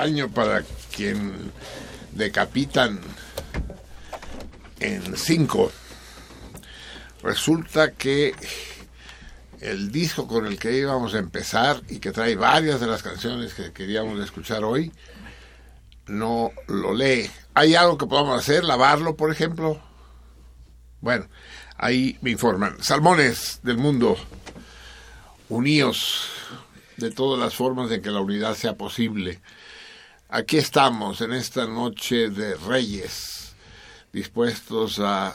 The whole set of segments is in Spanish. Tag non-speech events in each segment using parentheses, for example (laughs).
Empieza el año para quien decapitan en cinco. Resulta que el disco con el que íbamos a empezar y que trae varias de las canciones que queríamos escuchar hoy, no lo lee. ¿Hay algo que podamos hacer? ¿Lavarlo, por ejemplo? Bueno, ahí me informan. Salmones del mundo, uníos de todas las formas en que la unidad sea posible. Aquí estamos en esta noche de Reyes, dispuestos a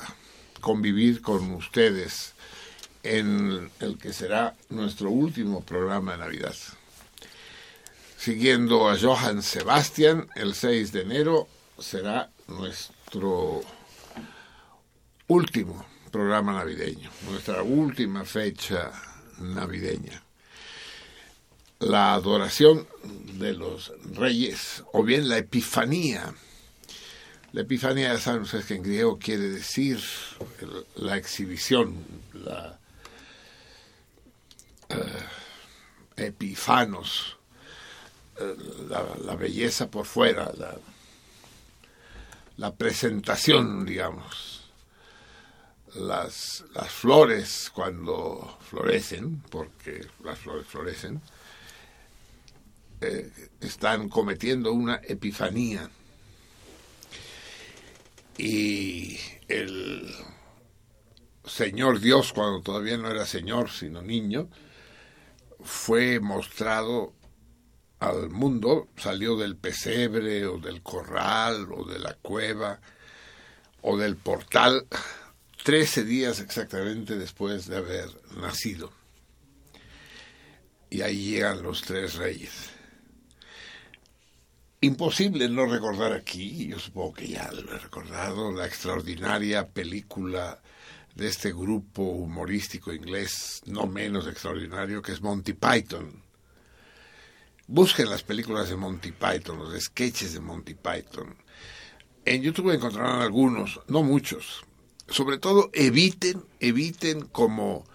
convivir con ustedes en el que será nuestro último programa de Navidad. Siguiendo a Johann Sebastian, el 6 de enero será nuestro último programa navideño, nuestra última fecha navideña. La adoración de los reyes, o bien la epifanía. La epifanía, ya saben ustedes que en griego quiere decir la exhibición, la uh, epifanos, uh, la, la, belleza por fuera, la, la presentación, digamos. Las, las, flores cuando florecen, porque las flores florecen, eh, están cometiendo una epifanía. Y el Señor Dios, cuando todavía no era Señor, sino niño, fue mostrado al mundo, salió del pesebre o del corral o de la cueva o del portal, trece días exactamente después de haber nacido. Y ahí llegan los tres reyes. Imposible no recordar aquí, yo supongo que ya lo he recordado, la extraordinaria película de este grupo humorístico inglés, no menos extraordinario, que es Monty Python. Busquen las películas de Monty Python, los sketches de Monty Python. En YouTube encontrarán algunos, no muchos. Sobre todo eviten, eviten como,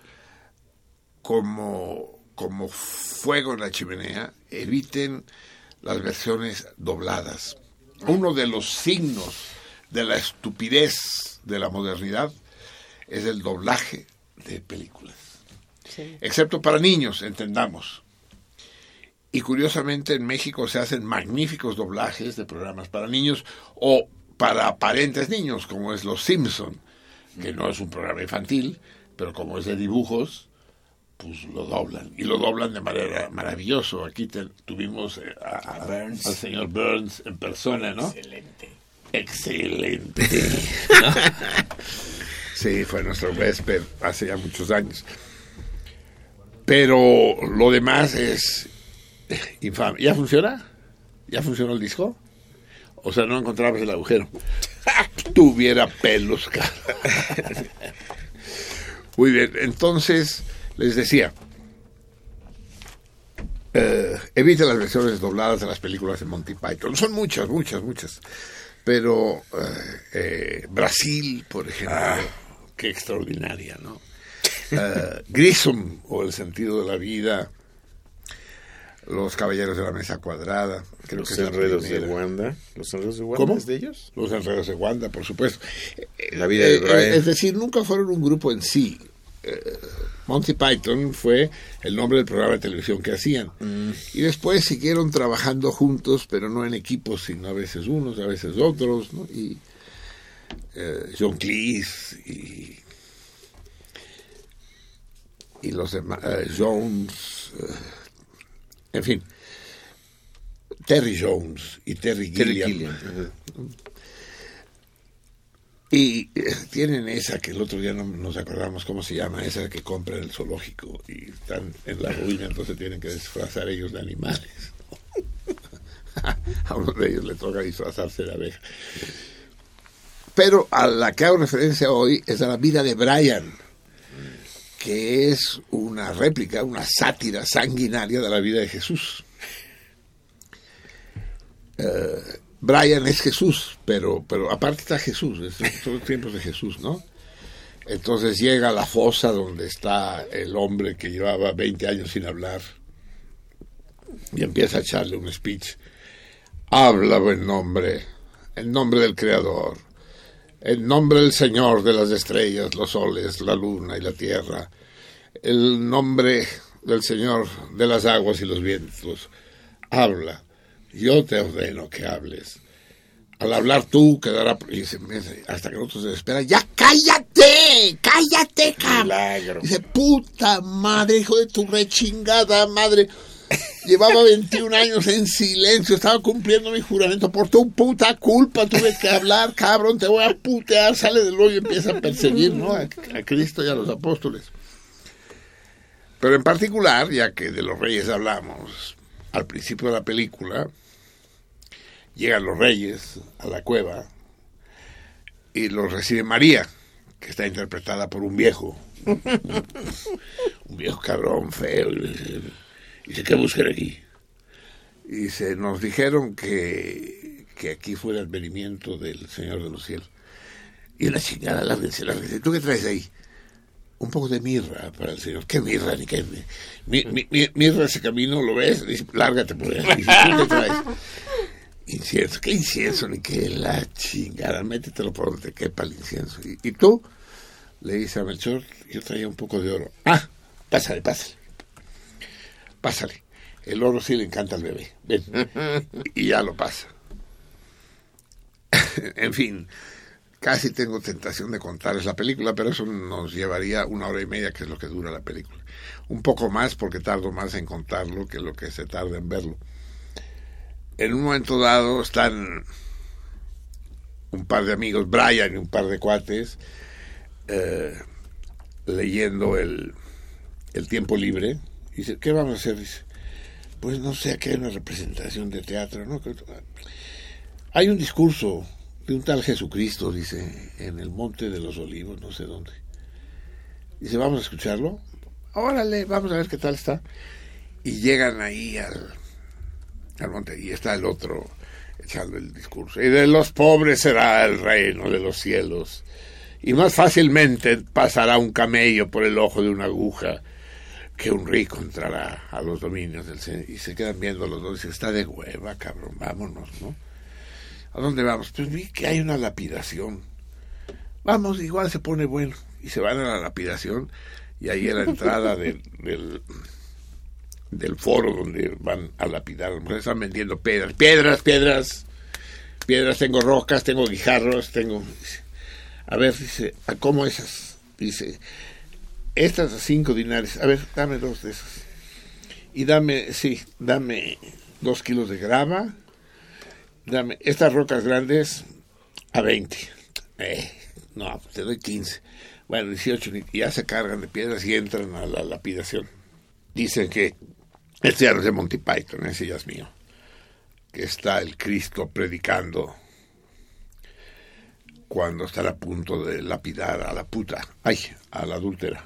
como, como fuego en la chimenea, eviten las versiones dobladas. Uno de los signos de la estupidez de la modernidad es el doblaje de películas. Sí. Excepto para niños, entendamos. Y curiosamente en México se hacen magníficos doblajes de programas para niños o para aparentes niños, como es Los Simpson, que no es un programa infantil, pero como es de dibujos, pues lo doblan. Y lo doblan de manera maravillosa. Aquí te, tuvimos eh, a, a Burns. al señor Burns en persona, ¿no? Excelente. Excelente. (laughs) sí, fue nuestro huésped hace ya muchos años. Pero lo demás es infame. ¿Ya funciona? ¿Ya funcionó el disco? O sea, no encontrabas el agujero. (laughs) tuviera pelos. (laughs) Muy bien, entonces les decía, eh, evite las versiones dobladas de las películas de Monty Python. Son muchas, muchas, muchas. Pero eh, eh, Brasil, por ejemplo, ah. qué extraordinaria, ¿no? Grissom, o El sentido de la vida, Los Caballeros de la Mesa Cuadrada. Creo los enredos de Wanda. ¿Los enredos de Wanda ¿Cómo? de ellos? Los enredos de Wanda, por supuesto. La vida de Brian. Es decir, nunca fueron un grupo en sí. Monty Python fue el nombre del programa de televisión que hacían. Mm. Y después siguieron trabajando juntos, pero no en equipos, sino a veces unos, a veces otros, ¿no? Y eh, John Cleese y, y los demás, eh, Jones, eh, en fin, Terry Jones y Terry Gilliam. Y eh, tienen esa que el otro día no nos acordamos cómo se llama, esa que compra el zoológico y están en la ruina, entonces tienen que disfrazar ellos de animales. (laughs) a uno de ellos le toca disfrazarse de abeja. Pero a la que hago referencia hoy es a la vida de Brian, que es una réplica, una sátira sanguinaria de la vida de Jesús. Eh, Brian es Jesús, pero, pero aparte está Jesús, son los tiempos de Jesús, ¿no? Entonces llega a la fosa donde está el hombre que llevaba 20 años sin hablar y empieza a echarle un speech. Habla buen nombre, en nombre del Creador, en nombre del Señor de las estrellas, los soles, la luna y la tierra, el nombre del Señor de las aguas y los vientos. Habla yo te ordeno que hables. Al hablar tú quedará hasta que el otro se espera. Ya cállate, cállate, cabrón. Dice, puta madre, hijo de tu rechingada madre. Llevaba 21 años en silencio, estaba cumpliendo mi juramento. Por tu puta culpa tuve que hablar, cabrón, te voy a putear. Sale del hoyo y empieza a perseguir ¿no? a Cristo y a los apóstoles. Pero en particular, ya que de los reyes hablamos, al principio de la película, llegan los reyes a la cueva y los recibe María, que está interpretada por un viejo, un viejo cabrón feo. Y dice, ¿qué buscan aquí? Y se nos dijeron que, que aquí fue el advenimiento del Señor de los cielos. Y una chingada, lárguense, lárguense. ¿Tú qué traes ahí? Un poco de mirra para el Señor. ¿Qué mirra? Ni qué? Mi, mi, mirra ese camino, ¿lo ves? Dice, lárgate por ahí. Dice, ¿tú qué traes? Incienso, ¿qué incienso? Ni qué la chingada, métetelo por donde quepa el incienso. ¿Y, tú? Le dice a Melchor, yo traía un poco de oro. Ah, pásale, pásale. Pásale. El oro sí le encanta al bebé. Ven. (laughs) y ya lo pasa. (laughs) en fin, casi tengo tentación de contarles la película, pero eso nos llevaría una hora y media, que es lo que dura la película. Un poco más porque tardo más en contarlo que lo que se tarda en verlo en un momento dado están un par de amigos, Brian y un par de cuates, eh, leyendo el, el, tiempo libre. Y dice, ¿qué vamos a hacer? Dice, pues no sé, aquí hay una representación de teatro, ¿no? Hay un discurso un tal Jesucristo, dice, en el Monte de los Olivos, no sé dónde. Dice, vamos a escucharlo. Órale, vamos a ver qué tal está. Y llegan ahí al, y está el otro echando el discurso. Y de los pobres será el reino de los cielos. Y más fácilmente pasará un camello por el ojo de una aguja que un rico entrará a los dominios del Señor. Y se quedan viendo los dos y está de hueva, cabrón, vámonos, ¿no? ¿A dónde vamos? Pues vi que hay una lapidación. Vamos, igual se pone bueno. Y se van a la lapidación y ahí en la entrada del del foro donde van a lapidar. Están vendiendo piedras, piedras, piedras, piedras, tengo rocas, tengo guijarros, tengo... A ver, dice, ¿a cómo esas? Dice, estas cinco dinares, a ver, dame dos de esas. Y dame, sí, dame dos kilos de grava, dame estas rocas grandes a 20. Eh, no, te doy 15. Bueno, 18, y ya se cargan de piedras y entran a la lapidación. Dicen que este ya no es de Monty Python, ese ya es mío. Que está el Cristo predicando cuando están a punto de lapidar a la puta, ay, a la adúltera.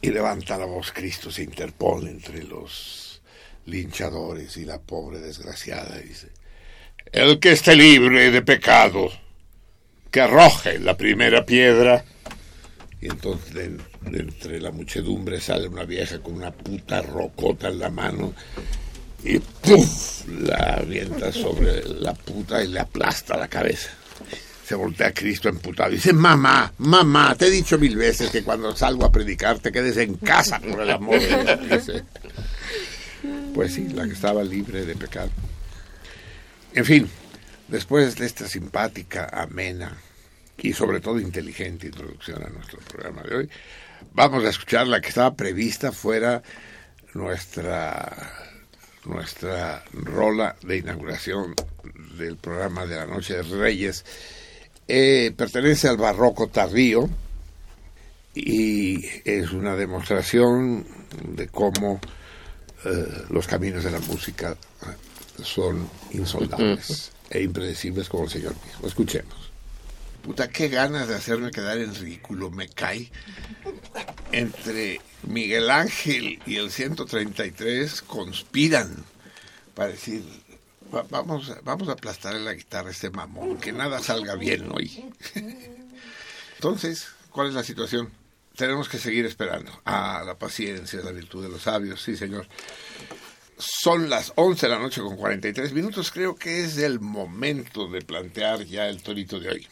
Y levanta la voz, Cristo se interpone entre los linchadores y la pobre desgraciada dice, el que esté libre de pecado, que arroje la primera piedra. Y entonces de, entre la muchedumbre sale una vieja con una puta rocota en la mano y ¡puf! la avienta sobre la puta y le aplasta la cabeza. Se voltea a Cristo emputado y dice, mamá, mamá, te he dicho mil veces que cuando salgo a predicar te quedes en casa por el amor de Dios. Pues sí, la que estaba libre de pecado. En fin, después de esta simpática, amena y sobre todo inteligente introducción a nuestro programa de hoy, vamos a escuchar la que estaba prevista fuera nuestra nuestra rola de inauguración del programa de la Noche de Reyes. Eh, pertenece al barroco tardío y es una demostración de cómo eh, los caminos de la música son insondables e impredecibles como el Señor mismo. Escuchemos. Puta, qué ganas de hacerme quedar en ridículo me cae. Entre Miguel Ángel y el 133 conspiran para decir, vamos, vamos a aplastar en la guitarra este mamón, que nada salga bien hoy. (laughs) Entonces, ¿cuál es la situación? Tenemos que seguir esperando. Ah, la paciencia, la virtud de los sabios, sí, señor. Son las 11 de la noche con 43 minutos. Creo que es el momento de plantear ya el torito de hoy.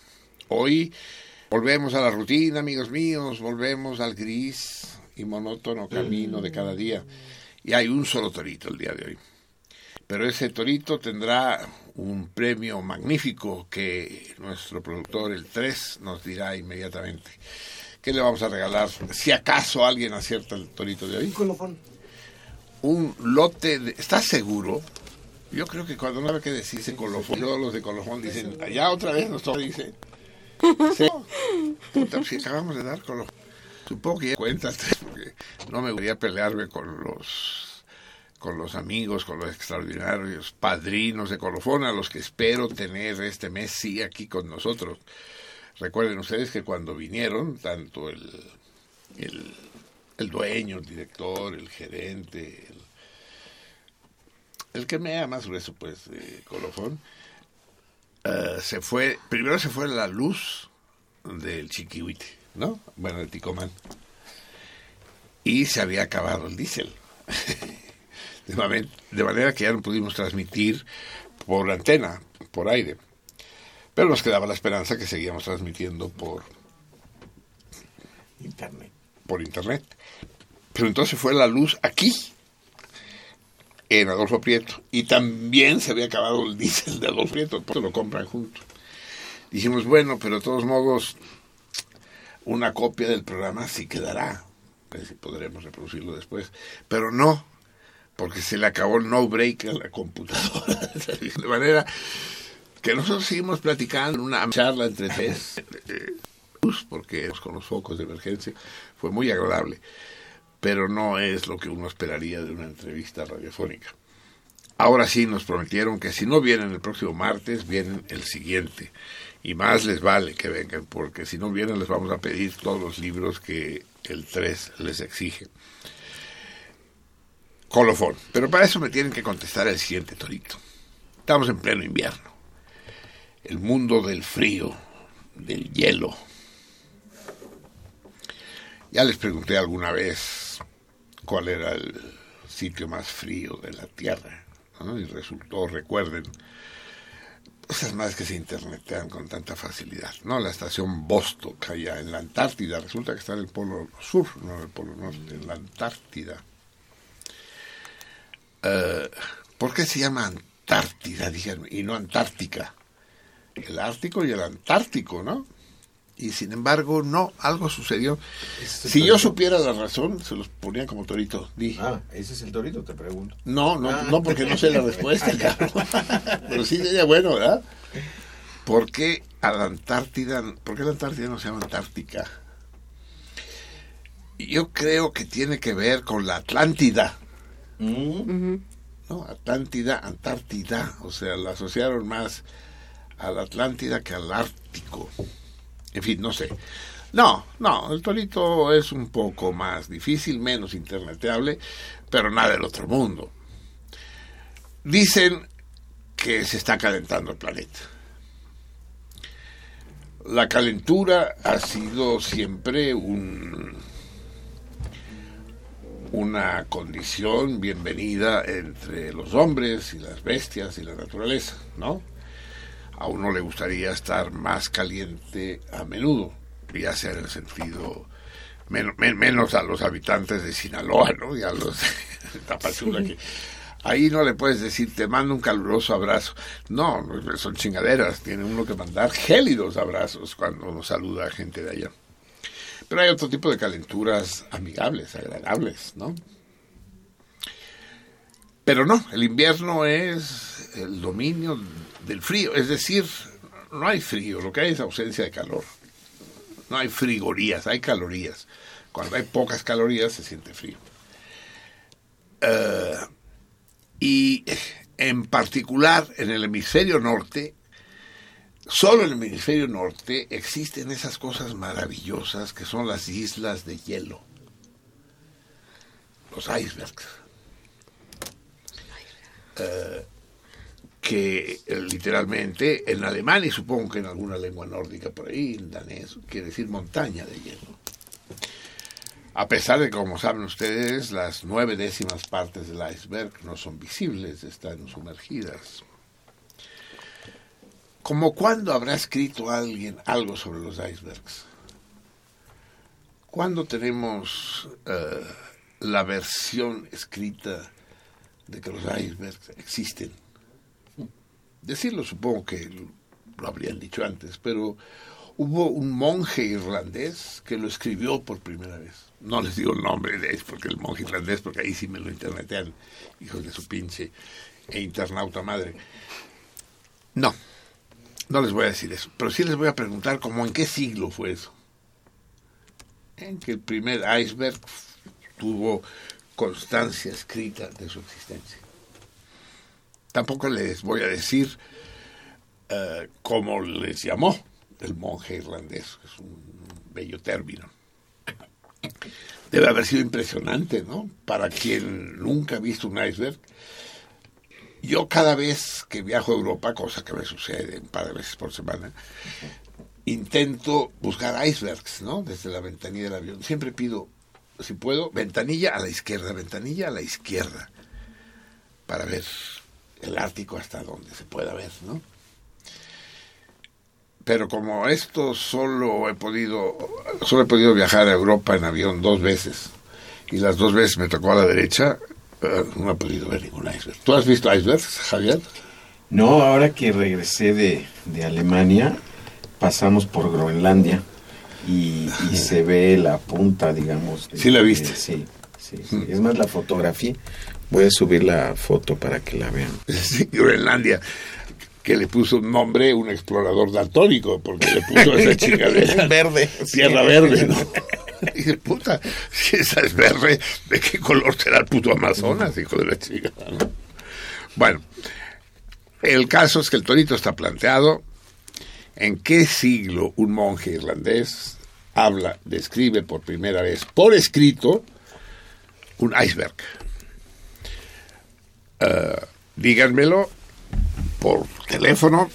Hoy volvemos a la rutina, amigos míos, volvemos al gris y monótono camino de cada día. Y hay un solo torito el día de hoy. Pero ese torito tendrá un premio magnífico que nuestro productor, el 3, nos dirá inmediatamente. ¿Qué le vamos a regalar? Si acaso alguien acierta el torito de hoy un lote de... ¿Estás seguro? Yo creo que cuando no hay que decirse colofón, todos los de colofón dicen, allá otra vez nos dice. Sí. Puta, si acabamos de dar colofón. Supongo que ya cuentas, (laughs) porque no me gustaría pelearme con los con los amigos, con los extraordinarios padrinos de colofón, a los que espero tener este mes sí aquí con nosotros. Recuerden ustedes que cuando vinieron, tanto el, el dueño, el director, el gerente, el, que me más grueso, pues, de colofón, eh, se fue, primero se fue la luz del chiquihuite, ¿no? Bueno, el ticomán. Y se había acabado el diésel. (laughs) de, manera que ya no pudimos transmitir por antena, por aire. Pero nos quedaba la esperanza que seguíamos transmitiendo por internet. Por internet. Pero entonces fue la luz aquí, en Adolfo Prieto. Y también se había acabado el diésel de Adolfo Prieto, por lo compran juntos. Dijimos, bueno, pero de todos modos, una copia del programa sí quedará. si podremos reproducirlo después. Pero no, porque se le acabó el no break a la computadora. (laughs) de manera que nosotros seguimos platicando una charla entre tres, porque con los focos de emergencia fue muy agradable pero no es lo que uno esperaría de una entrevista radiofónica. Ahora sí nos prometieron que si no vienen el próximo martes, vienen el siguiente. Y más les vale que vengan, porque si no vienen les vamos a pedir todos los libros que el 3 les exige. Colofón. Pero para eso me tienen que contestar el siguiente torito. Estamos en pleno invierno. El mundo del frío, del hielo. Ya les pregunté alguna vez cuál era el sitio más frío de la Tierra. Y resultó, recuerden, esas más que se internetean con tanta facilidad. ¿no? La estación Vostok, allá en la Antártida, resulta que está en el polo sur, no en el polo norte, en la Antártida. Eh, ¿Por qué se llama Antártida, dijeron, y no Antártica? El Ártico y el Antártico, ¿no? y sin embargo no, algo sucedió. Si yo supiera la razón, se los ponía como torito. Ah, ese es el torito, te pregunto. No, no, ah. no porque no sé la respuesta, (laughs) Pero sí sería bueno, ¿verdad? ¿Por qué a la Antártida, por qué la Antártida no se llama Antártica? Yo creo que tiene que ver con la Atlántida. Mm. ¿No? Atlántida, Antártida, o sea, la asociaron más a la Atlántida que al Ártico. En fin, no sé. No, no, el torito es un poco más difícil, menos interneteable, pero nada del otro mundo. Dicen que se está calentando el planeta. La calentura ha sido siempre un, una condición bienvenida entre los hombres y las bestias y la naturaleza, ¿no? A uno le gustaría estar más caliente a menudo, ya sea en el sentido menos, a los habitantes de Sinaloa, ¿no? Y a los de (laughs) Tapachula que ahí no le puedes decir te mando un caluroso abrazo. No, son chingaderas, tiene uno que mandar gélidos abrazos cuando nos saluda a gente de allá. Pero hay otro tipo de calenturas amigables, agradables, ¿no? Pero no, el invierno es el dominio del frío, es decir, no hay frío, lo que hay es ausencia de calor. No hay frigorías, hay calorías. Cuando hay pocas calorías se siente frío. Eh, y en particular en el hemisferio norte Solo en el hemisferio norte existen esas cosas maravillosas que son las islas de hielo, los icebergs, eh, que eh, literalmente en alemán y supongo que en alguna lengua nórdica por ahí, en danés, quiere decir montaña de hielo. A pesar de que, como saben ustedes, las nueve décimas partes del iceberg no son visibles, están sumergidas. ¿Como cuándo habrá escrito alguien algo sobre los icebergs? ¿Cuándo tenemos eh, la versión escrita de que los icebergs existen? Decirlo supongo que lo habrían dicho antes, pero hubo un monje irlandés que lo escribió por primera vez. No les digo el nombre de él, porque el monje irlandés, porque ahí sí me lo internetean, hijos de su pinche e internauta madre. No, no les voy a decir eso, pero sí les voy a preguntar cómo en qué siglo fue eso. En que el primer iceberg tuvo constancia escrita de su existencia. Tampoco les voy a decir uh, cómo les llamó el monje irlandés, es un bello término. Debe haber sido impresionante, ¿no? Para quien nunca ha visto un iceberg, yo cada vez que viajo a Europa, cosa que me sucede un par de veces por semana, intento buscar icebergs, ¿no? Desde la ventanilla del avión. Siempre pido, si puedo, ventanilla a la izquierda, ventanilla a la izquierda, para ver el Ártico hasta donde se pueda ver, ¿no? Pero como esto solo he podido, solo he podido viajar a Europa en avión dos veces, y las dos veces me tocó a la derecha, no he podido ver ningún iceberg. ¿Tú has visto icebergs, Javier? No, ahora que regresé de, de Alemania, pasamos por Groenlandia y, se ve la punta, digamos. ¿Sí la viste? sí, sí, mm. Es más, la fotografía. Voy a subir la foto para que la vean. (laughs) Sí, Groenlandia que le puso un nombre un explorador daltónico, porque le puso esa (laughs) chingadera. verde. Tierra verde, ¿no? Y (laughs) dice, puta, si esa es verde, ¿de qué color será el puto Amazonas, hijo de la chica? Bueno, el caso es que el torito está planteado. ¿En qué siglo un monje irlandés habla, describe por primera vez, por escrito, un iceberg? Uh, díganmelo por teléfono.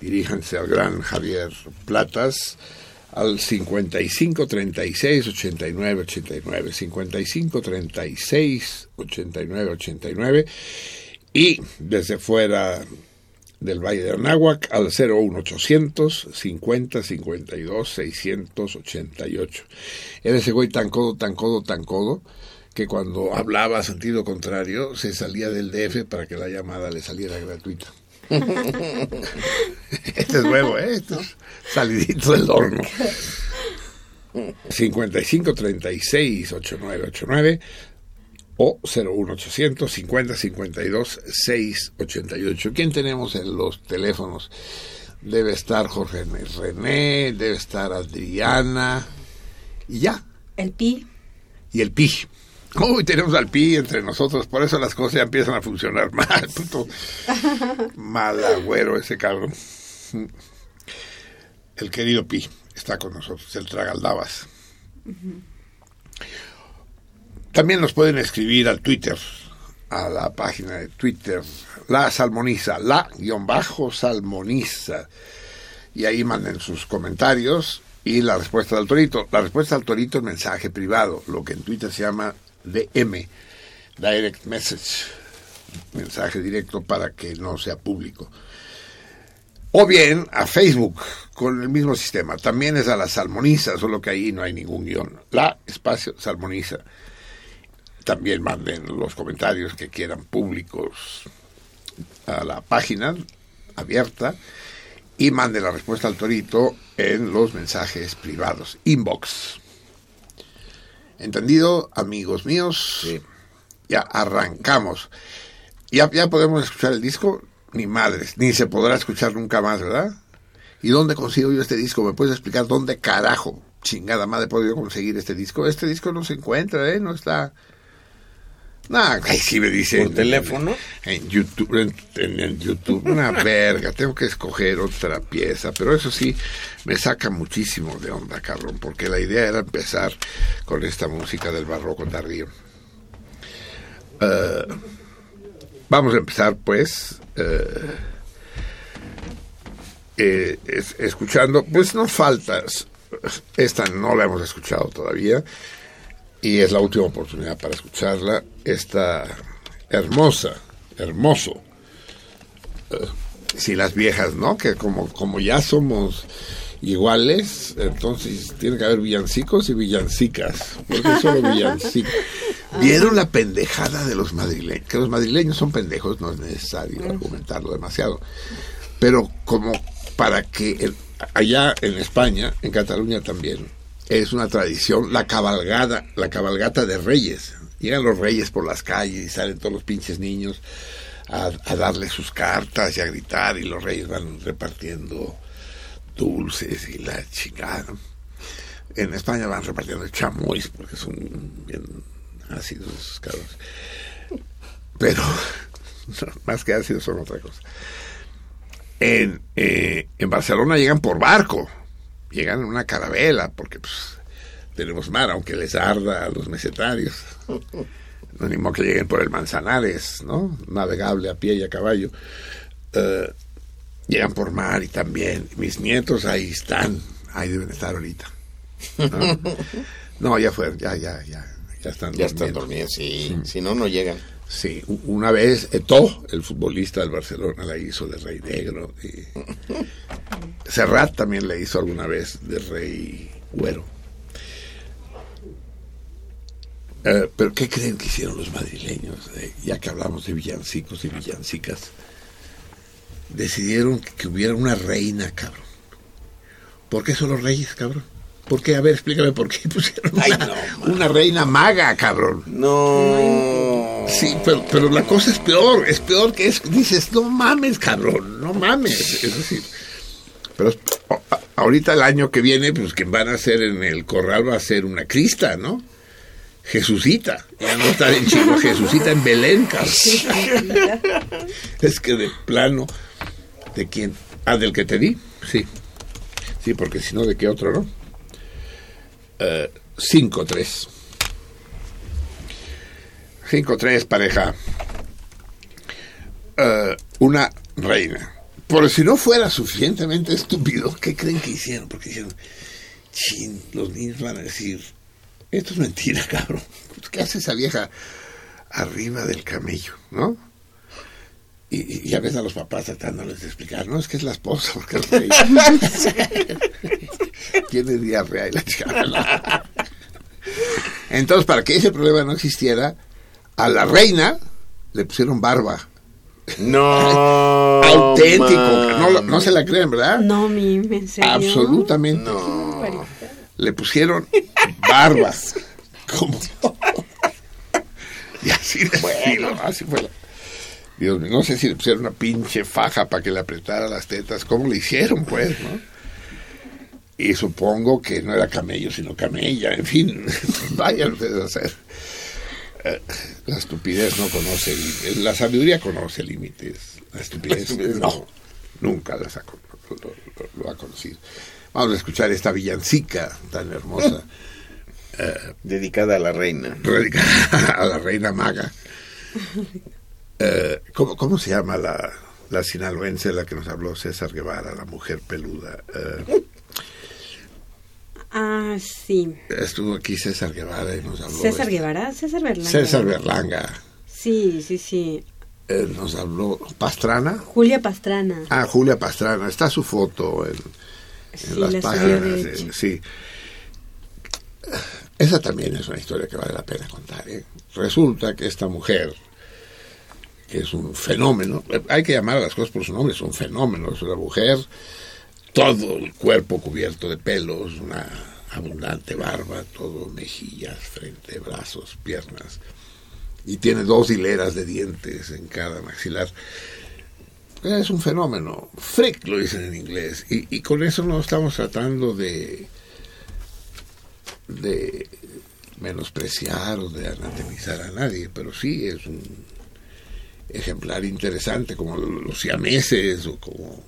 Diríjanse al gran Javier Platas al 55 36 89 89 55 36 89 89 y desde fuera del Valle de Anáhuac al 01800 50 52 688. Era ese güey tan codo, tan codo, tan codo que cuando hablaba sentido contrario se salía del DF para que la llamada le saliera gratuita. (laughs) este es nuevo, ¿eh? Este es salidito del horno. 55 36 8989 o 01800 50 52 688. ¿Quién tenemos en los teléfonos? Debe estar Jorge René, debe estar Adriana y ya. El Pi. Y el Pi. Uy, tenemos al pi entre nosotros, por eso las cosas ya empiezan a funcionar mal. (laughs) Puto mal agüero ese cabrón. El querido pi está con nosotros, el tragaldabas. También nos pueden escribir al Twitter, a la página de Twitter, la salmoniza, la guion bajo salmoniza. Y ahí manden sus comentarios y la respuesta del torito. La respuesta al torito es mensaje privado, lo que en Twitter se llama DM, Direct Message, mensaje directo para que no sea público. O bien a Facebook con el mismo sistema. También es a la salmoniza, solo que ahí no hay ningún guion. La espacio salmoniza. También manden los comentarios que quieran públicos a la página abierta y manden la respuesta al torito en los mensajes privados. Inbox. ¿Entendido, amigos míos? Sí. Ya arrancamos. ¿Ya, ¿Ya podemos escuchar el disco? Ni madres, ni se podrá escuchar nunca más, ¿verdad? ¿Y dónde consigo yo este disco? ¿Me puedes explicar dónde carajo, chingada madre, he podido conseguir este disco? Este disco no se encuentra, ¿eh? No está... Nah, ahí sí me dice. ¿Por teléfono? En YouTube, en, YouTube. Una (laughs) verga, tengo que escoger otra pieza. Pero eso sí, me saca muchísimo de onda, cabrón. Porque la idea era empezar con esta música del barroco tardío. Eh, vamos a empezar, pues. eh, eh, es- escuchando, pues no faltas. Esta no la hemos escuchado todavía y es la última oportunidad para escucharla. Esta hermosa, hermoso. eh, si las viejas, ¿no? Que como, como ya somos iguales, entonces tiene que haber villancicos y villancicas. Porque solo villancicos. (laughs) ¿Vieron la pendejada de los madrileños? Que los madrileños son pendejos, no es necesario argumentarlo demasiado. Pero como para que el- allá en España, en Cataluña también, es una tradición la cabalgada, la cabalgata de reyes. Llegan los reyes por las calles y salen todos los pinches niños a, a darle sus cartas y a gritar y los reyes van repartiendo dulces y la chingada. En España van repartiendo chamois porque son bien ácidos. Pero (laughs) más que ácidos son otra cosa. En, eh, en Barcelona llegan por barco, llegan en una carabela, porque pues, tenemos mar, aunque les arda a los mesetarios. No ni modo que lleguen por el Manzanares, ¿no? Navegable a pie y a caballo. Eh, llegan por mar y también mis nietos ahí están, ahí deben estar ahorita. No, No, ya fueron, ya, ya, ya, ya están Ya están dormidos, sí. Si no, no llegan. Sí, una vez Eto'o, el futbolista del Barcelona, la hizo de Rey Negro. Y (laughs) Serrat también la hizo alguna vez de Rey Güero. Eh, Pero ¿qué creen que hicieron los madrileños? Eh, ya que hablamos de villancicos y villancicas. Decidieron que, que hubiera una reina, cabrón. ¿Por qué solo reyes, cabrón? ¿Por qué? A ver, explícame por qué (laughs) pusieron Ay, una, no, una reina maga, cabrón. No. Sí, pero, pero la cosa es peor, es peor que es, dices, no mames, cabrón, no mames. Es decir, pero ahorita el año que viene, pues quien van a hacer en el corral va a ser una crista, ¿no? Jesucita, ya no está en Chico, Jesucita en Belén. Es que de plano, ¿de quién? Ah, del que te di, sí. Sí, porque si no, ¿de qué otro, no? Eh, 5-3. 5-3, pareja. Eh, una reina. Por si no fuera suficientemente estúpido, ¿qué creen que hicieron? Porque hicieron, chin, los niños van a decir, esto es mentira, (laughs) cabrón. ¿Qué hace esa vieja arriba del camello, no? Y, y ya ves a los papás tratándoles de explicar, no, es que es la esposa, porque rey (laughs) tiene diarrea y la chica. Entonces, para que ese problema no existiera, a la reina le pusieron barba. No. (laughs) Auténtico. No, no se la creen, ¿verdad? No, mi, ¿en serio? Absolutamente. No. Le pusieron barba. (laughs) Como. (laughs) Y así de estilo, así fue. la- Dios mío, no sé si le pusieron una pinche faja para que le apretara las tetas. ¿Cómo le hicieron, pues, no? Y supongo que no era camello, sino camella. En fin, (laughs) vayan ustedes a hacer. Eh, la estupidez no conoce límites. La sabiduría conoce límites. La estupidez no, nunca las ha, lo, lo, ha conocido. Vamos a escuchar esta villancica tan hermosa. (laughs) Eh, dedicada a la reina. Dedicada (laughs) a la reina maga. (laughs) Eh, ¿cómo, ¿Cómo se llama la, la sinaloense de la que nos habló César Guevara, la mujer peluda? Eh, Ah, sí. estuvo aquí César Guevara y nos habló. César este- Guevara, César Berlanga. César Berlanga. Sí, sí, sí. eh, nos habló. ¿Pastrana? Julia Pastrana. Ah, Julia Pastrana. Está su foto en, en sí, las la subió páginas. de sí. Esa también es una historia que vale la pena contar. ¿eh? Resulta que esta mujer, que es un fenómeno, hay que llamar a las cosas por su nombre, es un fenómeno, es una mujer, todo el cuerpo cubierto de pelos, una abundante barba, todo mejillas, frente, brazos, piernas, y tiene dos hileras de dientes en cada maxilar. Es un fenómeno, freak lo dicen en inglés, y, con eso no estamos tratando de de menospreciar o de anatemizar a nadie, pero sí es un ejemplar interesante como los siameses o como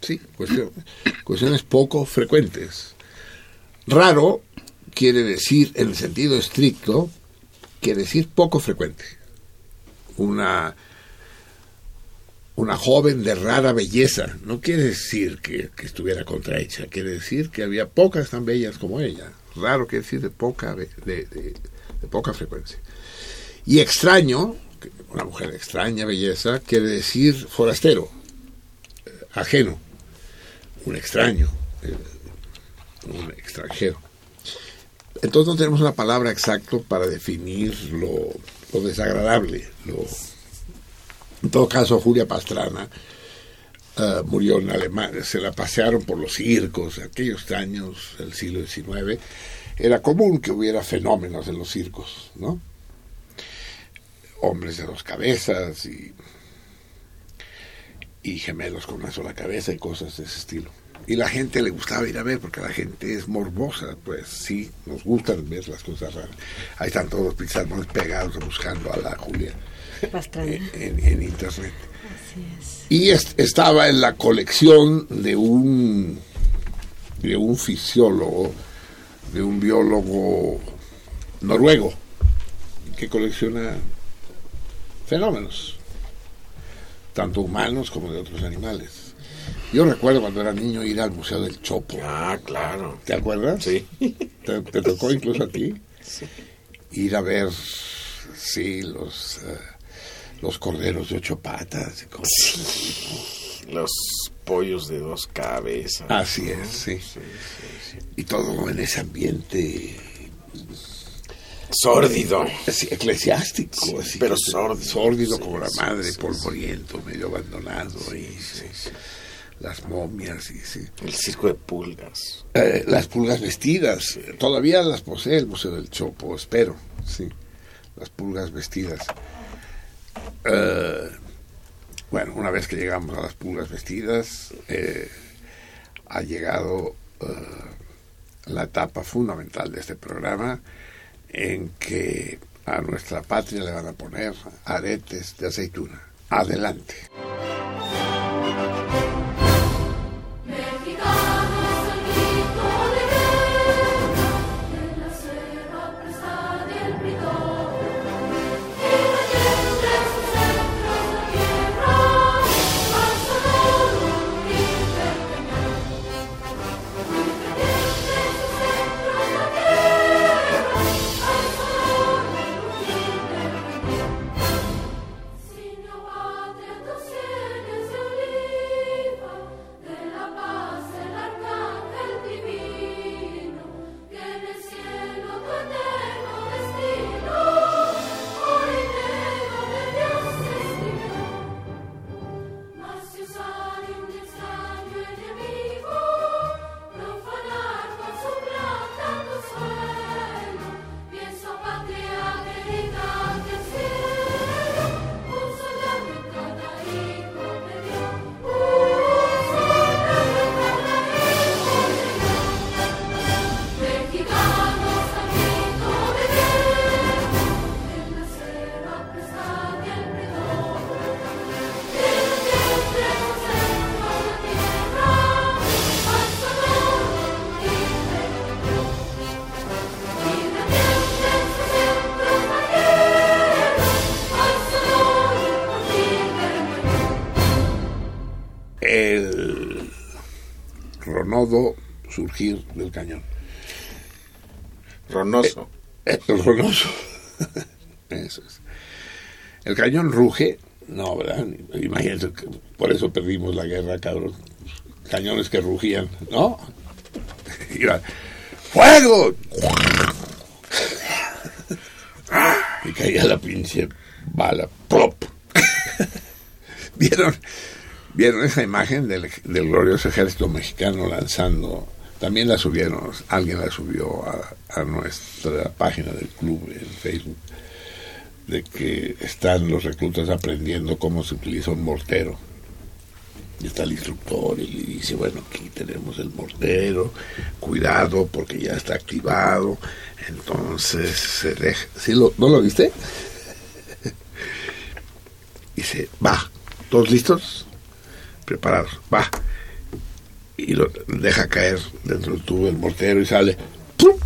sí, cuestiones poco frecuentes. Raro quiere decir, en el sentido estricto, quiere decir poco frecuente. Una una joven de rara belleza. No quiere decir que, estuviera contrahecha, quiere decir que había pocas tan bellas como ella. Raro quiere decir de poca, de, de- poca frecuencia. Y extraño, una mujer de extraña belleza, quiere decir forastero, eh, ajeno, un extraño, eh, un extranjero. Entonces no tenemos una palabra exacta para definir lo, lo desagradable, lo, en todo caso, Julia Pastrana eh, murió en Alemania, se la pasearon por los circos, aquellos años del siglo XIX. Era común que hubiera fenómenos en los circos, ¿no? Hombres de dos cabezas y, y gemelos con una sola cabeza y cosas de ese estilo. Y la gente le gustaba ir a ver porque la gente es morbosa, pues sí, nos gustan ver las cosas raras. Ahí están todos los pizarrones pegados buscando a la Julia Pastrana. en, en- en internet. Así es. Y es- estaba en la colección de un de un fisiólogo, de un biólogo noruego que colecciona fenómenos, tanto humanos como de otros animales. Yo recuerdo cuando era niño ir al Museo del Chopo. Ah, claro. ¿Te acuerdas? Sí. ¿Te, te tocó (laughs) incluso a ti? Ir a ver, sí, los, eh, los corderos de ocho patas. y cosas así, Los pollos de dos cabezas. ¿no? Así es, sí. Y todo en ese ambiente Sórdido. así, eclesiástico. así, pero sórdido. Sórdido Sí, como la sí, madre, sí, polvoriento, medio abandonado. y, Las momias, y, sí. El circo de pulgas. Eh, las pulgas vestidas, eh, todavía las posee el Museo del Chopo, espero, sí, las pulgas vestidas. Eh, bueno, una vez que llegamos a las pulgas vestidas, eh, ha llegado eh, la etapa fundamental de este programa en que a nuestra patria le van a poner aretes de aceituna. Adelante. Surgir del cañón. Ronoso. Eh, ronoso. (laughs) Eso es. El cañón ruge. No, ¿verdad? Imagínense, que por eso perdimos la guerra, cabrón. Cañones que rugían, ¿no? (laughs) ¡Fuego! (laughs) Y caía la pinche bala. ¡Plop! ¿Vieron, ¿Vieron esa imagen del, del glorioso ejército mexicano lanzando? También la subieron, alguien la subió a, nuestra página del club en Facebook, de que están los reclutas aprendiendo cómo se utiliza un mortero. Y está el instructor y le dice, bueno, aquí tenemos el mortero, cuidado porque ya está activado, entonces se deja... ¿Sí lo, ¿No lo viste? (laughs) Dice, va, ¿todos listos? Preparados, va. Y lo deja caer dentro del tubo del mortero y sale... ¡pum!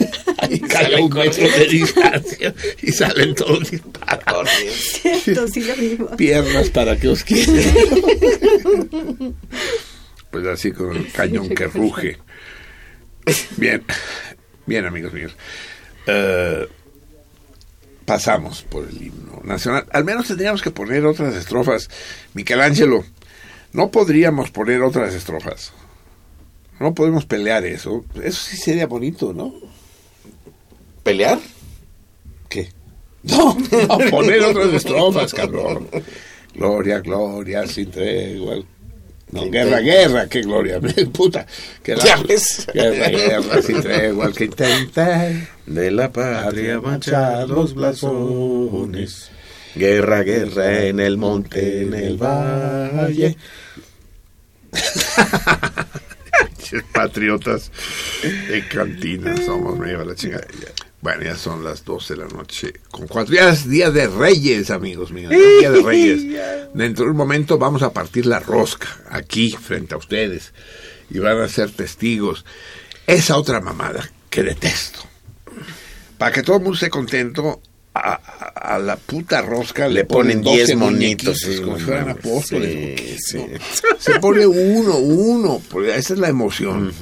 (laughs) Y cae a un metro de distancia y salen todos disparados. Cierto, sí lo vimos. Piernas para que os quieren. Pues así con el cañón que ruge. Bien, bien amigos míos. Eh, pasamos por el himno nacional. Al menos tendríamos que poner otras estrofas. Michelangelo, no podríamos poner otras estrofas. No podemos pelear eso. Eso sí sería bonito, ¿no? ¿Pelear? ¿Qué? (laughs) No, no, poner otras estrofas, cabrón. Gloria, gloria, sin tregua. No, guerra, guerra, qué gloria, (laughs) puta. Que la-. Guerra, guerra, sin tregua, que intenta. De la patria manchados blasones. Guerra, guerra en el monte, en el valle. (laughs) Patriotas de cantina somos, me lleva la chingada. Bueno, ya son las 12 de la noche. Con cuatro días, día de Reyes, amigos míos. Día de Reyes. (laughs) Dentro de un momento vamos a partir la rosca aquí, frente a ustedes. Y van a ser testigos. Esa otra mamada que detesto. Para que todo el mundo esté contento, a, la puta rosca le, Le ponen 12 10 monitos, sí, como si fueran apóstoles. sí, ¿no? sí. Se pone uno, uno, porque esa es la emoción.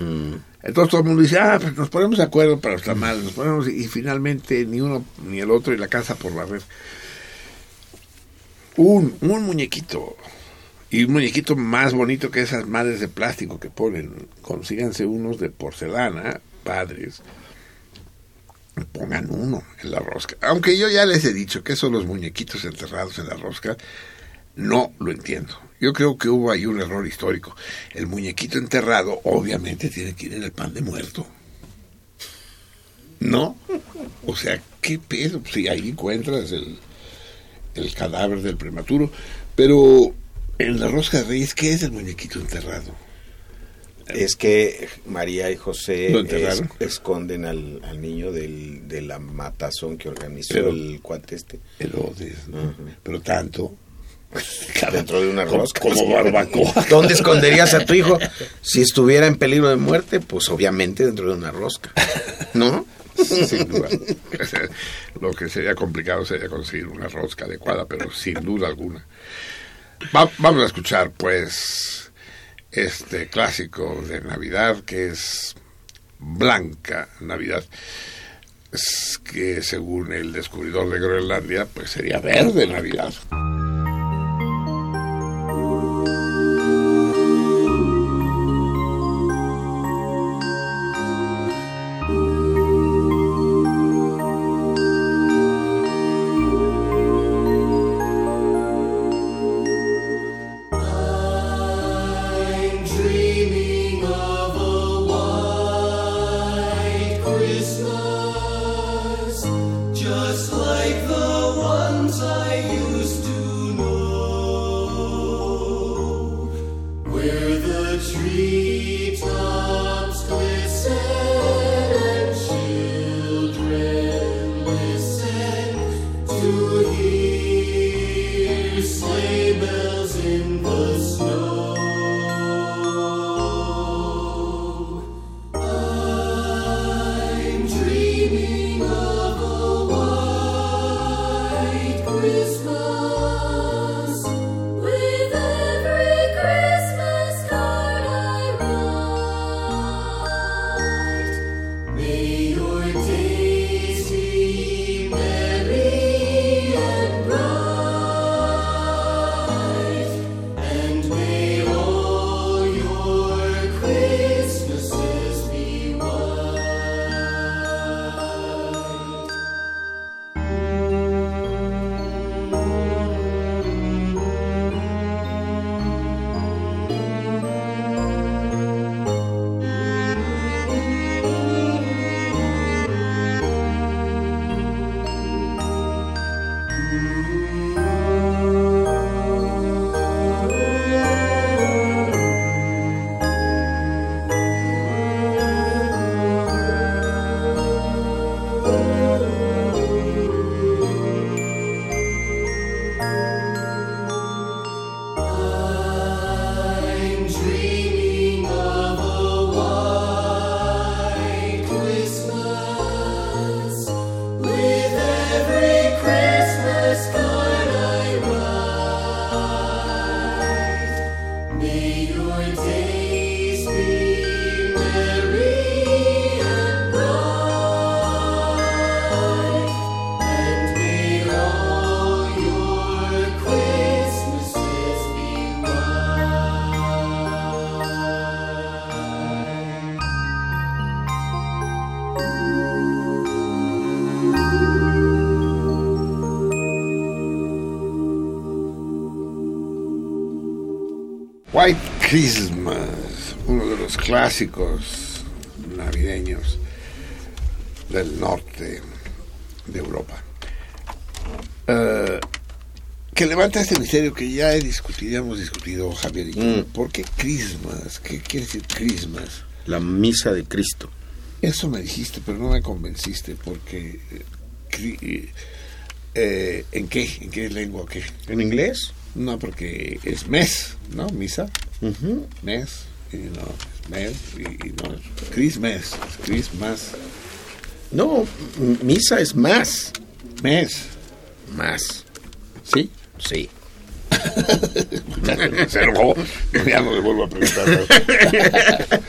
Entonces todo el mundo dice, ah, pues nos ponemos de acuerdo para los tamales, nos ponemos, y finalmente ni uno ni el otro y la casa por la red. Un, un muñequito. Y un muñequito más bonito que esas madres de plástico que ponen. Consíganse unos de porcelana, padres. Pongan uno en la rosca. Aunque yo ya les he dicho que esos los muñequitos enterrados en la rosca, no lo entiendo. Yo creo que hubo ahí un error histórico. El muñequito enterrado obviamente tiene que ir en el pan de muerto. ¿No? O sea, ¿qué pedo? Si ahí encuentras el, el cadáver del prematuro. Pero en la rosca de reyes, ¿qué es el muñequito enterrado? Es que María y José esconden al, al niño del, de la matazón que organizó Pero- el cuate este. Pero tanto. (laughs) Dentro de una Como- rosca. Como barbacoa. (laughs) ¿Dónde esconderías a tu hijo? Si estuviera en peligro de muerte, pues obviamente dentro de una rosca. ¿No? sin duda. (laughs) Lo que sería complicado sería conseguir una rosca adecuada, pero sin duda alguna. Va- vamos a escuchar, pues, este clásico de Navidad que es Blanca Navidad, que según el descubridor de Groenlandia, pues sería verde Navidad. Clásicos navideños del norte de Europa. Eh, que levanta este misterio que ya he discutido, ya hemos discutido, Javier y yo. Mm. ¿Por qué Christmas? ¿Qué quiere decir Christmas? La misa de Cristo. Eso me dijiste, pero no me convenciste, porque... eh, eh, ¿En qué? ¿En qué lengua? ¿Qué? ¿En inglés? No, porque es mes, ¿no? Misa, mes, y no, es mes, y, y no, es Christmas, Christmas, No, misa es más. mes, Más. ¿sí? Sí. Ya (laughs) se ya no le vuelvo a preguntar. (laughs)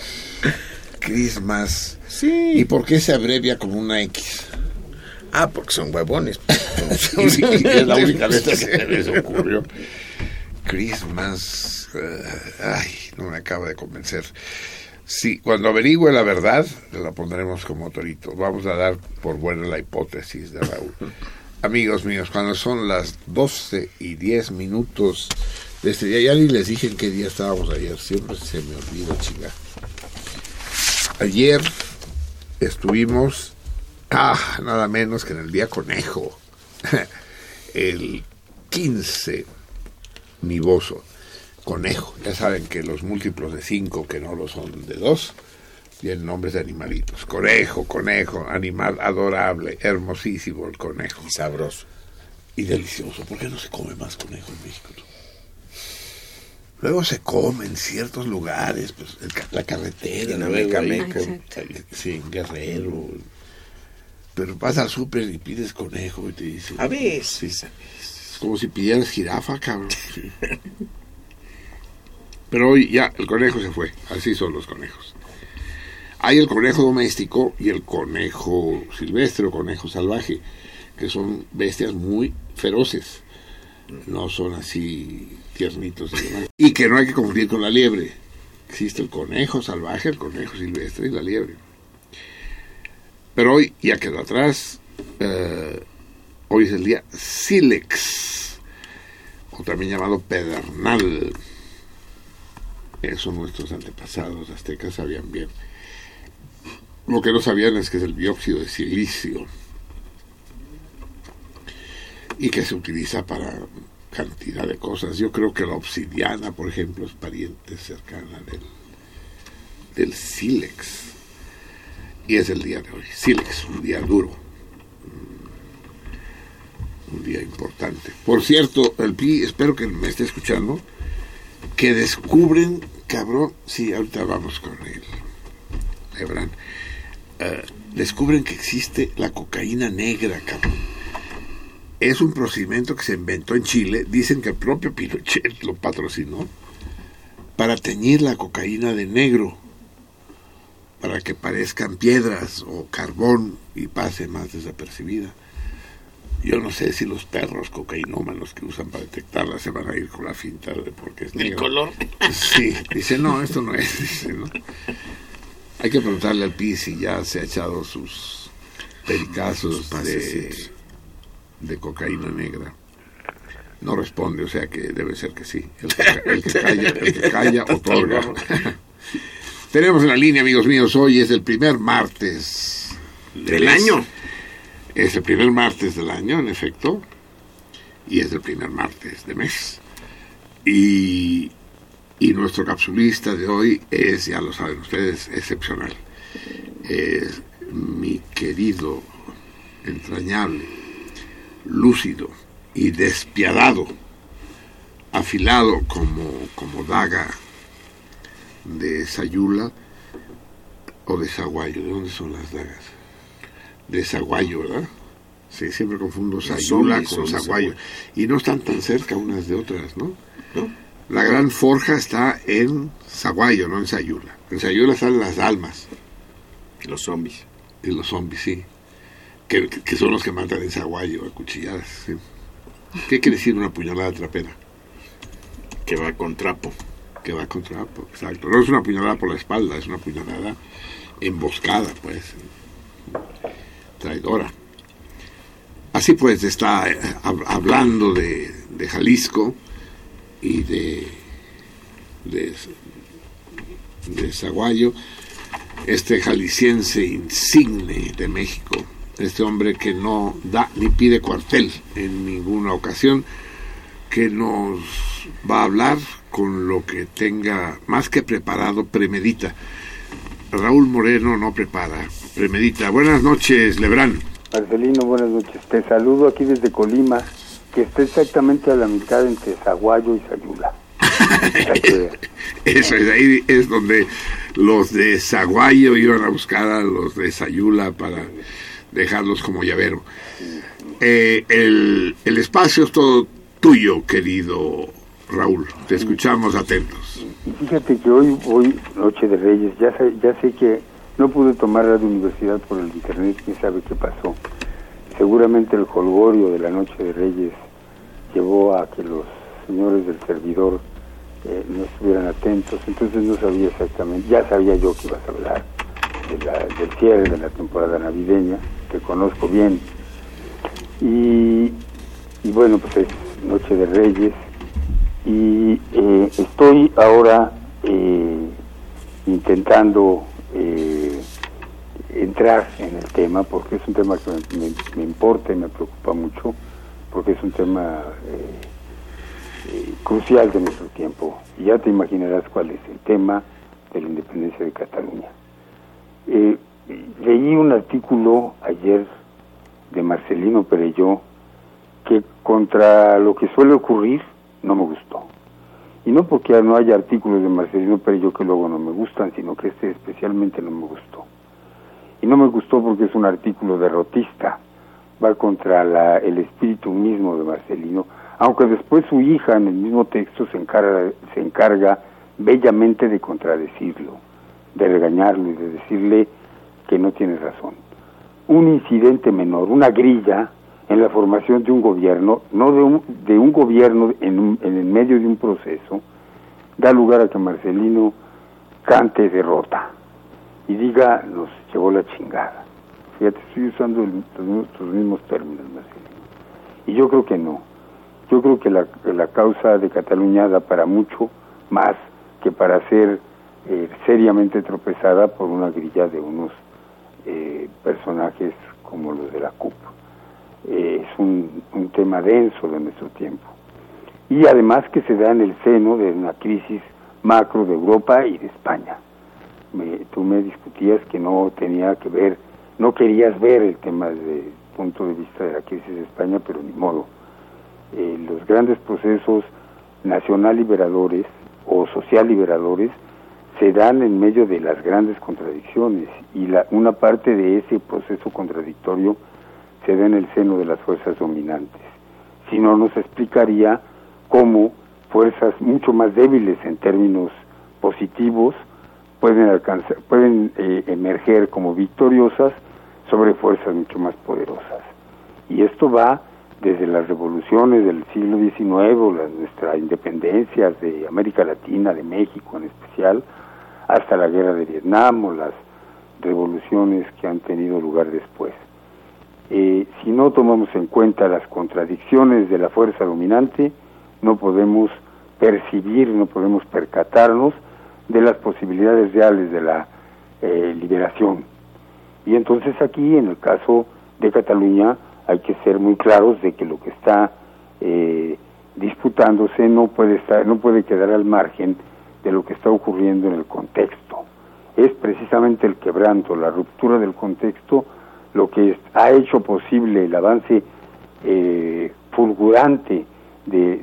Christmas. Sí. ¿Y por qué se abrevia como una X? Ah, porque son huevones. (laughs) Es la única letra que se les ocurrió. Christmas. eh, ay, no me acaba de convencer. Sí, cuando averigüe la verdad, la pondremos como torito. Vamos a dar por buena la hipótesis de Raúl. (laughs) Amigos míos, cuando son las 12 y 10 minutos de este día, ya ni les dije en qué día estábamos ayer, siempre se me olvida, chinga. Ayer estuvimos, ah, nada menos que en el día conejo, (laughs) el 15 nivoso, conejo. Ya saben que los múltiplos de 5, que no lo son de 2, tienen nombres de animalitos. Conejo, conejo, animal adorable, hermosísimo el conejo. Sabroso. Y delicioso. ¿Por qué no se come más conejo en México? tú? Luego se come en ciertos lugares, pues el la carretera, Amecameca. con- sí, en Guerrero. Pero vas al súper y pides conejo y te dicen... A veces. Sí, como si pidieras jirafa, cabrón. Pero hoy ya el conejo se fue. Así son los conejos. Hay el conejo doméstico y el conejo silvestre o conejo salvaje, que son bestias muy feroces. No son así tiernitos y demás. Y que no hay que confundir con la liebre. Existe el conejo salvaje, el conejo silvestre y la liebre. Pero hoy ya quedó atrás. eh, hoy es el día Silex, o también llamado Pedernal. Eso nuestros antepasados aztecas sabían bien. Lo que no sabían es que es el dióxido de silicio y que se utiliza para cantidad de cosas. Yo creo que la obsidiana, por ejemplo, es pariente cercana del, del sílex. Y es el día de hoy. Sílex, un día duro. Un día importante. Por cierto, el PI, espero que me esté escuchando, que descubren, cabrón, sí, ahorita vamos con el Lebran, eh, descubren que existe la cocaína negra, cabrón. Es un procedimiento que se inventó en Chile, dicen que el propio Pinochet lo patrocinó, para teñir la cocaína de negro, para que parezcan piedras o carbón y pase más desapercibida. Yo no sé si los perros cocainómanos que usan para detectarla se van a ir con la finta de porque es El negro. color. Sí, dice, no, esto no es, (laughs) dice, ¿no? Hay que preguntarle al PI si ya se ha echado sus pericazos Sus de, cocaína negra. No responde, o sea que debe ser que sí. El que, el que (laughs) calla, el que calla otorga. (laughs) Tenemos en la línea, amigos míos, hoy es el primer martes Del año. Es el primer martes del año, en efecto, y es el primer martes de mes. Y, y nuestro capsulista de hoy es, ya lo saben ustedes, excepcional. Es mi querido, entrañable, lúcido y despiadado, afilado como, como daga de Sayula o de Zaguayo. ¿De dónde son las dagas? De Zaguayo, ¿verdad? Sí, siempre confundo Sayula con Zaguayo. Y no están tan cerca unas de otras, ¿no? ¿No? La gran forja está en Zaguayo, no en Sayula. En Sayula están las almas Los zombies. y los zombies, sí. Que, que- son los que matan en Zaguayo a cuchilladas. sí. ¿Qué quiere decir una puñalada trapera? Que va con trapo. Que va contra trapo, exacto. No es una puñalada por la espalda, es una puñalada emboscada, pues. Traidora. Así pues, está eh, hab- hablando de, Jalisco y de de, de Zaguayo, este jalisciense insigne de México, este hombre que no da ni pide cuartel en ninguna ocasión, que nos va a hablar con lo que tenga más que preparado, premedita. Raúl Moreno no prepara, Buenas noches, Lebrán. Marcelino, buenas noches. Te saludo aquí desde Colima, que está exactamente a la mitad entre Zaguayo y Sayula. (laughs) Eso es, ahí es donde los de Zaguayo iban a buscar a los de Sayula para dejarlos como llavero. Eh, el, el espacio es todo tuyo, querido Raúl. Te escuchamos atentos. Fíjate que hoy, hoy, Noche de Reyes, ya sé, ya sé que no pude tomar la universidad por el internet, quién sabe qué pasó. Seguramente el holgorio de la Noche de Reyes llevó a que los señores del servidor eh, no estuvieran atentos, entonces no sabía exactamente, ya sabía yo que ibas a hablar de la- del cierre de la temporada navideña, que conozco bien. Y, y bueno, pues es Noche de Reyes, y eh, estoy ahora eh, intentando eh, entrar en el tema porque es un tema que me, importa y me preocupa mucho porque es un tema eh, eh, crucial de nuestro tiempo y ya te imaginarás cuál es el tema de la independencia de Cataluña. Eh, leí un artículo ayer de Marcelino Perelló que contra lo que suele ocurrir no me gustó. Y no porque no haya artículos de Marcelino Perello que luego no me gustan, sino que este especialmente no me gustó. Y no me gustó porque es un artículo derrotista, va contra la, el espíritu mismo de Marcelino, aunque después su hija en el mismo texto se encarga, se encarga bellamente de contradecirlo, de regañarlo y de decirle que no tiene razón. Un incidente menor, una grilla en la formación de un gobierno, no de un, de un gobierno en, un- en el medio de un proceso, da lugar a que Marcelino cante derrota y diga nos llevó la chingada. Fíjate, estoy usando el- los, los mismos términos, Marcelino. Y yo creo que no. Yo creo que la, que la causa de Cataluña da para mucho más que para ser eh, seriamente tropezada por una grilla de unos eh, personajes como los de la CUP. Eh, es un, un tema denso de nuestro tiempo. Y además que se da en el seno de una crisis macro de Europa y de España. Me- tú me discutías que no tenía que ver, no querías ver el tema desde el punto de vista de la crisis de España, pero ni modo. Eh, los grandes procesos nacional liberadores o social liberadores se dan en medio de las grandes contradicciones y la, una parte de ese proceso contradictorio se da en el seno de las fuerzas dominantes. Si no, nos explicaría cómo fuerzas mucho más débiles en términos positivos pueden alcanzar, pueden eh, emerger como victoriosas sobre fuerzas mucho más poderosas. Y esto va desde las revoluciones del siglo XIX o la, nuestra independencia de América Latina, de México en especial, hasta la guerra de Vietnam o las revoluciones que han tenido lugar después. Eh, si no tomamos en cuenta las contradicciones de la fuerza dominante, no podemos percibir, no podemos percatarnos de las posibilidades reales de la eh, liberación. Y entonces aquí, en el caso de Cataluña, hay que ser muy claros de que lo que está eh, disputándose no puede estar, no puede quedar al margen de lo que está ocurriendo en el contexto. Es precisamente el quebranto, la ruptura del contexto, lo que ha hecho posible el avance eh, fulgurante de,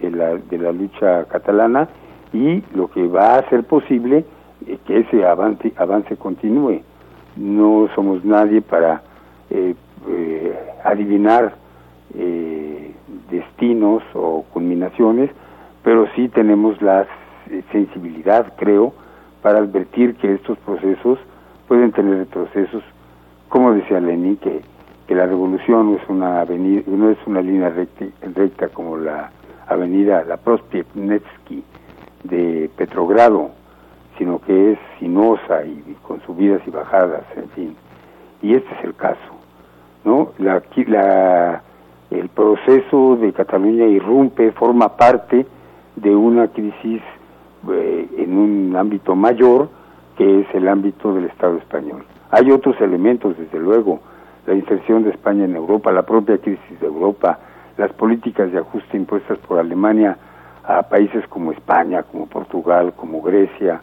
de- la, de la lucha catalana y lo que va a hacer posible eh, que ese avance, avance continúe. No somos nadie para eh, eh, adivinar destinos o culminaciones, pero sí tenemos la sensibilidad, creo, para advertir que estos procesos pueden tener retrocesos, como decía Lenin, que, que la revolución no es una avenida, no es una línea recta, recta como la avenida, la Prospetnevsky de Petrogrado, sino que es sinuosa y, con subidas y bajadas, en fin. Y este es el caso, ¿no? La, la, el proceso de Cataluña irrumpe, forma parte de una crisis eh, en un ámbito mayor que es el ámbito del Estado español. Hay otros elementos, desde luego, la inserción de España en Europa, la propia crisis de Europa, las políticas de ajuste impuestas por Alemania a países como España, como Portugal, como Grecia,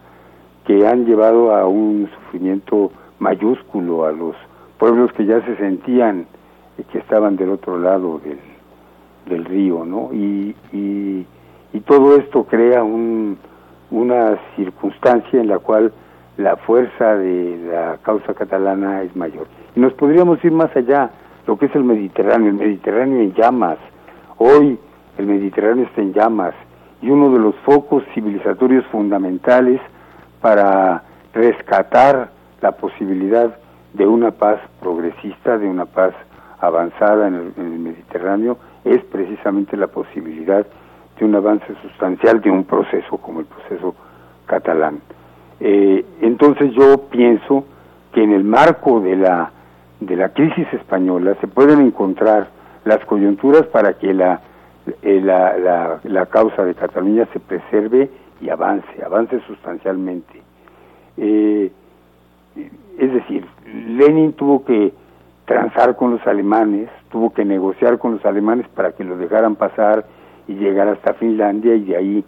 que han llevado a un sufrimiento mayúsculo a los pueblos que ya se sentían eh, que estaban del otro lado del, del río, ¿no? Y, y, y todo esto crea un, una circunstancia en la cual la fuerza de la causa catalana es mayor. Y nos podríamos ir más allá, lo que es el Mediterráneo, el Mediterráneo en llamas. Hoy el Mediterráneo está en llamas y uno de los focos civilizatorios fundamentales para rescatar la posibilidad de una paz progresista, de una paz avanzada en el, en el Mediterráneo, es precisamente la posibilidad de un avance sustancial de un proceso como el proceso catalán. Eh, entonces yo pienso que en el marco de la de la crisis española se pueden encontrar las coyunturas para que la, eh, la, la, la causa de Cataluña se preserve y avance, avance sustancialmente. Eh, es decir, Lenin tuvo que transar con los alemanes, tuvo que negociar con los alemanes para que lo dejaran pasar y llegar hasta Finlandia y de ahí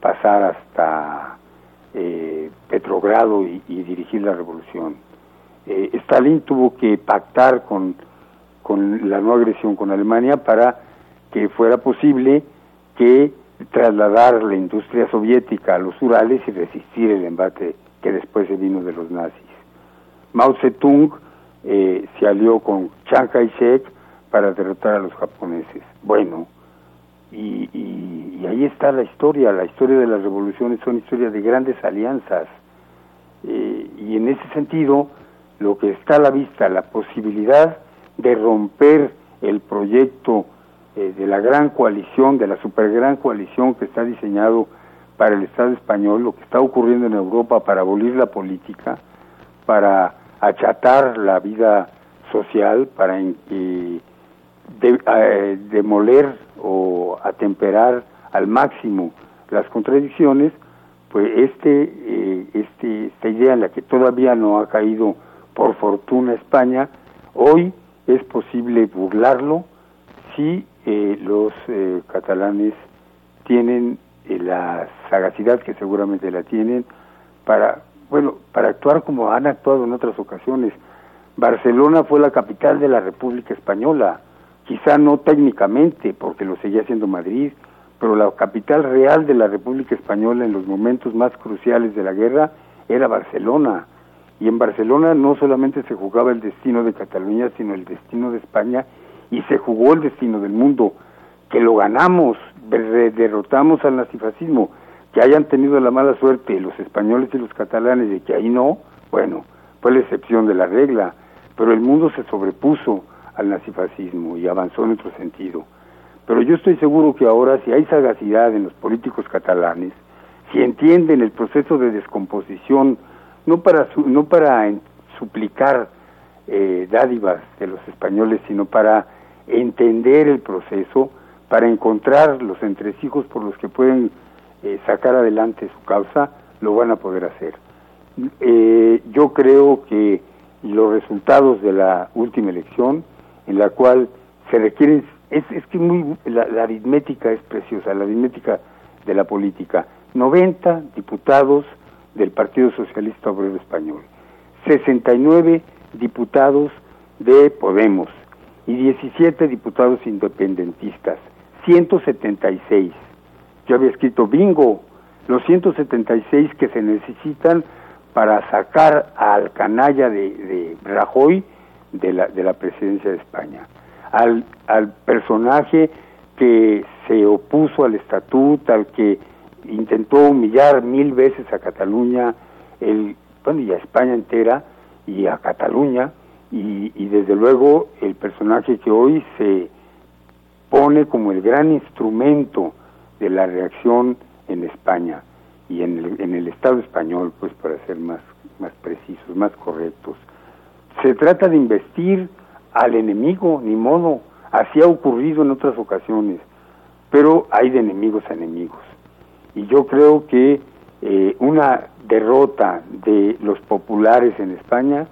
pasar hasta eh, Petrogrado y, dirigir la revolución. Eh, Stalin tuvo que pactar con, con la no agresión con Alemania para que fuera posible que trasladar la industria soviética a los Urales y resistir el embate que después se vino de los nazis. Mao Zedong eh, se alió con Chiang Kai-shek para derrotar a los japoneses. Bueno, y, y, ahí está la historia, la historia de las revoluciones son historias de grandes alianzas. Eh, y en ese sentido, lo que está a la vista, la posibilidad de romper el proyecto eh, de la gran coalición, de la super gran coalición que está diseñado para el Estado español, lo que está ocurriendo en Europa para abolir la política, para achatar la vida social, para eh, de, eh, demoler o atemperar al máximo las contradicciones, pues este, eh, este, esta idea en la que todavía no ha caído por fortuna España, hoy es posible burlarlo si eh, los eh, catalanes tienen eh, la sagacidad que seguramente la tienen para bueno para actuar como han actuado en otras ocasiones. Barcelona fue la capital de la República Española quizá no técnicamente porque lo seguía siendo Madrid pero la capital real de la República Española en los momentos más cruciales de la guerra era Barcelona. Y en Barcelona no solamente se jugaba el destino de Cataluña sino el destino de España y se jugó el destino del mundo, que lo ganamos, derrotamos al nazifascismo, que hayan tenido la mala suerte los españoles y los catalanes de que ahí no, bueno, fue la excepción de la regla, pero el mundo se sobrepuso al nazifascismo y avanzó en otro sentido. Pero yo estoy seguro que ahora si hay sagacidad en los políticos catalanes, si entienden el proceso de descomposición, no para, su, no para suplicar eh, dádivas de los españoles, sino para entender el proceso, para encontrar los entresijos por los que pueden eh, sacar adelante su causa, lo van a poder hacer. Eh, yo creo que los resultados de la última elección, en la cual se requieren, es, es que muy, la, la aritmética es preciosa, la aritmética de la política, 90 diputados del Partido Socialista Obrero Español, 69 diputados de Podemos y 17 diputados independentistas, 176. Yo había escrito bingo, los 176 que se necesitan para sacar al canalla de, de Rajoy de la, de la presidencia de España, al, al personaje que se opuso al estatuto, al que intentó humillar mil veces a Cataluña, el, bueno, y a España entera, y a Cataluña, y, y, desde luego el personaje que hoy se pone como el gran instrumento de la reacción en España y en el, en el Estado español, pues para ser más, más precisos, más correctos. Se trata de investir al enemigo, ni modo, así ha ocurrido en otras ocasiones, pero hay de enemigos a enemigos. Y yo creo que eh, una derrota de los populares en España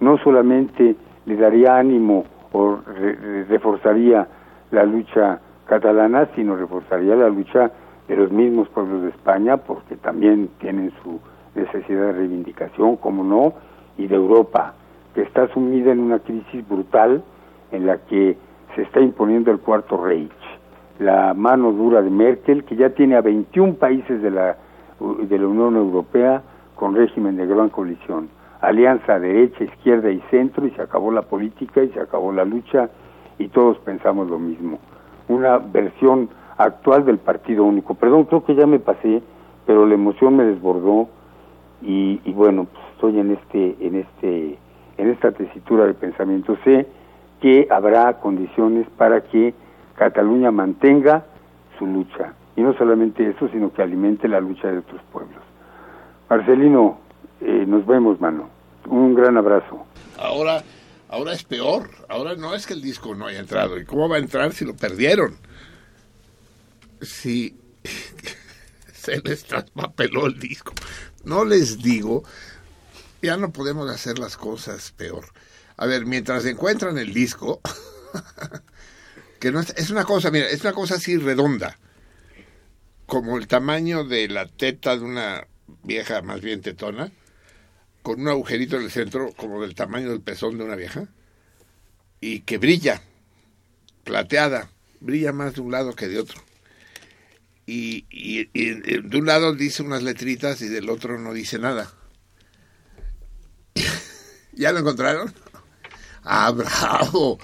no solamente le daría ánimo o re- re- reforzaría la lucha catalana, sino reforzaría la lucha de los mismos pueblos de España, porque también tienen su necesidad de reivindicación, como no, y de Europa, que está sumida en una crisis brutal en la que se está imponiendo el cuarto Reich, la mano dura de Merkel, que ya tiene a 21 países de la, de la Unión Europea con régimen de gran coalición, alianza derecha, izquierda y centro, y se acabó la política y se acabó la lucha, y todos pensamos lo mismo. Una versión actual del partido único. Perdón, creo que ya me pasé, pero la emoción me desbordó y, y bueno, pues estoy en este, en este, en esta tesitura de pensamiento. Sé que habrá condiciones para que Cataluña mantenga su lucha. Y no solamente eso, sino que alimente la lucha de otros pueblos. Marcelino, eh, nos vemos, mano. Un gran abrazo. Ahora, ahora es peor. Ahora no es que el disco no haya entrado. ¿Y cómo va a entrar si lo perdieron? Si (laughs) se les traspapeló el disco. No les digo, ya no podemos hacer las cosas peor. A ver, mientras encuentran el disco, (laughs) que no es, es una cosa, mira, es una cosa así redonda, como el tamaño de la teta de una vieja más bien tetona, con un agujerito en el centro como del tamaño del pezón de una vieja y que brilla, plateada, brilla más de un lado que de otro. Y, y- y de un lado dice unas letritas y del otro no dice nada. ¿Ya lo encontraron? (laughs) Ah, bravo.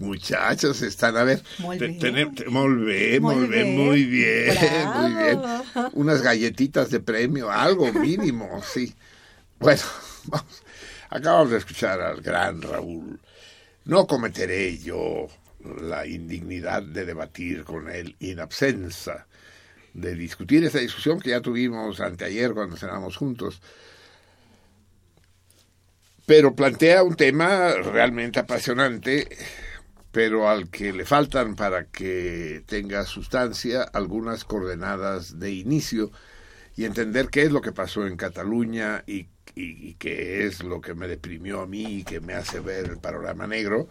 Muchachos, están a ver. Muy bien. Muy bien, Muy bien, bien. muy bien, muy bien. Bravo. Unas galletitas de premio, algo mínimo, (laughs) sí. Bueno, (laughs) vamos. Acabamos de escuchar al gran Raúl. No cometeré yo la indignidad de debatir con él in absenza, de discutir esta discusión que ya tuvimos anteayer cuando cenamos juntos. Pero plantea un tema realmente apasionante, pero al que le faltan para que tenga sustancia algunas coordenadas de inicio y entender qué es lo que pasó en Cataluña y, y- qué es lo que me deprimió a mí y que me hace ver el panorama negro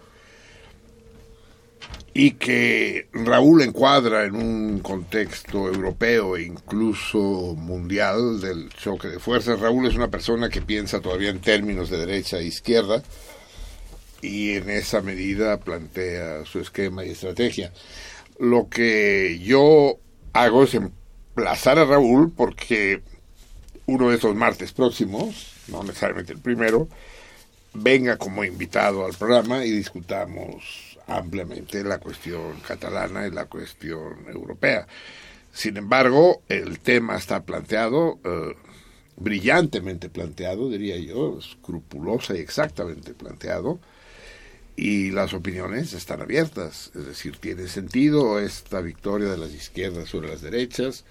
y que Raúl encuadra en un contexto europeo e incluso mundial del choque de fuerzas. Raúl es una persona que piensa todavía en términos de derecha e izquierda y en esa medida plantea su esquema y estrategia. Lo que yo hago es emplazar a Raúl porque uno de esos martes próximos, no necesariamente el primero, venga como invitado al programa y discutamos ampliamente la cuestión catalana y la cuestión europea. Sin embargo, el tema está planteado, eh, brillantemente planteado, diría yo, escrupulosa y exactamente planteado, y las opiniones están abiertas. Es decir, tiene sentido esta victoria de las izquierdas sobre las derechas,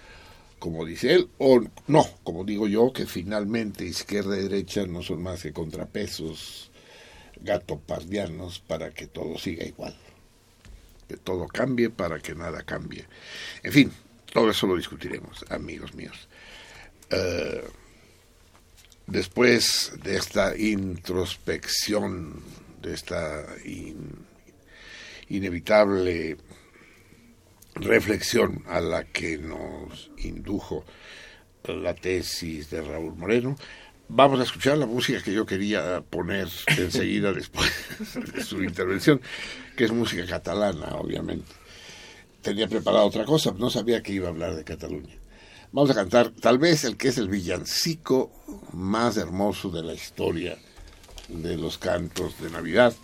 como dice él, o no, como digo yo, que finalmente izquierda y derecha no son más que contrapesos gatopardianos para que todo siga igual. Que todo cambie para que nada cambie. En fin, todo eso lo discutiremos, amigos míos. Eh, después de esta introspección, de esta in- inevitable reflexión a la que nos indujo la tesis de Raúl Moreno, vamos a escuchar la música que yo quería poner enseguida (laughs) después de su intervención, que es música catalana, obviamente. Tenía preparado otra cosa, no sabía que iba a hablar de Cataluña. Vamos a cantar tal vez el que es el villancico más hermoso de la historia de los cantos de Navidad,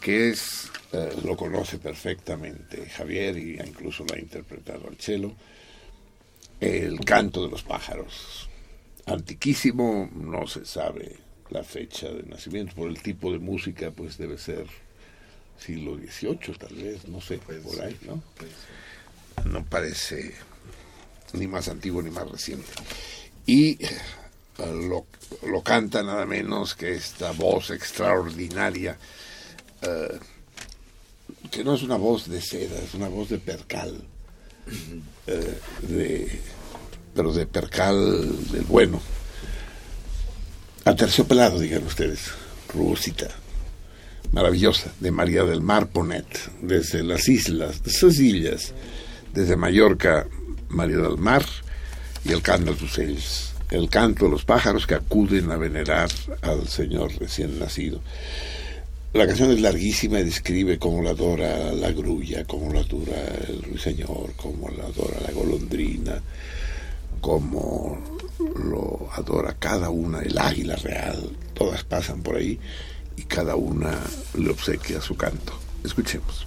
que es, eh, lo conoce perfectamente Javier y incluso lo ha interpretado al cello, el canto de los pájaros. Antiquísimo, no se sabe la fecha de nacimiento, por el tipo de música, pues debe ser siglo XVIII tal vez, no sé, por ahí, ¿no? No parece ni más antiguo ni más reciente. Y eh, lo, lo canta nada menos que esta voz extraordinaria, eh, que no es una voz de seda, es una voz de percal, eh, de pero de percal del bueno. Aterciopelado, digan ustedes, rugosita, maravillosa, de María del Mar Ponet, desde las islas, de sus islas, desde Mallorca, María del Mar, y el canto de el canto de los pájaros que acuden a venerar al Señor recién nacido. La canción es larguísima y describe cómo la adora la grulla, cómo la adora el ruiseñor, cómo la adora la golondrina, cómo lo adora cada una, el águila real, todas pasan por ahí y cada una le obsequia su canto. Escuchemos.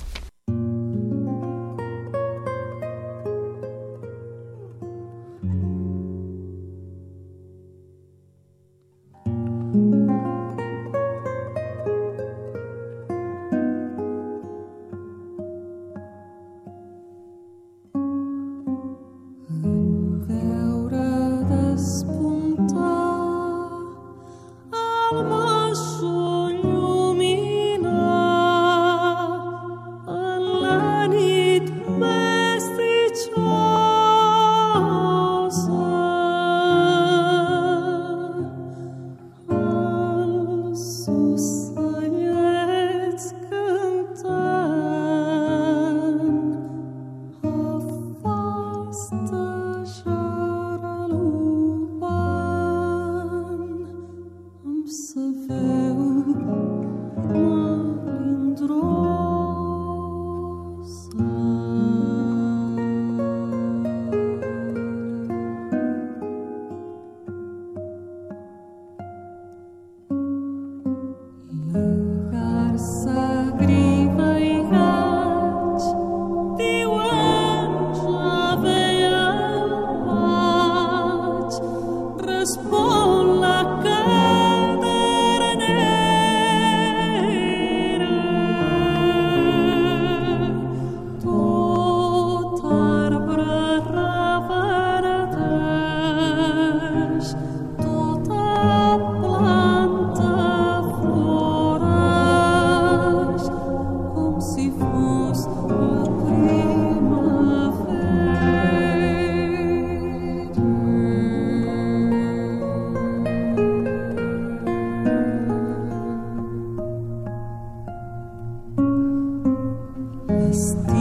Primavera.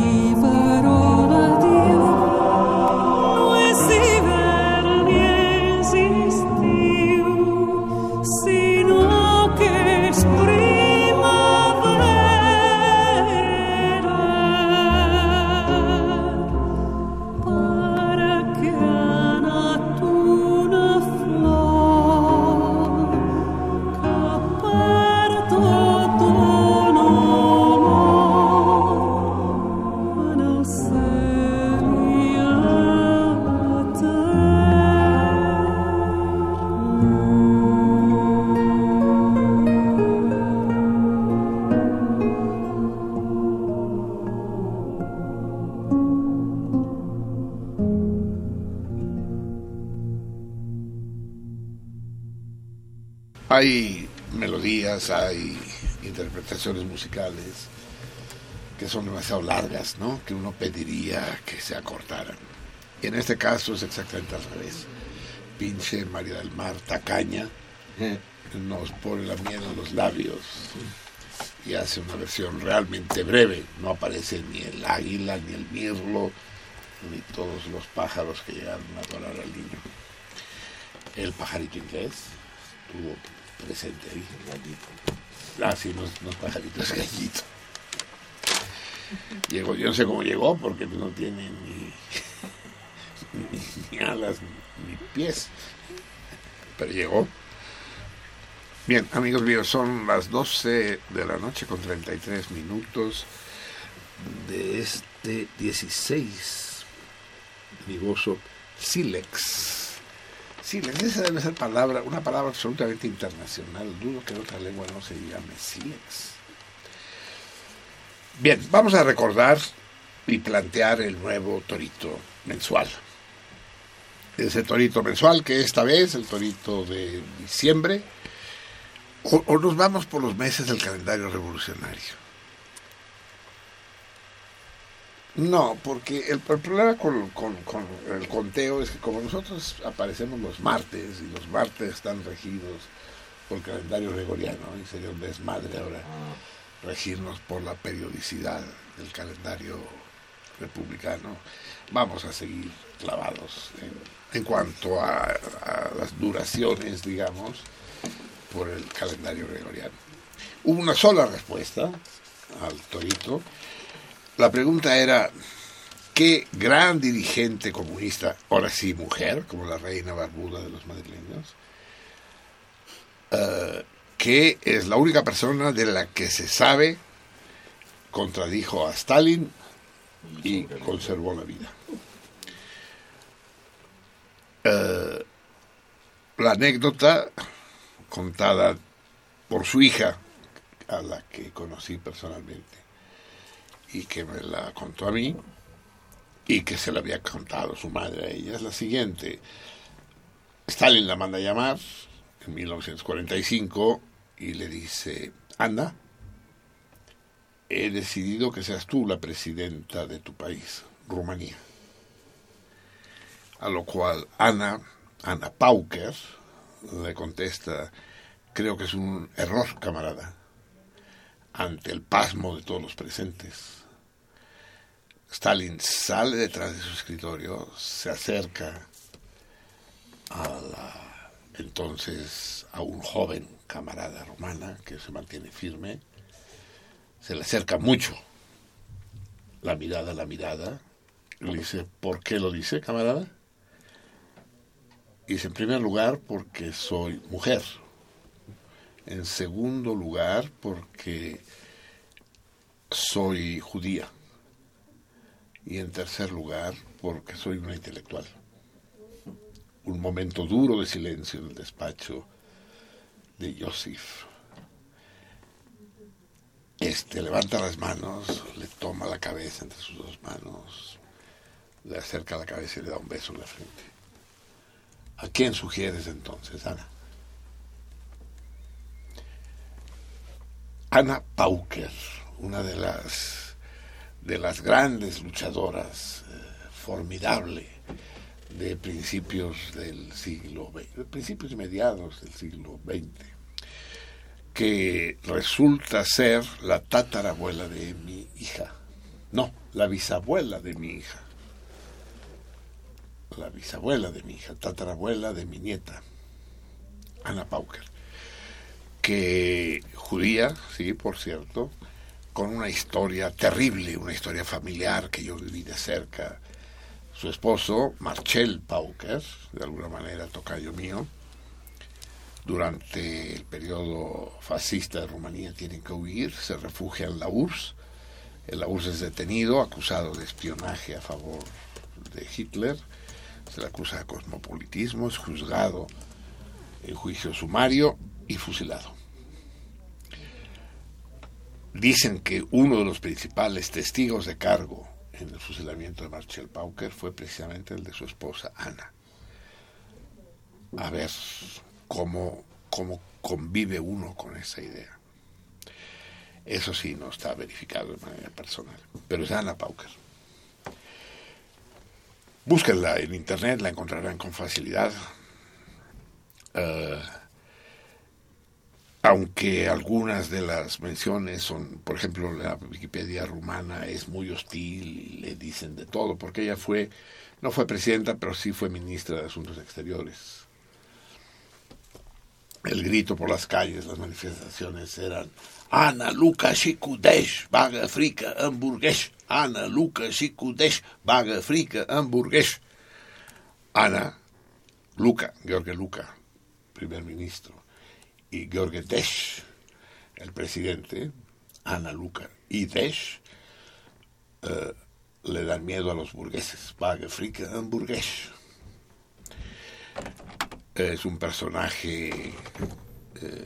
Que son demasiado largas, ¿no? Que uno pediría que se acortaran. Y en este caso es exactamente al revés. Pinche María del Mar, tacaña, nos pone la miel en los labios y hace una versión realmente breve. No aparece ni el águila, ni el mirlo, ni todos los pájaros que llegaron a adorar al niño. El pajarito inglés estuvo presente ahí. Ah, sí, no, es- no es pajarito, es gallito. Llegó, yo no sé cómo llegó, porque no tiene (laughs) ni, alas ni pies. Pero llegó. Bien, amigos míos, son las 12 de la noche con 33 minutos de este 16 amigoso Silex. Silex, esa debe ser palabra, una palabra absolutamente internacional. Dudo que en otra lengua no se llame Silex. Bien, vamos a recordar y plantear el nuevo torito mensual. Ese torito mensual que esta vez, el torito de diciembre, o, nos vamos por los meses del calendario revolucionario. No, porque el, problema con, el conteo es que como nosotros aparecemos los martes y los martes están regidos por el calendario gregoriano y sería desmadre ahora regirnos por la periodicidad del calendario republicano, vamos a seguir clavados en, cuanto a, las duraciones, digamos, por el calendario gregoriano. Hubo una sola respuesta al torito. La pregunta era, ¿qué gran dirigente comunista, ahora sí mujer, como la reina barbuda de los madrileños, eh, que es la única persona de la que se sabe contradijo a Stalin y conservó la vida? Eh, la anécdota contada por su hija, a la que conocí personalmente, y que me la contó a mí, y que se la había contado su madre a ella, es la siguiente. Stalin la manda a llamar en 1945 y le dice, Ana, he decidido que seas tú la presidenta de tu país, Rumanía. A lo cual Ana, Ana Pauker, le contesta, creo que es un error, camarada, ante el pasmo de todos los presentes. Stalin sale detrás de su escritorio, se acerca a la entonces a un joven camarada romana que se mantiene firme, se le acerca mucho, la mirada, la mirada, le dice, ¿por qué lo dice, camarada? Y dice, en primer lugar, porque soy mujer. En segundo lugar, porque soy judía. Y en tercer lugar, porque soy una intelectual. Un momento duro de silencio en el despacho de Joseph. Este levanta las manos, le toma la cabeza entre sus dos manos, le acerca la cabeza y le da un beso en la frente. ¿A quién sugieres entonces, Ana? Ana Pauker, una de las de las grandes luchadoras, eh, formidable, de principios del siglo XX, de principios y mediados del siglo XX, que resulta ser la tatarabuela de mi hija. No, la bisabuela de mi hija. La bisabuela de mi hija, tatarabuela de mi nieta, Ana Pauker, que judía, sí, por cierto, con una historia terrible, una historia familiar que yo viví de cerca. Su esposo, Marcel Pauker, de alguna manera tocayo mío, durante el periodo fascista de Rumanía tienen que huir, se refugia en la URSS. El la URSS es detenido, acusado de espionaje a favor de Hitler. Se le acusa de cosmopolitismo, es juzgado en juicio sumario y fusilado. Dicen que uno de los principales testigos de cargo en el fusilamiento de Marcel Pauker fue precisamente el de su esposa Ana. A ver cómo, cómo convive uno con esa idea. Eso sí no está verificado de manera personal, pero es Ana Pauker. Búsquenla en internet, la encontrarán con facilidad. Eh, aunque algunas de las menciones son, por ejemplo, la Wikipedia rumana es muy hostil y le dicen de todo, porque ella fue, no fue presidenta, pero sí fue ministra de Asuntos Exteriores. El grito por las calles, las manifestaciones eran Ana Luka Shikudesh, Baga Frika Hamburguesh, Ana Luka Shikudesh, Baga Frika Hamburguesh. Ana Luka, George Luka, primer ministro y George Desch, el presidente, Ana Luca y Desch, eh, le dan miedo a los burgueses. Vague frica hamburgués. Es un personaje eh,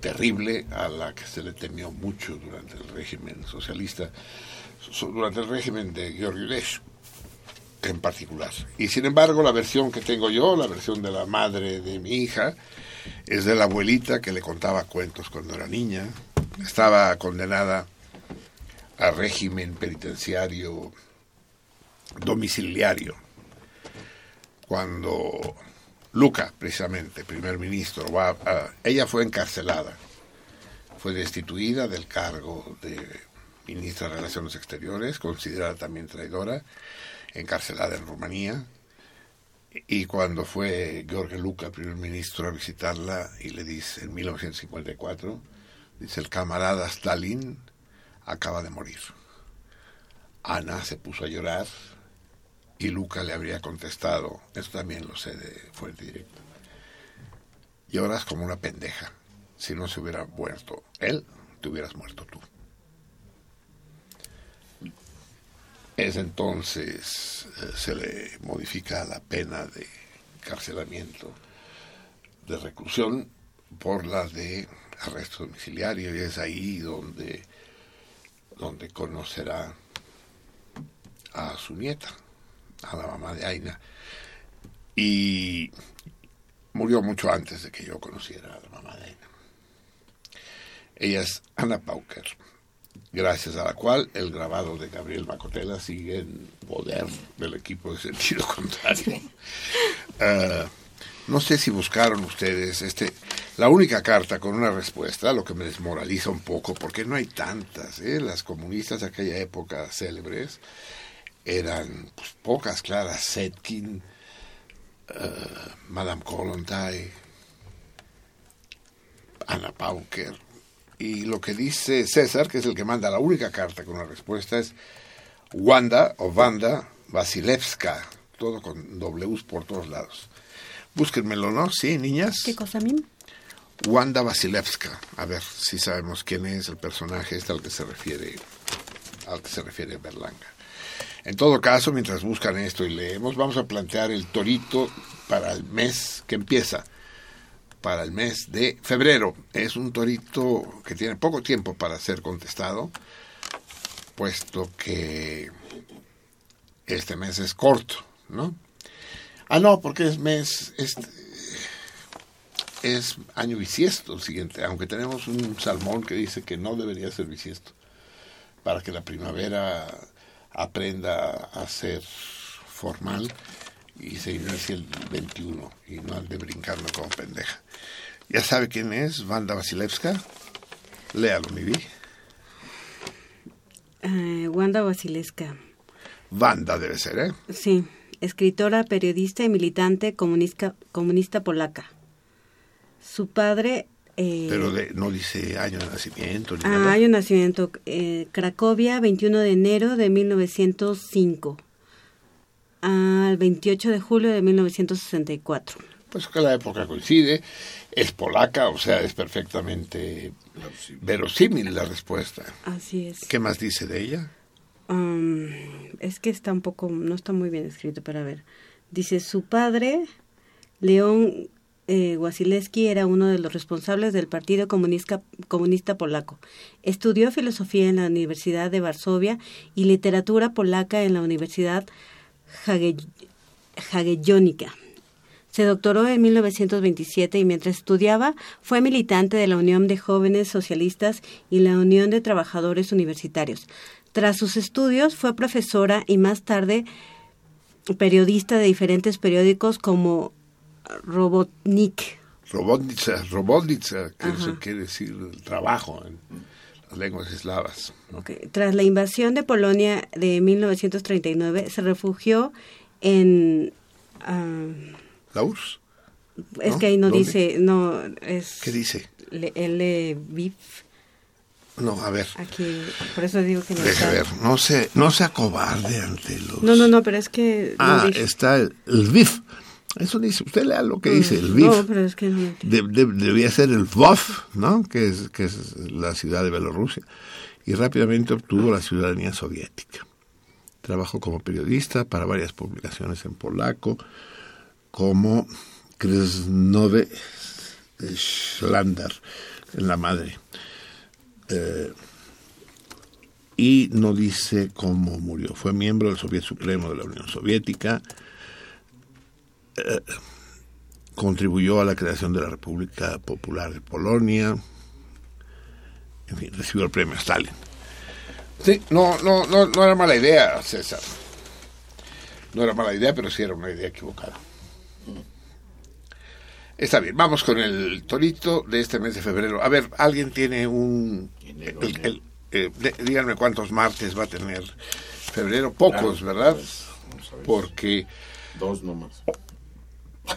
terrible a la que se le temió mucho durante el régimen socialista, so- durante el régimen de George Desch en particular. Y sin embargo, la versión que tengo yo, la versión de la madre de mi hija, es de la abuelita que le contaba cuentos cuando era niña. Estaba condenada a régimen penitenciario domiciliario. Cuando Luca, precisamente, primer ministro, ella fue encarcelada, fue destituida del cargo de ministra de Relaciones Exteriores, considerada también traidora, encarcelada en Rumanía. Y cuando fue George Luca, primer ministro, a visitarla y le dice, en 1954, dice, el camarada Stalin acaba de morir. Ana se puso a llorar y Luca le habría contestado, eso también lo sé de fuente directa, lloras como una pendeja. Si no se hubiera muerto él, te hubieras muerto tú. Es entonces eh, se le modifica la pena de encarcelamiento, de reclusión, por la de arresto domiciliario, y es ahí donde, donde conocerá a su nieta, a la mamá de Aina. Y murió mucho antes de que yo conociera a la mamá de Aina. Ella es Ana Pauker, gracias a la cual el grabado de Gabriel Macotela sigue en poder del equipo de sentido contrario. Ah, (laughs) no sé si buscaron ustedes este la única carta con una respuesta, lo que me desmoraliza un poco, porque no hay tantas. ¿eh? Las comunistas de aquella época célebres eran pues, pocas, claras, Setkin, eh, Madame Kollontai, Ana Pauker. Y lo que dice César, que es el que manda la única carta con una respuesta, es Wanda o Wanda Vasilevska, todo con Ws por todos lados. Búsquenmelo, ¿no? Sí, niñas. ¿Qué cosa, Mim? Wanda Vasilevska. A ver si sabemos quién es el personaje este al que se refiere, al que se refiere Berlanga. En todo caso, mientras buscan esto y leemos, vamos a plantear el torito para el mes que empieza, para el mes de febrero. Es un torito que tiene poco tiempo para ser contestado, puesto que este mes es corto, ¿no? Ah, no, porque es mes, este, es año bisiesto el siguiente, aunque tenemos un salmón que dice que no debería ser bisiesto, para que la primavera aprenda a ser formal y se inicie el 21 y no ande brincando como pendeja. ¿Ya sabe quién es Wanda Vasilevska? Léalo, mi vi. Eh, Wanda Basileska. Wanda debe ser, ¿eh? Sí, escritora, periodista y militante comunista, comunista polaca. Su padre... eh, Pero de- no dice año de nacimiento ni ah, nada. hay un nacimiento. eh, Cracovia, 21 de enero de 1905. Al 28 de julio de 1964. Pues que la época coincide, es polaca, o sea, es perfectamente verosímil la respuesta. Así es. ¿Qué más dice de ella? Um, es que está un poco, no está muy bien escrito, pero a ver. Dice, su padre, León eh, Wasilewski, era uno de los responsables del Partido Comunista, Comunista Polaco. Estudió filosofía en la Universidad de Varsovia y literatura polaca en la Universidad Jagiellonica. Se doctoró en 1927 y mientras estudiaba fue militante de la Unión de Jóvenes Socialistas y la Unión de Trabajadores Universitarios. Tras sus estudios fue profesora y más tarde periodista de diferentes periódicos como Robotnik. Robotnica, Robotnica, que Ajá. eso quiere decir el trabajo en las lenguas eslavas. ¿no? Ok. Tras la invasión de Polonia de 1939 se refugió en... ah, ¿La URSS? es ¿No? que ahí no ¿Dónde? dice, no, es... ¿Qué dice? Lviv. No, a ver, Aquí, por eso digo que no deja está. ver, no se, no se acobarde ante los... No, no, no, pero es que... no Ah, dice. está el, el VIF. Eso dice, usted lea lo que dice, el VIF. No, pero es que. De- de- debía ser el VOF, ¿no? Que es, que es la ciudad de Bielorrusia. Y rápidamente obtuvo la ciudadanía soviética. Trabajó como periodista para varias publicaciones en polaco, como Krasnowe Schlandar, en la madre. Eh, y no dice cómo murió. Fue miembro del Soviet Supremo de la Unión Soviética contribuyó a la creación de la República Popular de Polonia, en fin, recibió el premio Stalin. Sí, no, no, no, no era mala idea, César. No era mala idea, pero sí era una idea equivocada. Está bien, vamos con el torito de este mes de febrero. A ver, ¿alguien tiene un... El- el- eh, díganme cuántos martes va a tener febrero. Pocos, Claro, ¿verdad? pues, vamos a ver. Porque... Dos nomás.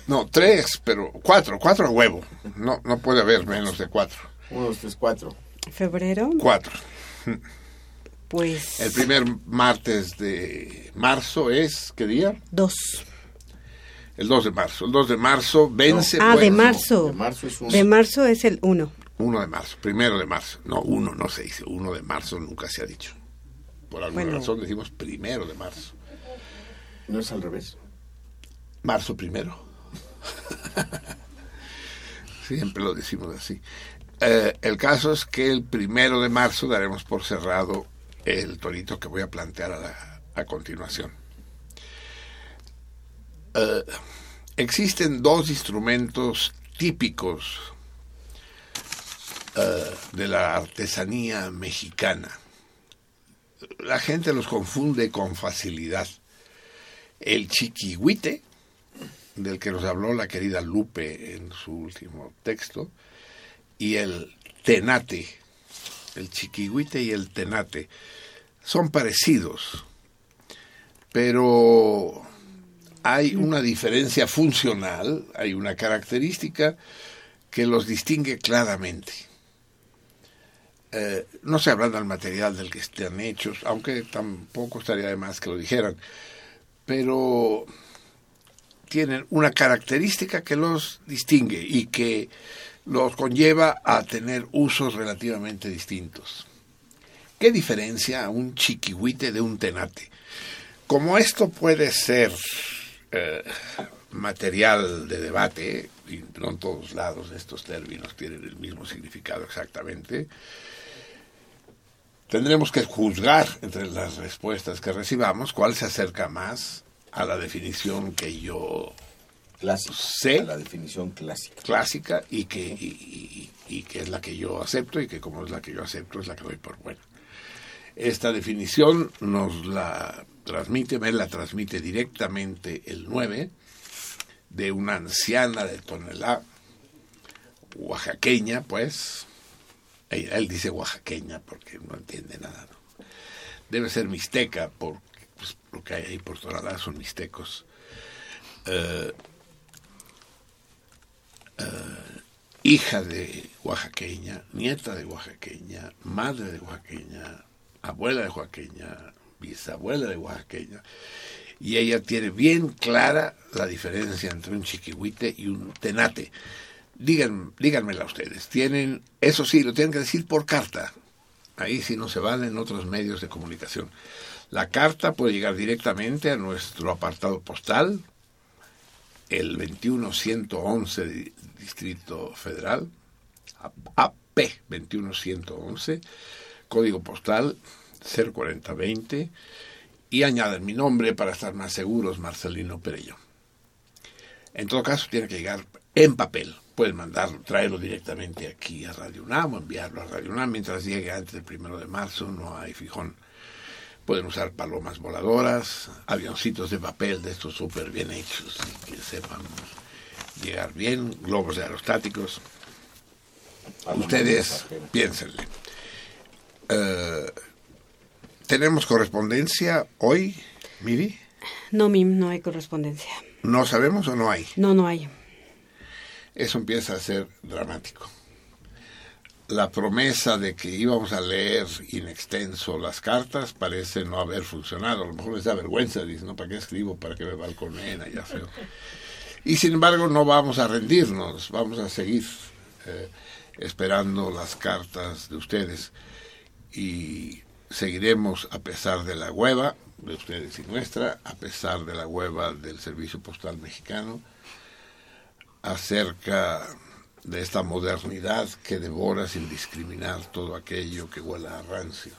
No, tres, pero cuatro, cuatro a huevo. No, no puede haber menos de cuatro. Uno, dos, tres, cuatro. Febrero, Cuatro. pues El primer martes de marzo es, ¿qué día? dos. El 2 de marzo. El 2 de marzo vence. Ah, de bueno, marzo. De marzo es uno. De marzo es el 1. 1 de marzo, primero de marzo. No, uno no se dice. 1 de marzo nunca se ha dicho. Por alguna Bueno. razón decimos primero de marzo. No es al revés. Marzo primero. (laughs) Siempre lo decimos así. Eh, el caso es que el primero de marzo daremos por cerrado el torito que voy a plantear a, continuación. Eh, existen dos instrumentos típicos eh, de la artesanía mexicana. La gente los confunde con facilidad. El chiquihuite, del que nos habló la querida Lupe en su último texto, y el tenate, el chiquihuite y el tenate, son parecidos, pero hay una diferencia funcional, hay una característica que los distingue claramente. Eh, no se habla del material del que estén hechos, aunque tampoco estaría de más que lo dijeran, pero tienen una característica que los distingue y que los conlleva a tener usos relativamente distintos. ¿Qué diferencia un chiquihuite de un tenate? Como esto puede ser eh, material de debate, y no en todos lados estos términos tienen el mismo significado exactamente, tendremos que juzgar entre las respuestas que recibamos cuál se acerca más a la definición que yo. Sí. A la definición clásica. clásica y que, y, y- y que es la que yo acepto y que como es la que yo acepto es la que doy por buena. Esta definición nos la transmite, me la transmite directamente el 9 de una anciana de Tonelá, oaxaqueña, pues. Él, dice oaxaqueña porque no entiende nada. ¿no? Debe ser mixteca, porque lo que hay ahí por Tonelá son mixtecos. Eh, hija de oaxaqueña, nieta de oaxaqueña, madre de oaxaqueña, abuela de oaxaqueña, bisabuela de oaxaqueña. Y ella tiene bien clara la diferencia entre un chiquihuite y un tenate. Digan, díganmela ustedes. Tienen, eso sí, lo tienen que decir por carta. Ahí sí no se valen otros medios de comunicación. La carta puede llegar directamente a nuestro apartado postal, el 21111 di- Distrito Federal, AP 21111, código postal 04020, y añaden mi nombre para estar más seguros, Marcelino Perello. En todo caso, tiene que llegar en papel. Pueden mandarlo, traerlo directamente aquí a Radio UNAM o enviarlo a Radio UNAM mientras llegue antes del primero de marzo, no hay fijón. Pueden usar palomas voladoras, avioncitos de papel de estos súper bien hechos y que sepan llegar bien, globos aerostáticos. Ustedes piénsenle. Eh, ¿Tenemos correspondencia hoy, Miri? No, Mim, no hay correspondencia. ¿No sabemos o no hay? No, no hay. Eso empieza a ser dramático. La promesa de que íbamos a leer in extenso las cartas parece no haber funcionado. A lo mejor les da vergüenza, dicen, ¿no? ¿Para qué escribo? ¿Para qué me balconeen? Ya feo. Y sin embargo no vamos a rendirnos, vamos a seguir eh, esperando las cartas de ustedes y seguiremos a pesar de la hueva de ustedes y nuestra, a pesar de la hueva del Servicio Postal Mexicano, acerca de esta modernidad que devora sin discriminar todo aquello que huela a rancio.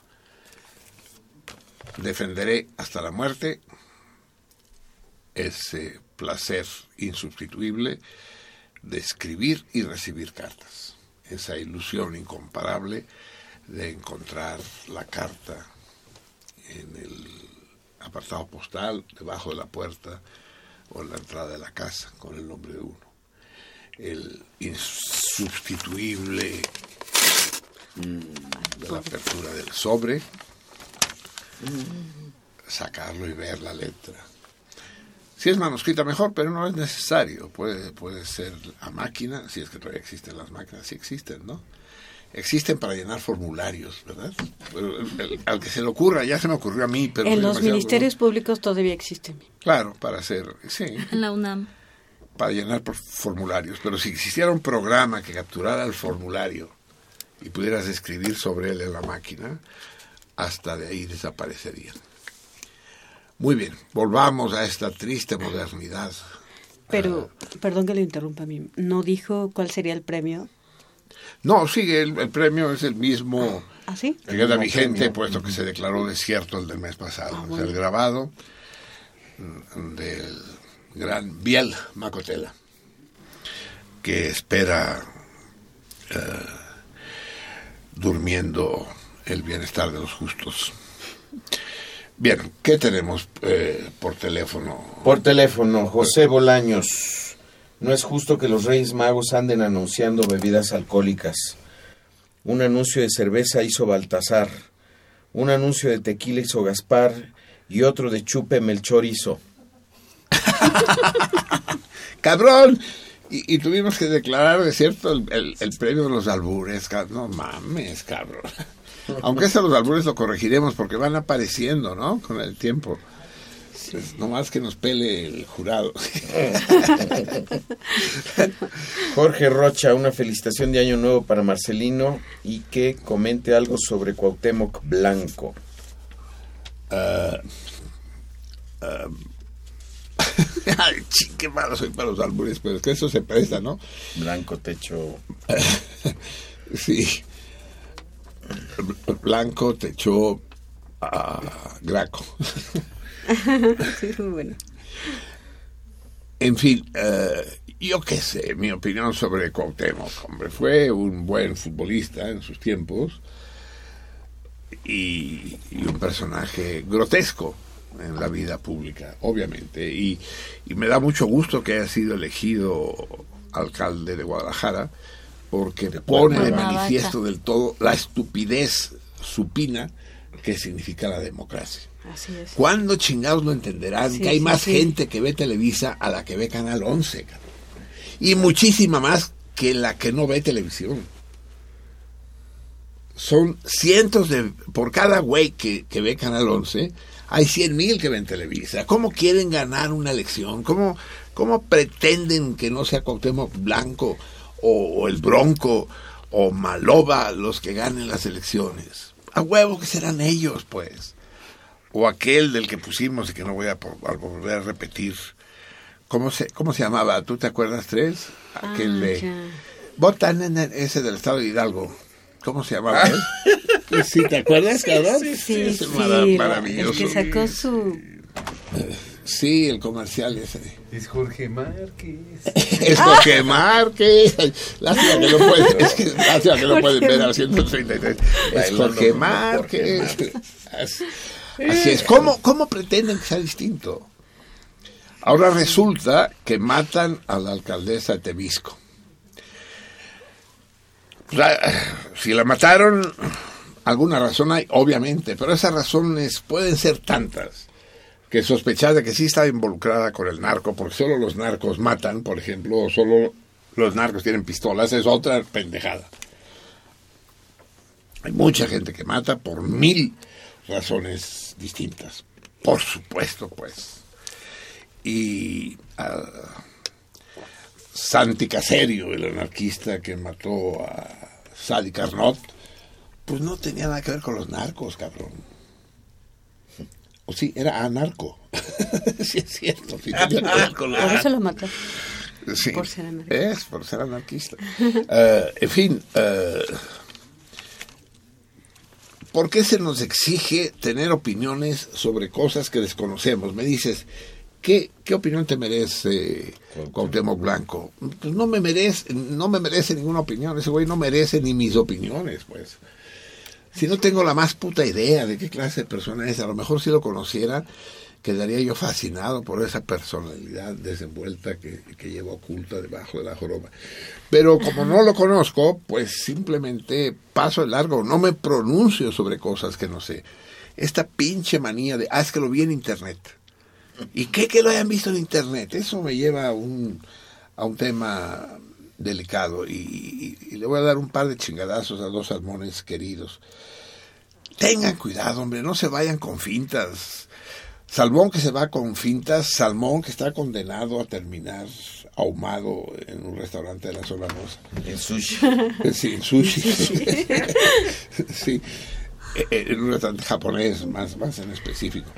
Defenderé hasta la muerte ese placer insubstituible de escribir y recibir cartas, esa ilusión incomparable de encontrar la carta en el apartado postal, debajo de la puerta o en la entrada de la casa, con el nombre de uno. El insubstituible de la apertura del sobre, sacarlo y ver la letra. Si es manuscrita mejor, pero no es necesario. Puede, puede ser a máquina, si es que todavía existen las máquinas, sí existen, ¿no? Existen para llenar formularios, ¿verdad? El- el- al que se le ocurra, ya se me ocurrió a mí, pero... en los ministerios públicos todavía existen. Claro, para hacer, sí, En (laughs) la UNAM. Para llenar por formularios. Pero si existiera un programa que capturara el formulario y pudieras escribir sobre él en la máquina, hasta de ahí desaparecerían. Muy bien, volvamos a esta triste modernidad. Pero, perdón que le interrumpa a mí, ¿no dijo cuál sería el premio? No, sigue, el, el premio es el mismo ¿Ah, sí? que queda vigente, premio. puesto que se declaró desierto el del mes pasado. Ah, O sea, el grabado mm, del gran Biel Macotela, que espera eh, durmiendo el bienestar de los justos. Bien, ¿qué tenemos eh, por teléfono? Por teléfono, José Bolaños. No es justo que los Reyes Magos anden anunciando bebidas alcohólicas. Un anuncio de cerveza hizo Baltasar. Un anuncio de tequila hizo Gaspar. Y otro de chupe Melchor hizo. (laughs) ¡Cabrón! Y, y tuvimos que declarar, de cierto, el, el- el premio de los albures. No mames, cabrón. Aunque eso los albures lo corregiremos porque van apareciendo, ¿no? Con el tiempo. Pues, no más que nos pele el jurado. (laughs) Jorge Rocha, una felicitación de Año Nuevo para Marcelino y que comente algo sobre Cuauhtémoc Blanco. (laughs) Ay, ching, qué malo soy para los albures, pero es que eso se presta, ¿no? Blanco techo. (laughs) Sí. Blanco te echó a Graco. (laughs) Sí, muy bueno. En fin, eh, yo qué sé, mi opinión sobre Cuauhtémoc, hombre, fue un buen futbolista en sus tiempos y, y un personaje grotesco en la vida pública, obviamente, y, y me da mucho gusto que haya sido elegido alcalde de Guadalajara porque pone de manifiesto del todo la estupidez supina que significa la democracia. Así es. ¿Cuándo chingados lo entenderán? Sí, que hay sí, más sí. gente que ve Televisa a la que ve Canal 11, cabrón. Y muchísima más que la que no ve televisión. Son cientos de... Por cada güey que, que ve Canal 11, hay cien mil que ven Televisa. ¿Cómo quieren ganar una elección? ¿Cómo, cómo pretenden que no sea Cuauhtémoc Blanco o, o el Bronco o Maloba los que ganen las elecciones? A huevo que serán ellos, pues o aquel del que pusimos y que no voy a, a volver a repetir. ¿Cómo se, ¿Cómo se llamaba? ¿Tú te acuerdas, Tres? Aquel Ah, de... ya. Votan en ese del estado de Hidalgo. ¿Cómo se llamaba (laughs) él? ¿Sí te acuerdas, cabrón? Sí, es sí, maravilloso. el que sacó su... Sí, el comercial ese. Es Jorge Márquez. Es Jorge Márquez. Lástima que no pueden, es que lástima que no pueden ver al 133. Es Jorge Márquez. Así, así es. ¿Cómo, ¿Cómo pretenden que sea distinto? Ahora resulta que matan a la alcaldesa de Temisco. O sea, si la mataron, alguna razón hay, obviamente, pero esas razones pueden ser tantas que sospechar de que sí está involucrada con el narco, porque solo los narcos matan, por ejemplo, o solo los narcos tienen pistolas, es otra pendejada. Hay mucha gente que mata por mil razones distintas, por supuesto, pues. Y ah, Santi Caserio, el anarquista que mató a Sadi Carnot, pues no tenía nada que ver con los narcos, cabrón. O sí, era anarco. (laughs) sí, es cierto. Sí, tenía que ver con los Por eso lo mató. Sí, Por ser anarquista. Es, por ser anarquista. Eh, en fin, eh, ¿por qué se nos exige tener opiniones sobre cosas que desconocemos? Me dices, ¿qué, qué opinión te merece Cuauhtémoc Blanco? Pues no me merece, no me merece ninguna opinión. Ese güey no merece ni mis opiniones, pues. Si no tengo la más puta idea de qué clase de persona es, a lo mejor si lo conociera, quedaría yo fascinado por esa personalidad desenvuelta que, que lleva oculta debajo de la joroba. Pero como no lo conozco, pues simplemente paso el largo, no me pronuncio sobre cosas que no sé. Esta pinche manía de, ah, es que lo vi en internet. ¿Y qué que lo hayan visto en internet? Eso me lleva a un, a un tema delicado y, y- y le voy a dar un par de chingadazos a dos salmones queridos. Tengan cuidado, hombre, no se vayan con fintas. Salmón que se va con fintas, salmón que está condenado a terminar ahumado en un restaurante de la zona rosa. El sushi. Sí, en sushi. (laughs) (laughs) sí. Eh, eh, En un restaurante japonés, más, más en específico.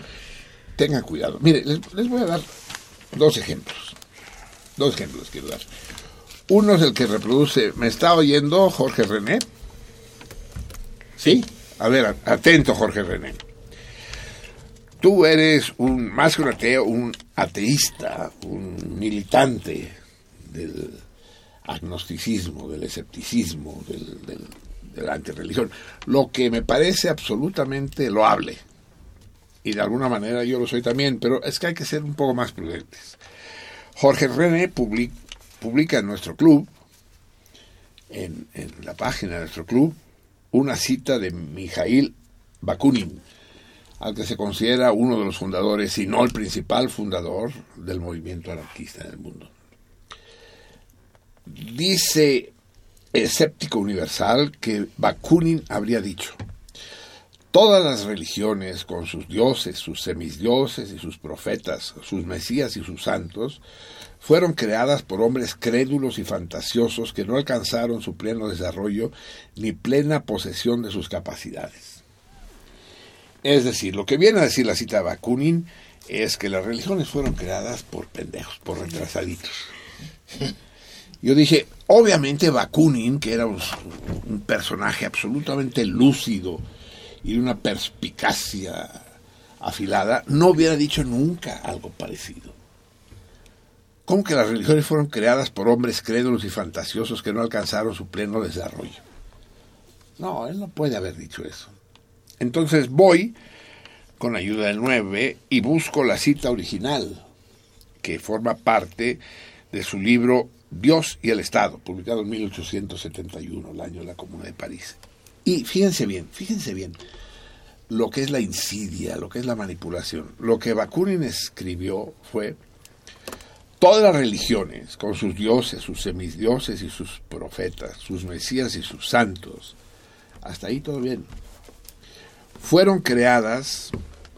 Tengan cuidado. Mire, les, les voy a dar dos ejemplos. Dos ejemplos les quiero dar. Uno es el que reproduce. ¿Me está oyendo Jorge René? ¿Sí? A ver, atento, Jorge René. Tú eres un, más que un ateo, un ateísta, un militante del agnosticismo, del escepticismo, del, del, de la antirreligión, lo que me parece absolutamente loable. Y de alguna manera yo lo soy también, pero es que hay que ser un poco más prudentes. Jorge René public- publica en nuestro club, en, la página de nuestro club, una cita de Mijail Bakunin, al que se considera uno de los fundadores, si no el principal fundador del movimiento anarquista en el mundo. Dice Escéptico Universal que Bakunin habría dicho, todas las religiones, con sus dioses, sus semidioses y sus profetas, sus mesías y sus santos, fueron creadas por hombres crédulos y fantasiosos que no alcanzaron su pleno desarrollo ni plena posesión de sus capacidades. Es decir, lo que viene a decir la cita de Bakunin es que las religiones fueron creadas por pendejos, por retrasaditos. Yo dije, obviamente Bakunin, que era un, un personaje absolutamente lúcido y de una perspicacia afilada, no hubiera dicho nunca algo parecido. ¿Cómo que las religiones fueron creadas por hombres crédulos y fantasiosos que no alcanzaron su pleno desarrollo? No, él no puede haber dicho eso. Entonces voy, con ayuda del 9, y busco la cita original, que forma parte de su libro Dios y el Estado, publicado en 1871, el año de la Comuna de París. Y fíjense bien, fíjense bien, lo que es la insidia, lo que es la manipulación. Lo que Bakunin escribió fue, todas las religiones, con sus dioses, sus semidioses y sus profetas, sus mesías y sus santos, hasta ahí todo bien, fueron creadas,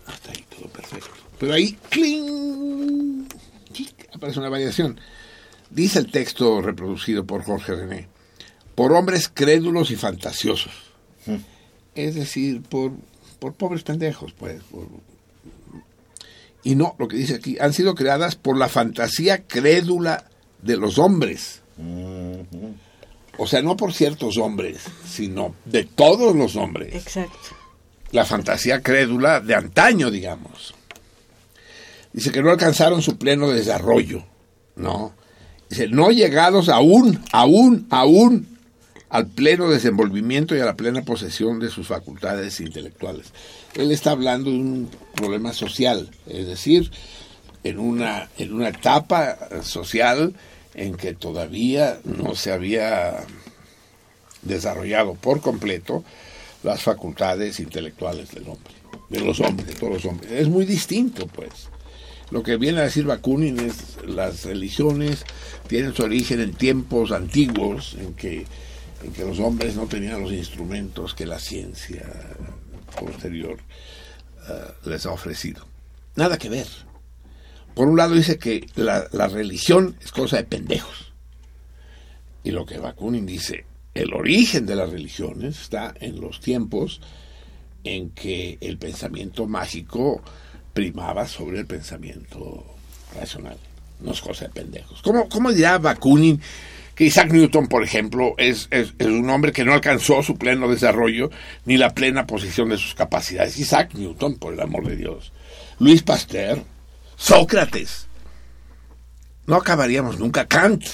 hasta ahí todo perfecto, pero ahí, ¡cling! aparece una variación. Dice el texto reproducido por Jorge René, por hombres crédulos y fantasiosos. (laughs) Es decir, por, por pobres pendejos, pues. por- y no, lo que dice aquí, han sido creadas por la fantasía crédula de los hombres. O sea, no por ciertos hombres, sino de todos los hombres Exacto. la fantasía crédula de antaño, digamos. Dice que no alcanzaron su pleno desarrollo, ¿no? Dice, no llegados aún, aún, aún al pleno desenvolvimiento y a la plena posesión de sus facultades intelectuales. Él está hablando de un problema social, es decir, en una, en una etapa social en que todavía no se había desarrollado por completo las facultades intelectuales del hombre, de los hombres, de todos los hombres. Es muy distinto, pues. Lo que viene a decir Bakunin es las religiones tienen su origen en tiempos antiguos en que, que los hombres no tenían los instrumentos que la ciencia posterior eh, les ha ofrecido. Nada que ver. Por un lado dice que la, religión es cosa de pendejos. Y lo que Bakunin dice, el origen de las religiones está en los tiempos en que el pensamiento mágico primaba sobre el pensamiento racional. No es cosa de pendejos. ¿Cómo, cómo dirá Bakunin Isaac Newton, por ejemplo, es un hombre que no alcanzó su pleno desarrollo ni la plena posición de sus capacidades? Isaac Newton, por el amor de Dios. Luis Pasteur, Sócrates. No acabaríamos nunca. Kant.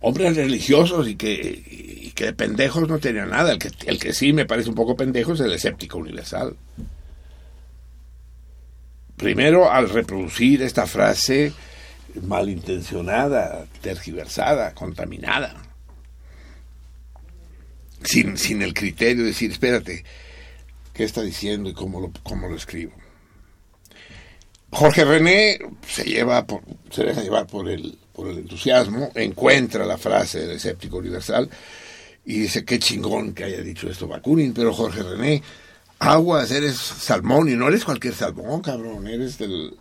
hombres religiosos y que, y que de pendejos no tenían nada. El que, el que sí me parece un poco pendejo es el escéptico universal. Primero, al reproducir esta frase malintencionada, tergiversada, contaminada, sin, sin el criterio de decir, espérate, ¿qué está diciendo y cómo lo, cómo lo escribo? Jorge René se lleva se deja llevar por el, por el entusiasmo, encuentra la frase del escéptico universal y dice qué chingón que haya dicho esto Bakunin, pero Jorge René, aguas, eres salmón y no eres cualquier salmón, cabrón, eres del,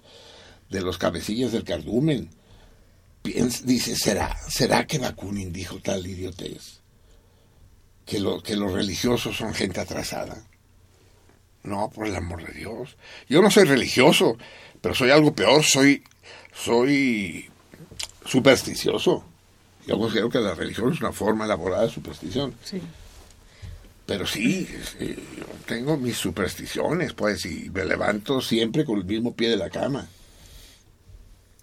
de los cabecillas del cardumen. Piensa- dice, ¿será, ¿será que Bakunin dijo tal idiotez? Que, lo, que los religiosos son gente atrasada. No, por el amor de Dios. Yo no soy religioso, pero soy algo peor, soy, soy supersticioso. Yo considero que la religión es una forma elaborada de superstición. Sí. Pero sí, sí, yo tengo mis supersticiones, pues, y me levanto siempre con el mismo pie de la cama.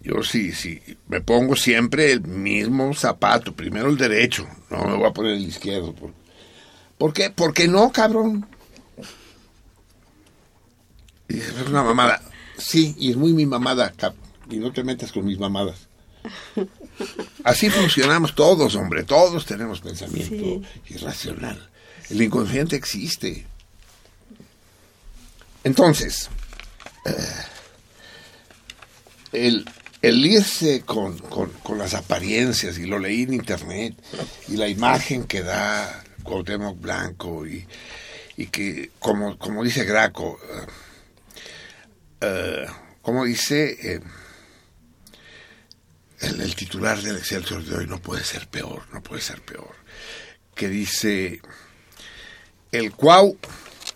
Yo sí, sí, me pongo siempre el mismo zapato, primero el derecho, no me voy a poner el izquierdo. ¿Por, ¿por qué? ¿Por qué no, cabrón? Y es una mamada. Sí, y es muy mi mamada, cap, y no te metas con mis mamadas. Así funcionamos todos, hombre, todos tenemos pensamiento irracional. El inconsciente existe. Entonces, eh, el, el irse con, con- las apariencias, y lo leí en internet, y la imagen que da Cuauhtémoc Blanco, y, y que, como, como dice Graco, eh, eh, como dice eh, el, el titular del Excelsior de hoy, no puede ser peor, no puede ser peor, que dice, el Cuau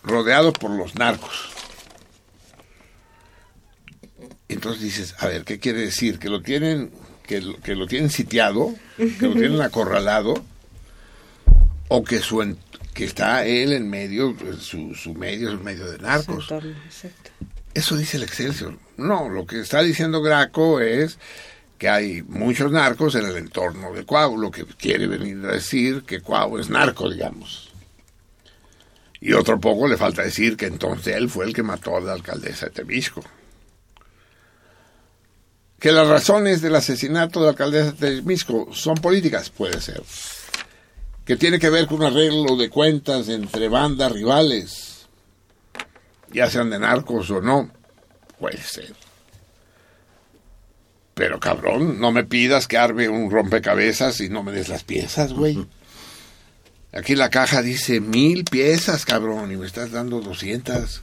rodeado por los narcos. Entonces dices, a ver, ¿qué quiere decir? Que lo tienen, que lo, que lo tienen sitiado, que lo tienen (laughs) acorralado, o que su que está él en medio, su, su medio es medio de narcos. entorno, exacto. Eso dice el Excelsior. No, lo que está diciendo Graco es que hay muchos narcos en el entorno de Cuau, lo que quiere venir a decir que Cuau es narco, digamos. Y otro poco le falta decir que entonces él fue el que mató a la alcaldesa de Temisco. Que las razones del asesinato de la alcaldesa de Temisco son políticas, puede ser. Que tiene que ver con un arreglo de cuentas entre bandas rivales, ya sean de narcos o no, puede ser. Pero cabrón, no me pidas que arme un rompecabezas y no me des las piezas, güey. Aquí la caja dice mil piezas, cabrón, y me estás dando doscientas.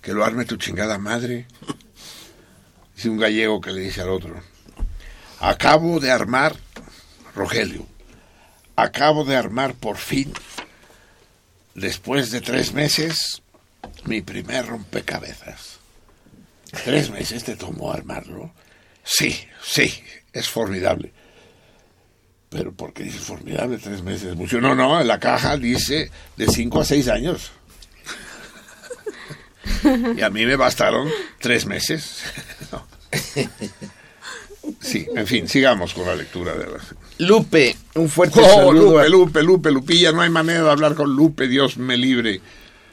Que lo arme tu chingada madre. (laughs) Dice un gallego que le dice al otro. Acabo de armar, Rogelio, acabo de armar por fin, después de tres meses, mi primer rompecabezas. ¿Tres meses te tomó armarlo? Sí, sí, es formidable. Pero ¿por qué dice formidable tres meses? Mucho. No, no, en la caja dice de cinco a seis años. (laughs) Y a mí me bastaron tres meses. (laughs) No. Sí, en fin, sigamos con la lectura de las... Lupe, un fuerte Oh, saludo. a- Lupe, Lupe, Lupe, Lupilla, no hay manera de hablar con Lupe, Dios me libre.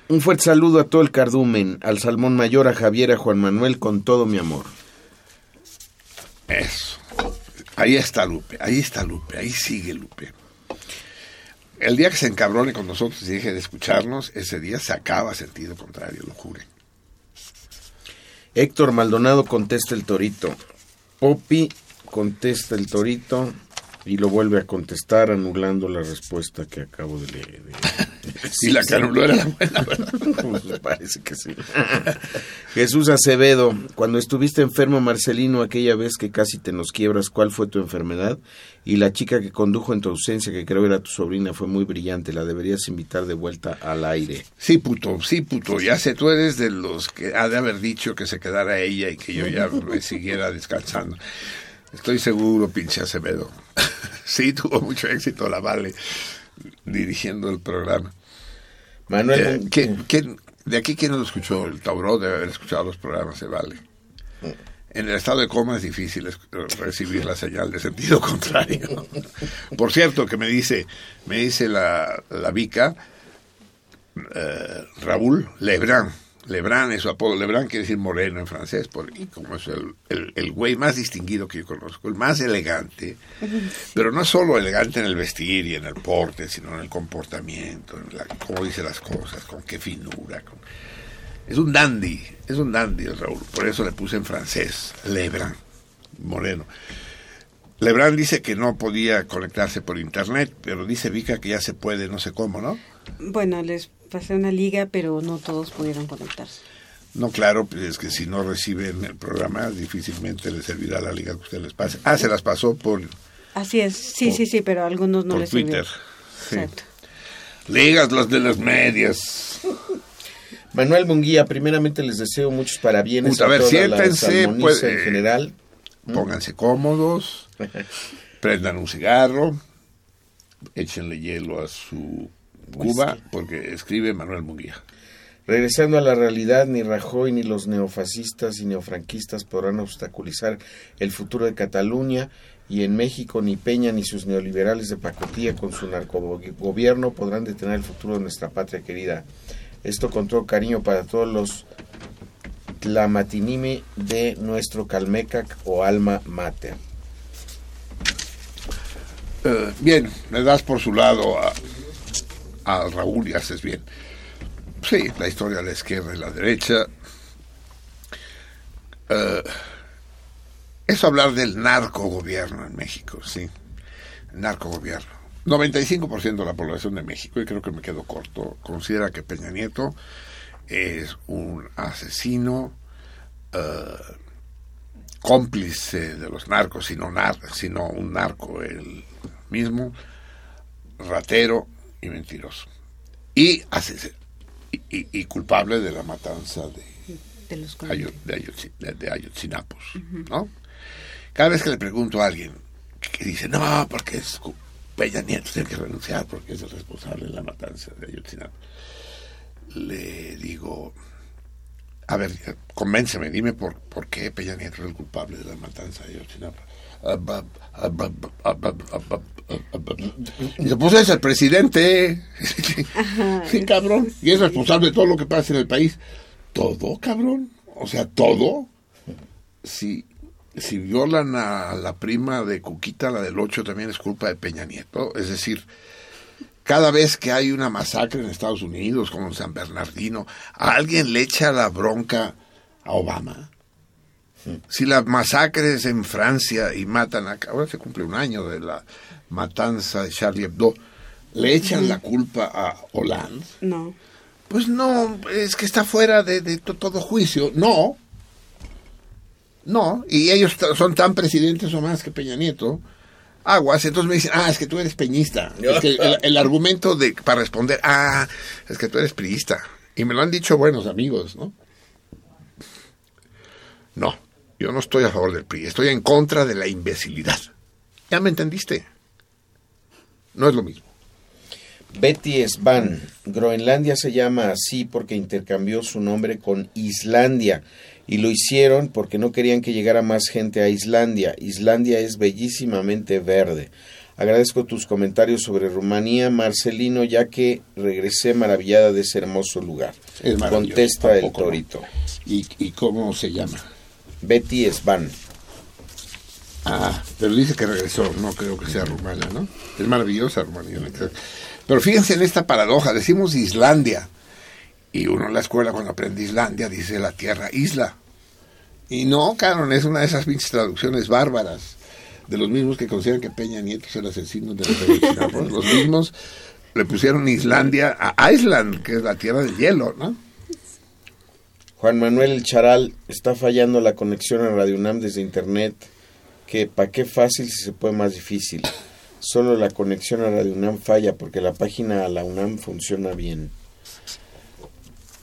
Un fuerte saludo a todo el cardumen, al Salmón Mayor, a Javier, a Juan Manuel, con todo mi amor. Eso. Ahí está Lupe, ahí está Lupe, ahí sigue Lupe. El día que se encabrone con nosotros y deje de escucharnos, ese día se acaba sentido contrario, lo jure. Héctor Maldonado contesta el torito. Popi contesta el torito y lo vuelve a contestar anulando la respuesta que acabo de leer. (laughs) Y la anuló era la buena, ¿verdad? Parece que sí. (laughs) Jesús Acevedo, cuando estuviste enfermo Marcelino aquella vez que casi te nos quiebras, ¿cuál fue tu enfermedad? Y la chica que condujo en tu ausencia, que creo era tu sobrina, fue muy brillante, la deberías invitar de vuelta al aire. Sí, puto, sí, puto, ya sé, tú eres de los que ha de haber dicho que se quedara ella y que yo ya me siguiera descansando. Estoy seguro, pinche Acevedo. (laughs) Sí, tuvo mucho éxito la Vale dirigiendo el programa. Manuel, Eh, ¿quién- quién- de aquí quién no lo escuchó? El Tauro debe haber escuchado los programas de Vale. En el estado de coma es difícil es- recibir la señal de sentido (laughs) contrario. Por cierto, que me dice, me dice la, la Vica, eh, Raúl Lebrán. Lebrán es su apodo. Lebrán quiere decir moreno en francés, por, y como es el, el, el güey más distinguido que yo conozco, el más elegante, pero no solo elegante en el vestir y en el porte, sino en el comportamiento, en la, cómo dice las cosas, con qué finura. con- Es un dandy, es un dandy el Raúl, por eso le puse en francés, Lebrán, moreno. Lebrán dice que no podía conectarse por internet, pero dice Vika que ya se puede, no sé cómo, ¿no? Bueno, les pasé una liga, pero no todos pudieron conectarse. No, claro, pues es que si no reciben el programa, difícilmente les servirá la liga que usted les pase. Ah, se las pasó por, Así es, sí, Por- sí, sí, pero a algunos no por les. Twitter. Sí. Exacto. Ligas las de las medias. (laughs) Manuel Munguía, primeramente les deseo muchos parabienes Puta, a ver, toda siéntense, pues, en eh, general. Pónganse cómodos, (laughs) prendan un cigarro, échenle hielo a su cuba, porque escribe Manuel Munguía. Regresando a la realidad, ni Rajoy ni los neofascistas y neofranquistas podrán obstaculizar el futuro de Cataluña y en México ni Peña ni sus neoliberales de pacotilla con su narcogobierno podrán detener el futuro de nuestra patria querida. Esto con todo cariño para todos los Tlamatinimi de nuestro Calmecac o Alma Mater. Eh, bien, le das por su lado a, a Raúl y haces bien. Sí, la historia de la izquierda y la derecha. Eh, es hablar del narcogobierno en México, sí. Narcogobierno. 95% de la población de México, y creo que me quedo corto, considera que Peña Nieto es un asesino eh, cómplice de los narcos, sino, nar sino un narco él mismo, ratero y mentiroso. Y, y, y- y culpable de la matanza de, De los Ayo- de, Ayotzi- de- de Ayotzinapos, ¿no? Cada vez que le pregunto a alguien que, dice, no, porque es Peña Nieto, tiene que renunciar porque es el responsable de la matanza de Ayotzinapos, le digo, a ver, convénceme, dime por, por qué Peña Nieto es el culpable de la matanza de Ayotzinapa. Dice, pues es el presidente. sí, cabrón. Y es responsable de todo lo que pasa en el país. Todo, cabrón. O sea, todo. Si, si violan a la prima de Cuquita, la del 8, también es culpa de Peña Nieto. Es decir, cada vez que hay una masacre en Estados Unidos, como en San Bernardino, a alguien le echa la bronca a Obama. Si la masacre es en Francia y matan a... Ahora se cumple un año de la matanza de Charlie Hebdo. ¿Le echan la culpa a Hollande? No. Pues no, es que está fuera de, de to- todo juicio. No. No. Y ellos son tan presidentes o más que Peña Nieto. Aguas. Entonces me dicen, ah, es que tú eres peñista. Es que el, el argumento de para responder, ah, es que tú eres priista. Y me lo han dicho buenos amigos, ¿no? No, yo no estoy a favor del PRI. Estoy en contra de la imbecilidad. ¿Ya me entendiste? No es lo mismo. Betty Svan, Groenlandia se llama así porque intercambió su nombre con Islandia y lo hicieron porque no querían que llegara más gente a Islandia. Islandia es bellísimamente verde. Agradezco tus comentarios sobre Rumanía, Marcelino, ya que regresé maravillada de ese hermoso lugar. Es maravilloso, Contesta el torito. ¿Y, ¿Y cómo se llama? Betty Svan. Ah, pero dice que regresó, no creo que sea rumana, ¿no? Es maravillosa Rumanía. ¿no? Pero fíjense en esta paradoja, decimos Islandia, y uno en la escuela cuando aprende Islandia dice la tierra isla. Y no, cabrón, es una de esas pinches traducciones bárbaras, de los mismos que consideran que Peña Nieto es el asesino de Ayotzinapa. Los mismos le pusieron Islandia a Island, que es la tierra del hielo, ¿no? Juan Manuel El Charal, está fallando la conexión a Radio UNAM desde internet. Que pa' qué fácil si se puede más difícil. Solo la conexión a Radio UNAM falla porque la página a la UNAM funciona bien.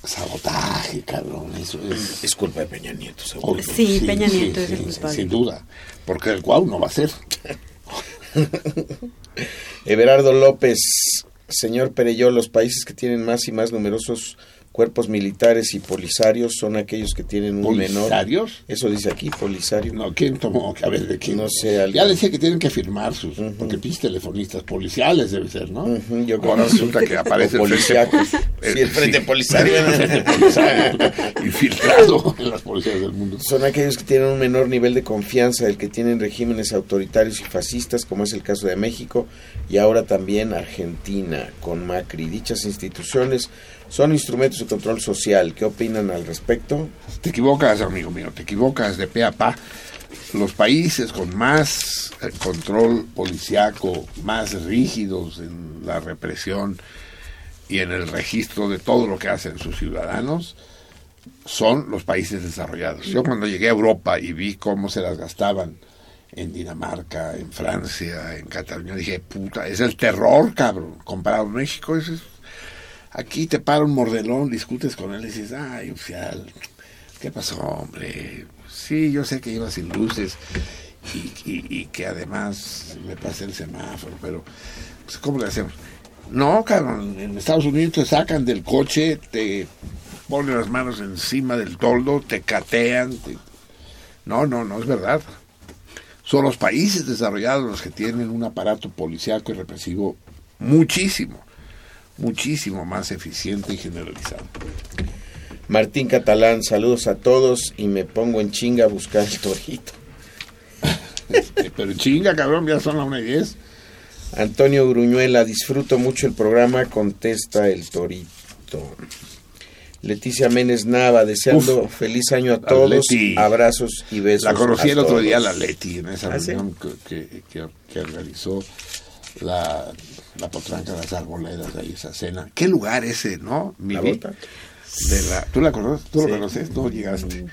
Sabotaje, cabrón, eso es... Es culpa de Peña Nieto, seguro. Sí, Peña Nieto es el culpable. Sin duda, porque el cual no va a ser. (laughs) Everardo López, señor Pereyó, los países que tienen más y más numerosos Cuerpos militares y polisarios son aquellos que tienen un menor... ¿Polisarios? Eso dice aquí, polisario. No, ¿quién tomó? A ver, ¿de quién? No sé, alguien. Ya decía que tienen que firmar sus... Porque pinches telefonistas policiales debe ser, ¿no? Yo Ahora sí. resulta que aparece el frente... eh, Sí, el frente sí. polisario. Infiltrado en las policías del mundo. Son aquellos que tienen un menor nivel de confianza del que tienen regímenes autoritarios y fascistas, como es el caso de México y ahora también Argentina con Macri. Dichas instituciones son instrumentos de control social. ¿Qué opinan al respecto? Te equivocas, amigo mío, te equivocas de pe a pa. Los países con más eh, control policiaco, más rígidos en la represión y en el registro de todo lo que hacen sus ciudadanos, son los países desarrollados. Yo cuando llegué a Europa y vi cómo se las gastaban en Dinamarca, en Francia, en Cataluña, dije, puta, es el terror, cabrón, comparado a México, es Aquí te para un mordelón, discutes con él y dices, ay, oficial, ¿qué pasó, hombre? Sí, yo sé que iba sin luces y, que además me pasé el semáforo, pero pues, ¿cómo le hacemos? No, cabrón, en Estados Unidos te sacan del coche, te ponen las manos encima del toldo, te catean. te- No, no, no es verdad. Son los países desarrollados los que tienen un aparato policiaco y represivo muchísimo, muchísimo más eficiente y generalizado. Martín Catalán, saludos a todos y me pongo en chinga a buscar el torito. Este, Pero chinga, cabrón, ya son las 1 y 10. Antonio Gruñuela, disfruto mucho el programa, contesta el torito. Leticia Méndez Nava, deseando Uf. feliz año a todos, abrazos y besos. La conocí el otro día, la Leti, en esa ¿Ah, reunión que, que, que- que organizó la, la potranca de las arboledas, ahí esa cena. ¿Qué lugar ese, no? Mi La Bota. de la- ¿Tú, la conoces? ¿Tú Sí. lo conoces? No llegaste.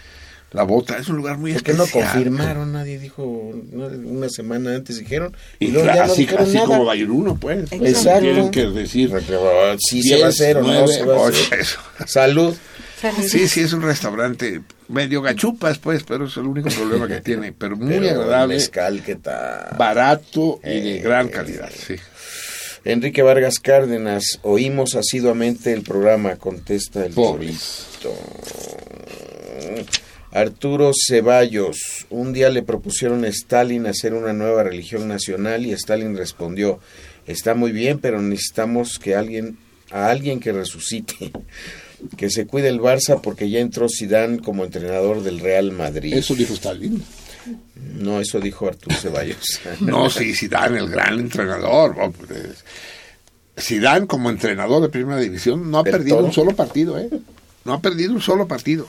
La bota es un lugar muy ¿Por qué no confirmaron? Nadie dijo, una semana antes dijeron. Y, Y luego claro, ya no así, dijeron así nada. como Bayuruno, pues. pues, Exacto. Tienen que decir. Si se va a hacer o no 10, se va a hacer. Salud. Sí, sí, es un restaurante medio gachupas, pues, pero es el único problema que tiene. Pero muy Pero agradable, Mezcal, ¿qué tal? barato y de Eh, gran calidad, sí. Enrique Vargas Cárdenas, oímos asiduamente el programa, contesta el Pobres. Arturo Ceballos, un día le propusieron a Stalin hacer una nueva religión nacional y Stalin respondió, está muy bien, pero necesitamos que alguien, a alguien que resucite, que se cuide el Barça porque ya entró Zidane como entrenador del Real Madrid. Eso dijo Stalin. No, eso dijo Arturo Ceballos. (laughs) No, sí, Zidane, el gran entrenador. pues, Zidane como entrenador de primera división no ha ¿Del perdido todo? un solo partido, ¿eh? No ha perdido un solo partido.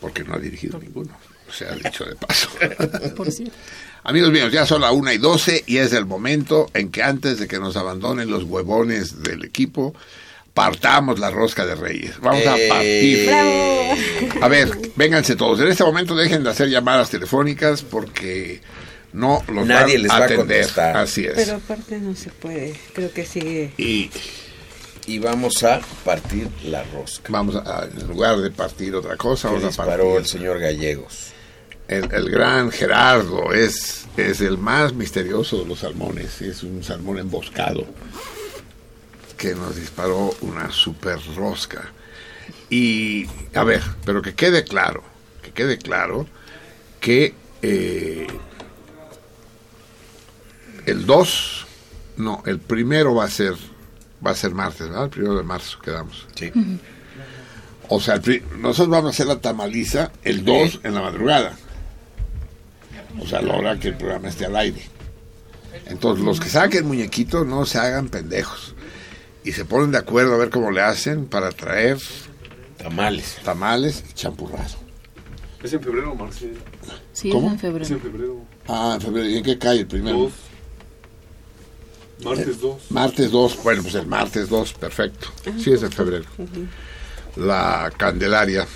Porque no ha dirigido ninguno. Se ha dicho de paso. (laughs) Amigos míos, ya son las 1 y 12 y es el momento en que antes de que nos abandonen los huevones del equipo, partamos la rosca de Reyes. Vamos a Eh, partir. A ver, vénganse todos. En este momento dejen de hacer llamadas telefónicas porque no los Nadie van les va a atender. contestar. Así es. Pero aparte no se puede. Creo que sigue. Y y vamos a partir la rosca. vamos a, en lugar de partir otra cosa, vamos a disparó partir. el señor Gallegos. El, el gran Gerardo es, es el más misterioso de los salmones. Es un salmón emboscado que nos disparó una super rosca. Y, a ver, pero que quede claro, que quede claro que eh, el 2, no, el primero va a ser, va a ser martes, ¿verdad? El primero de marzo quedamos. Sí. O sea, nosotros vamos a hacer la tamaliza el 2 en la madrugada. O sea, a la hora que el programa esté al aire. Entonces, los que saquen muñequitos no se hagan pendejos. Y se ponen de acuerdo a ver cómo le hacen para traer Tamales. tamales y champurrado. Es en febrero, Marce. Sí, ¿Cómo? es en Es febrero. en febrero. Ah, en febrero. ¿Y en qué cae el primero? Dos. Martes 2. Martes 2. Bueno, pues el martes 2, perfecto. Sí, es en febrero. La Candelaria.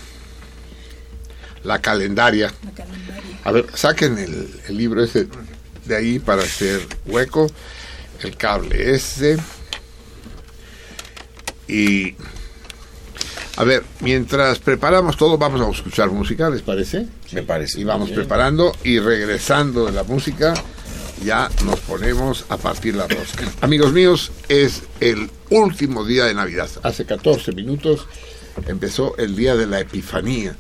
La Calendaria. A ver, saquen el, el libro ese de ahí para hacer hueco. El cable ese. Y. A ver, mientras preparamos todo, vamos a escuchar música, ¿les parece? Me parece. Y vamos preparando y regresando de la música, ya nos ponemos a partir la rosca. Amigos míos, es el último día de Navidad. Hace 14 minutos empezó el día de la Epifanía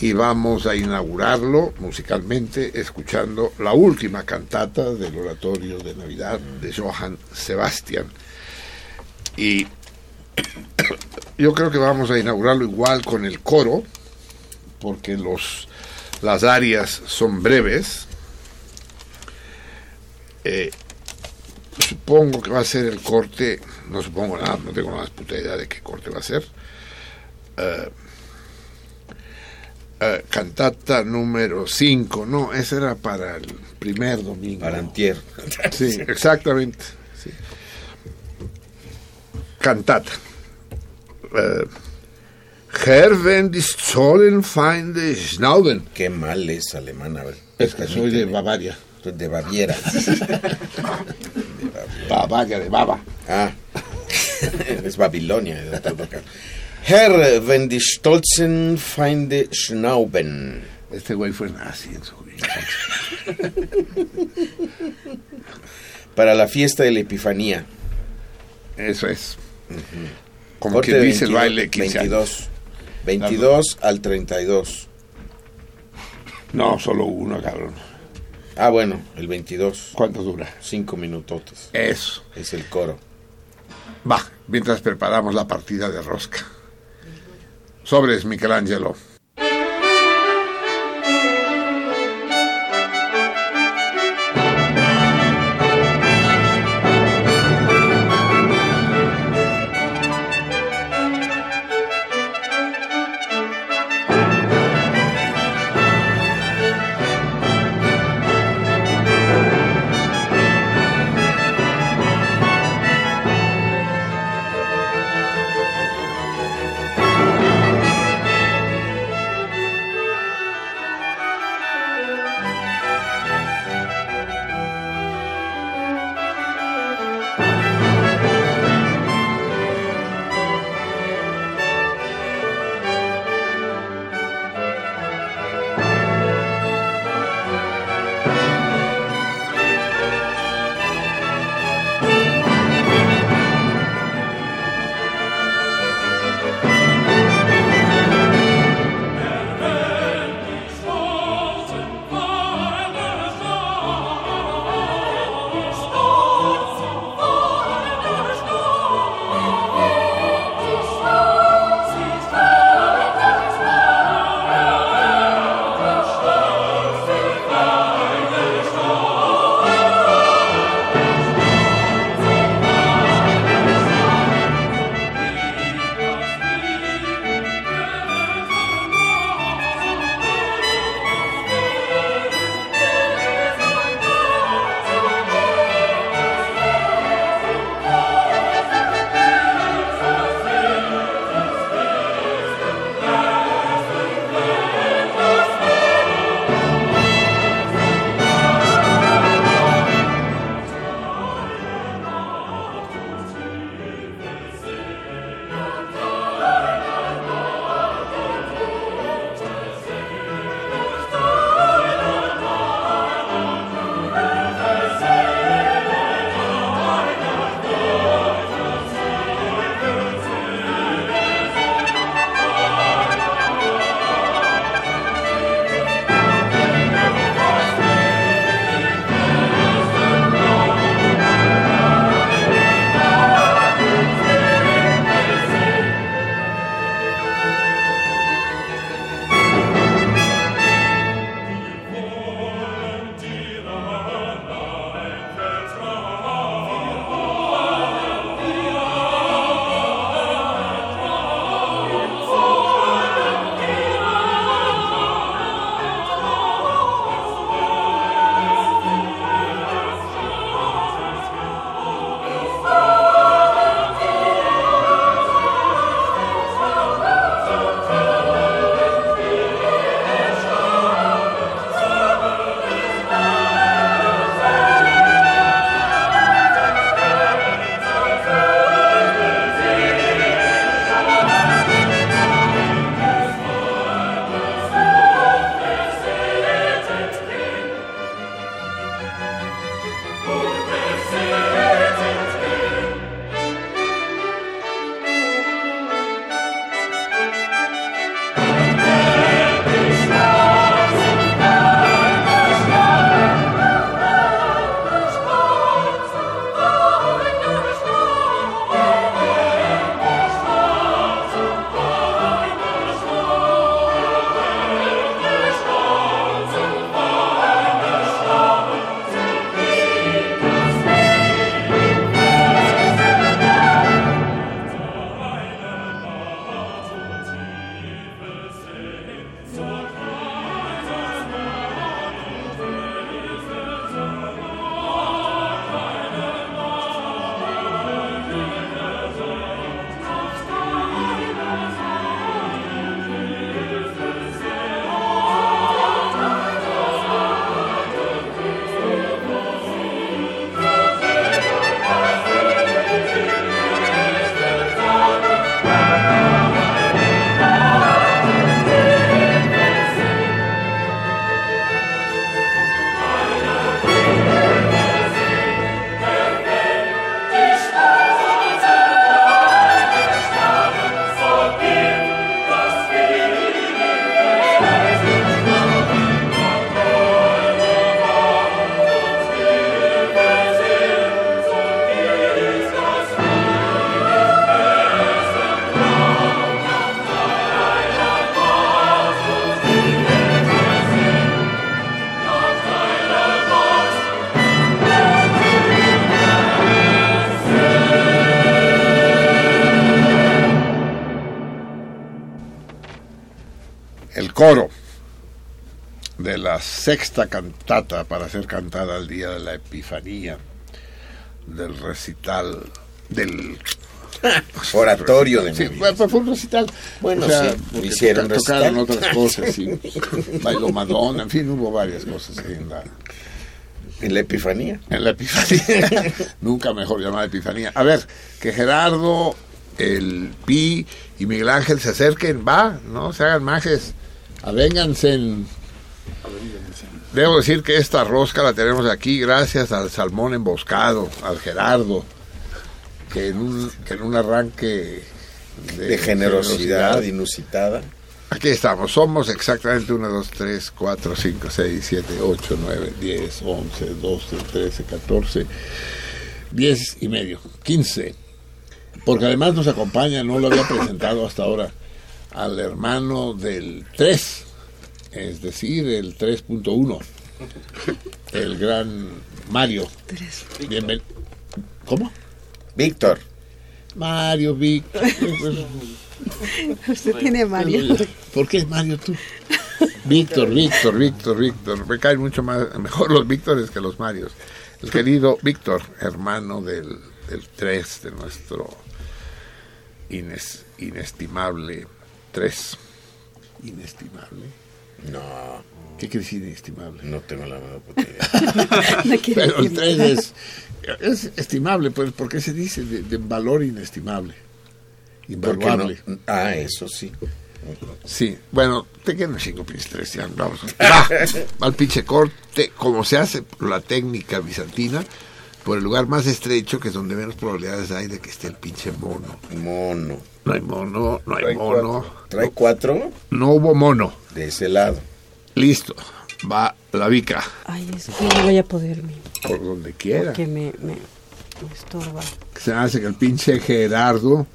y vamos a inaugurarlo musicalmente escuchando la última cantata del oratorio de Navidad de Johann Sebastian. Y yo creo que vamos a inaugurarlo igual con el coro, porque los, las arias son breves. Eh, supongo que va a ser el corte, no supongo nada, no tengo la más puta idea de qué corte va a ser. Eh, eh, cantata número 5, no, esa era para el primer domingo. Para antier. Sí, exactamente. sí. Cantata. Eh, Herr, wenn die Zollenfeinde schnauben. Qué mal es alemán. A ver, Es que soy de. Bavaria. Soy de Baviera. (laughs) Bavaria, de Baba. Ah, (laughs) es Babilonia. de. Herr, wenn die stolzen Feinde schnauben. Este güey fue nazi en su vida. Para la fiesta de la Epifanía. Eso es. Como Corte que de dice el 22, baile 15 años. 22. 22 al 32. No, solo uno, cabrón. Ah, bueno, el 22. ¿Cuánto dura? Cinco minutotes. Eso. Es el coro. Va, mientras preparamos la partida de rosca. Sobres, Michelangelo. La sexta cantata para ser cantada el día de la Epifanía del recital del (laughs) Oratorio de Sí, fue, un recital. Bueno, O sea, sí, hicieron to- tocaron recital. otras (laughs) cosas, sí. Bailó Madonna, en fin, hubo varias cosas ahí en la, En la Epifanía. en la Epifanía. (laughs) Nunca mejor llamada Epifanía. A ver, que Gerardo, el Pi y Miguel Ángel se acerquen, va, no se hagan majes, avénganse. en- Debo decir que esta rosca la tenemos aquí gracias al salmón emboscado, al Gerardo, que en un, que en un arranque de, De generosidad generosidad inusitada. Aquí estamos, somos exactamente 1, 2, 3, 4, 5, 6, 7, 8, 9, 10, 11, 12, 13, 14, 10 y medio, 15. Porque además nos acompaña, no lo había presentado hasta ahora, al hermano del 3, es decir, el 3.1, el gran Mario. Bienvenido. ¿Cómo? Víctor. Mario, Víctor. Usted tiene Mario. ¿Por qué Mario tú? Víctor, Víctor, Víctor, Víctor. Me caen mucho más, mejor los Víctores que los Marios. El querido Víctor, hermano del, del 3, de nuestro ines- inestimable 3. Inestimable. No, ¿Qué quiere decir inestimable? no tengo la menor puta idea. (laughs) No Pero el decir 3 es, es estimable, pues, ¿por qué se dice de, de valor inestimable? Porque Invaluable. no- Ah, eso sí. Sí, bueno, te quedan cinco pinches tres, ya, vamos. Va, va (laughs) al pinche corte, como se hace por la técnica bizantina, por el lugar más estrecho, que es donde menos probabilidades hay de que esté el pinche mono. Mono. No hay mono, no hay Trae mono. cuatro. Trae cuatro No hubo mono. de ese lado. Listo, va la vica, Ay, es que no voy a poder, mi- por donde quiera. porque me, me, me estorba. Se hace que el pinche Gerardo,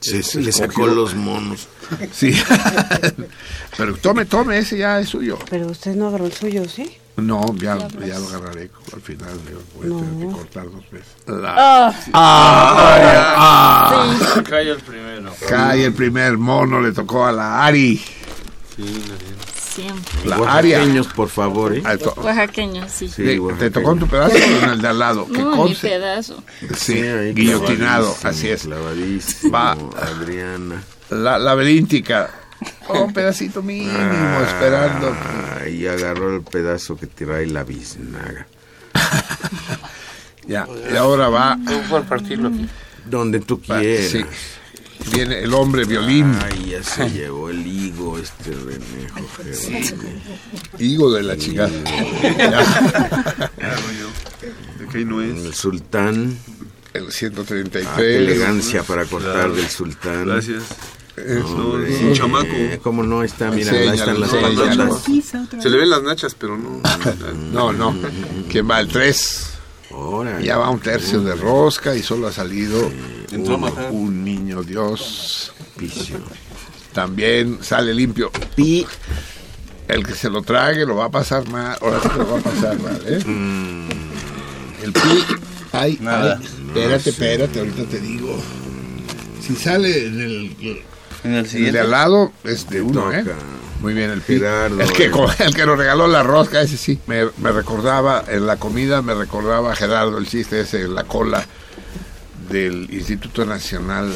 Se, se le sacó los monos. sí. (laughs) Pero tome, tome, ese ya es suyo. Pero usted no agarró el suyo, ¿sí? No, ya, ya lo agarraré al final. Voy a tener que cortar dos veces. La- Ah, ah, Calla el primero. Cae el primer mono, le tocó a la Ari. Siempre. La. Oaxaqueños, por favor, ¿eh? Al to- Oaxaqueño, sí. Sí, le- ¿Te oaxaqueños. tocó en tu pedazo o en el de al lado? Que No, mi pedazo. Sí, guillotinado, así es. Va. Adriana. La laberíntica. Oh, un pedacito mínimo, Ah. esperando. Ahí agarró el pedazo que trae la biznaga. (laughs) Ya, y ahora va. ¿Cuál partirlo aquí? Donde tú quieras. sí. Viene el hombre violín, Ay, ya se llevó el higo este René Jorge. higo de la. Ya. ¿De qué no es? El sultán. El Ah, qué 133. elegancia para cortar Claro. del sultán. Gracias. Es- Hombre, es un chamaco. ¿Cómo no? Está, mira, ahí están las. Se le ven las nachas, pero no. No, no. ¿Quién va? El 3. Ahora. Ya va un tercio de rosca y solo ha salido uno, un niño Dios. Picio. También sale limpio. Pi. El que se lo trague lo va a pasar mal. Ahora sí que lo va a pasar mal, ¿eh? Mm. El pi. Ay, Nada. ay, espérate, espérate, ahorita te digo. Si sale en el, En el el de al lado, es de uno, ¿eh? Muy bien, el. Gerardo, el, que, eh. el que nos regaló la rosca, ese sí. Me, me recordaba, en la comida me recordaba a Gerardo el chiste ese, la cola del Instituto Nacional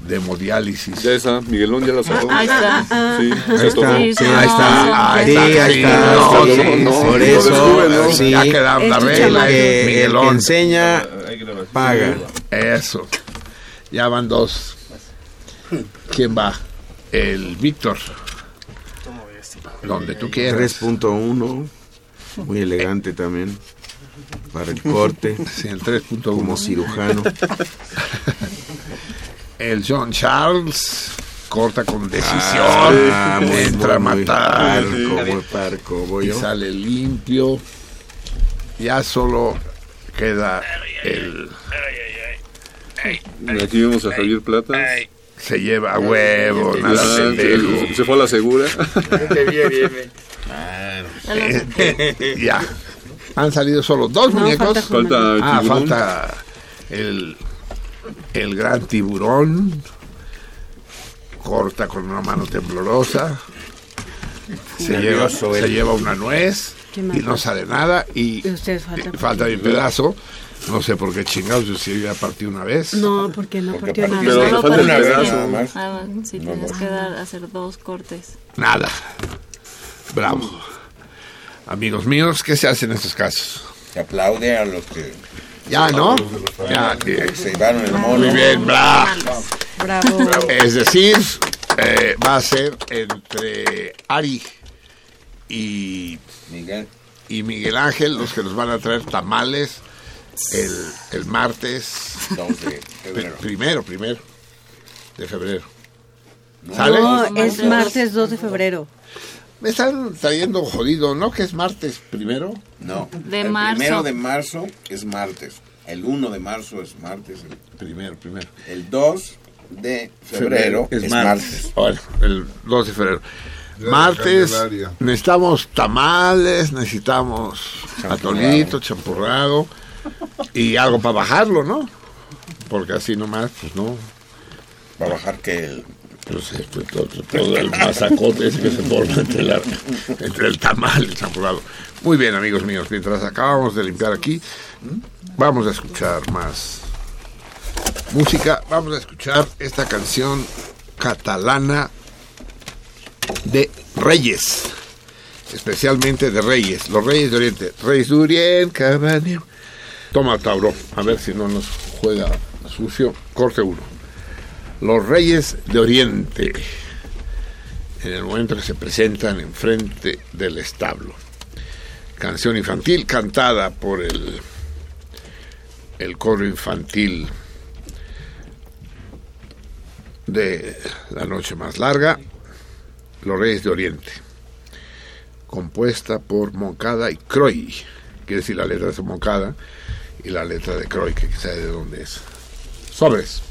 de Hemodiálisis. Ya está, Miguelón ya la sacó. Ahí está. Sí, Ahí está, Sí, sí, sí, ahí está, ahí sí, está, ahí sí, está, no, sí, sí, no, sí, por eso, sí, Ya queda la Es tu regla, Miguelón. enseña paga. Eso. Ya van dos. ¿Quién va? El Víctor. Donde tú quieras. 3.1, muy elegante también, para el corte, Sí, el 3.1. como cirujano. El John Charles corta con decisión. Ah, muy, entra muy, a muy matar. parco, muy parco, voy Y yo. sale limpio. Ya solo queda el. Aquí vemos a Javier Plata. Se lleva a huevo, nada pendejo. se, se fue a la segura. Saqué. (laughs) ya. Han salido solo dos No, muñecos. falta Ah, falta el, el gran tiburón. Corta con una mano temblorosa. se lleva, Nervioso se lleva una nuez y no sale nada y, falta falta mi pedazo. No sé por qué chingados, yo sí ya partí una vez. No, porque no Porque partió nada. Pero le Solo falta el para vez pedazo. nada más. Ah, sí, tienes que dar, hacer dos cortes. Nada. Bravo. Amigos míos, ¿qué se hace en estos casos? Se aplaude a los que, Ya, ¿no? Ya, que que- se llevaron el mono. muy bien, bravo. Bravo. Es decir, eh, va a ser entre Ari y, Miguel. y Miguel Ángel los que nos van a traer tamales el, el martes 2 de pri- febrero. (laughs) primero, primero de febrero. ¿Sale? No, es martes 2 de febrero. Me están trayendo jodido, ¿no? Que es martes primero. No. De el marzo. primero de marzo es martes. El 1 de marzo es martes. El, Primero, primero. el 2 de febrero Es es, martes. martes. Bueno, el 2 de febrero. Martes, Candelaria. necesitamos tamales, necesitamos atolito, champurrado y algo para bajarlo, ¿no? Porque así nomás, pues no. Va a bajar que el... Pues, este, todo, todo el masacote ese que se forma entre, la- entre el tamal y el champurrado. Muy bien, amigos míos, mientras acabamos de limpiar aquí, vamos a escuchar más música. Vamos a escuchar esta canción catalana de Reyes, especialmente de Reyes, los Reyes de Oriente. Reyes de Oriente. Toma, Tauro, a ver si no nos juega sucio. Corte uno. Los Reyes de Oriente, en el momento que se presentan enfrente del establo. Canción infantil cantada por el, el coro infantil de La Noche Más Larga, Los Reyes de Oriente, compuesta por Moncada y Croy, quiere decir la letra de Moncada y la letra de Croy, que quizá de dónde es. Sobres.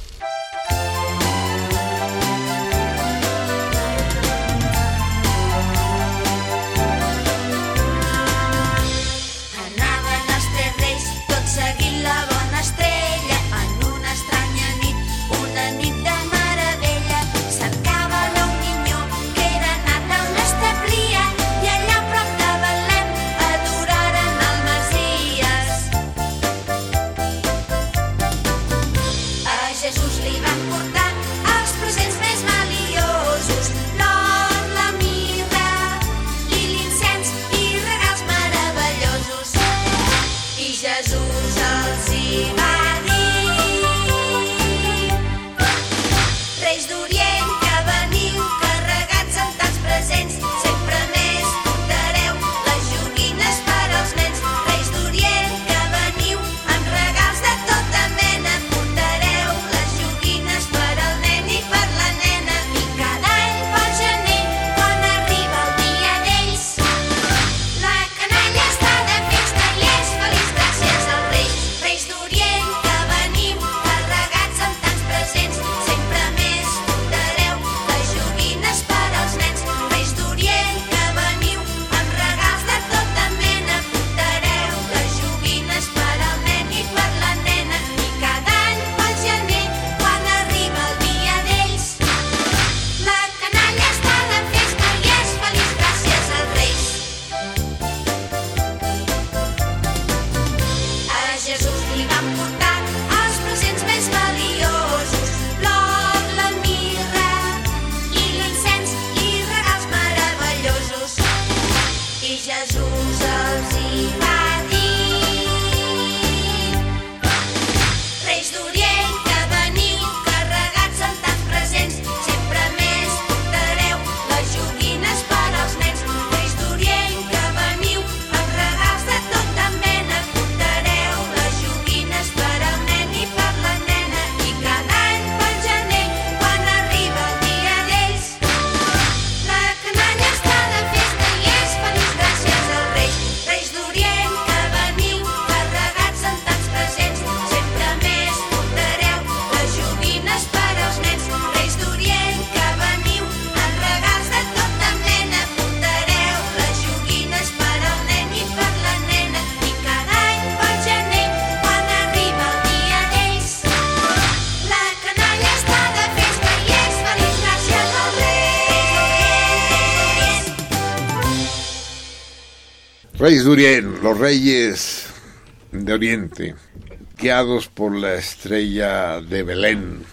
Reyes los reyes de Oriente, guiados por la estrella de Belén,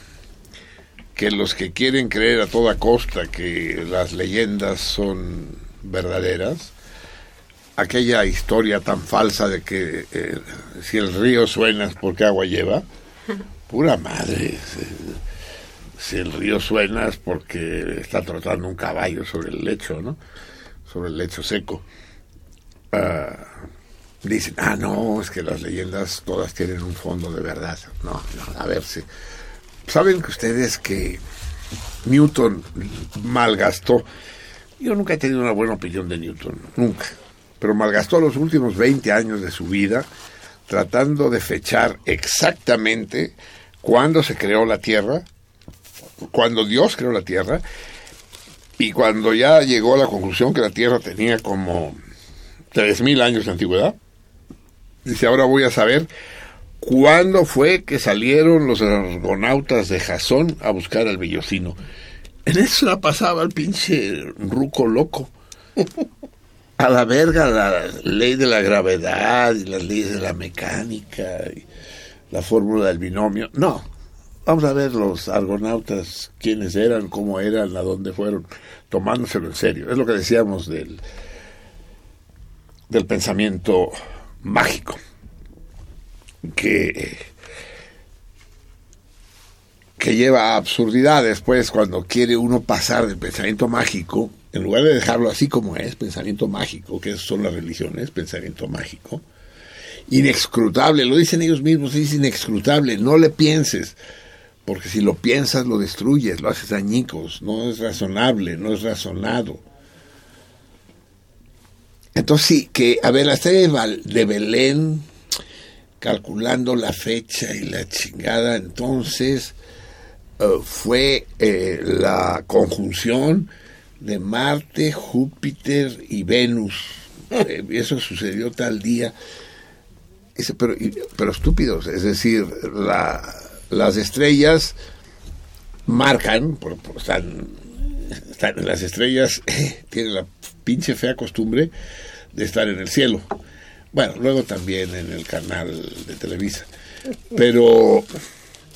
que los que quieren creer a toda costa que las leyendas son verdaderas, aquella historia tan falsa de que eh, si el río suena es porque agua lleva, (laughs) pura madre. Si el río suena es porque está trotando un caballo sobre el lecho, ¿no? Sobre el lecho seco. Ah, dicen, ah, no, es que las leyendas todas tienen un fondo de verdad. No, no, a ver si. ¿Saben que ustedes que Newton malgastó? Yo nunca he tenido una buena opinión de Newton, nunca. Pero malgastó los últimos 20 años de su vida tratando de fechar exactamente cuándo se creó la Tierra, cuando Dios creó la Tierra, y cuando ya llegó a la conclusión que la Tierra tenía como 3.000 años de antigüedad, dice, ahora voy a saber cuándo fue que salieron los argonautas de Jasón a buscar al vellocino. En eso la pasaba el pinche ruco loco. (laughs) A la verga la ley de la gravedad y las leyes de la mecánica y la fórmula del binomio. No, vamos a ver los argonautas, quiénes eran, cómo eran, a dónde fueron, tomándoselo en serio. Es lo que decíamos del, del pensamiento mágico, que, que lleva a absurdidades, pues, cuando quiere uno pasar del pensamiento mágico, en lugar de dejarlo así como es, pensamiento mágico, que son las religiones, pensamiento mágico, inescrutable, lo dicen ellos mismos, es inescrutable, no le pienses, porque si lo piensas lo destruyes, lo haces añicos, no es razonable, no es razonado. Entonces sí, que, a ver, la estrella de, Belén, calculando la fecha y la chingada, entonces eh, fue eh, la conjunción de Marte, Júpiter y Venus. (laughs) Eh, eso sucedió tal día. Pero, pero estúpidos, es decir, la- las estrellas marcan, por, por- están, están- las estrellas (laughs) tienen la pinche fea costumbre de estar en el cielo. Bueno, luego también en el canal de Televisa. Pero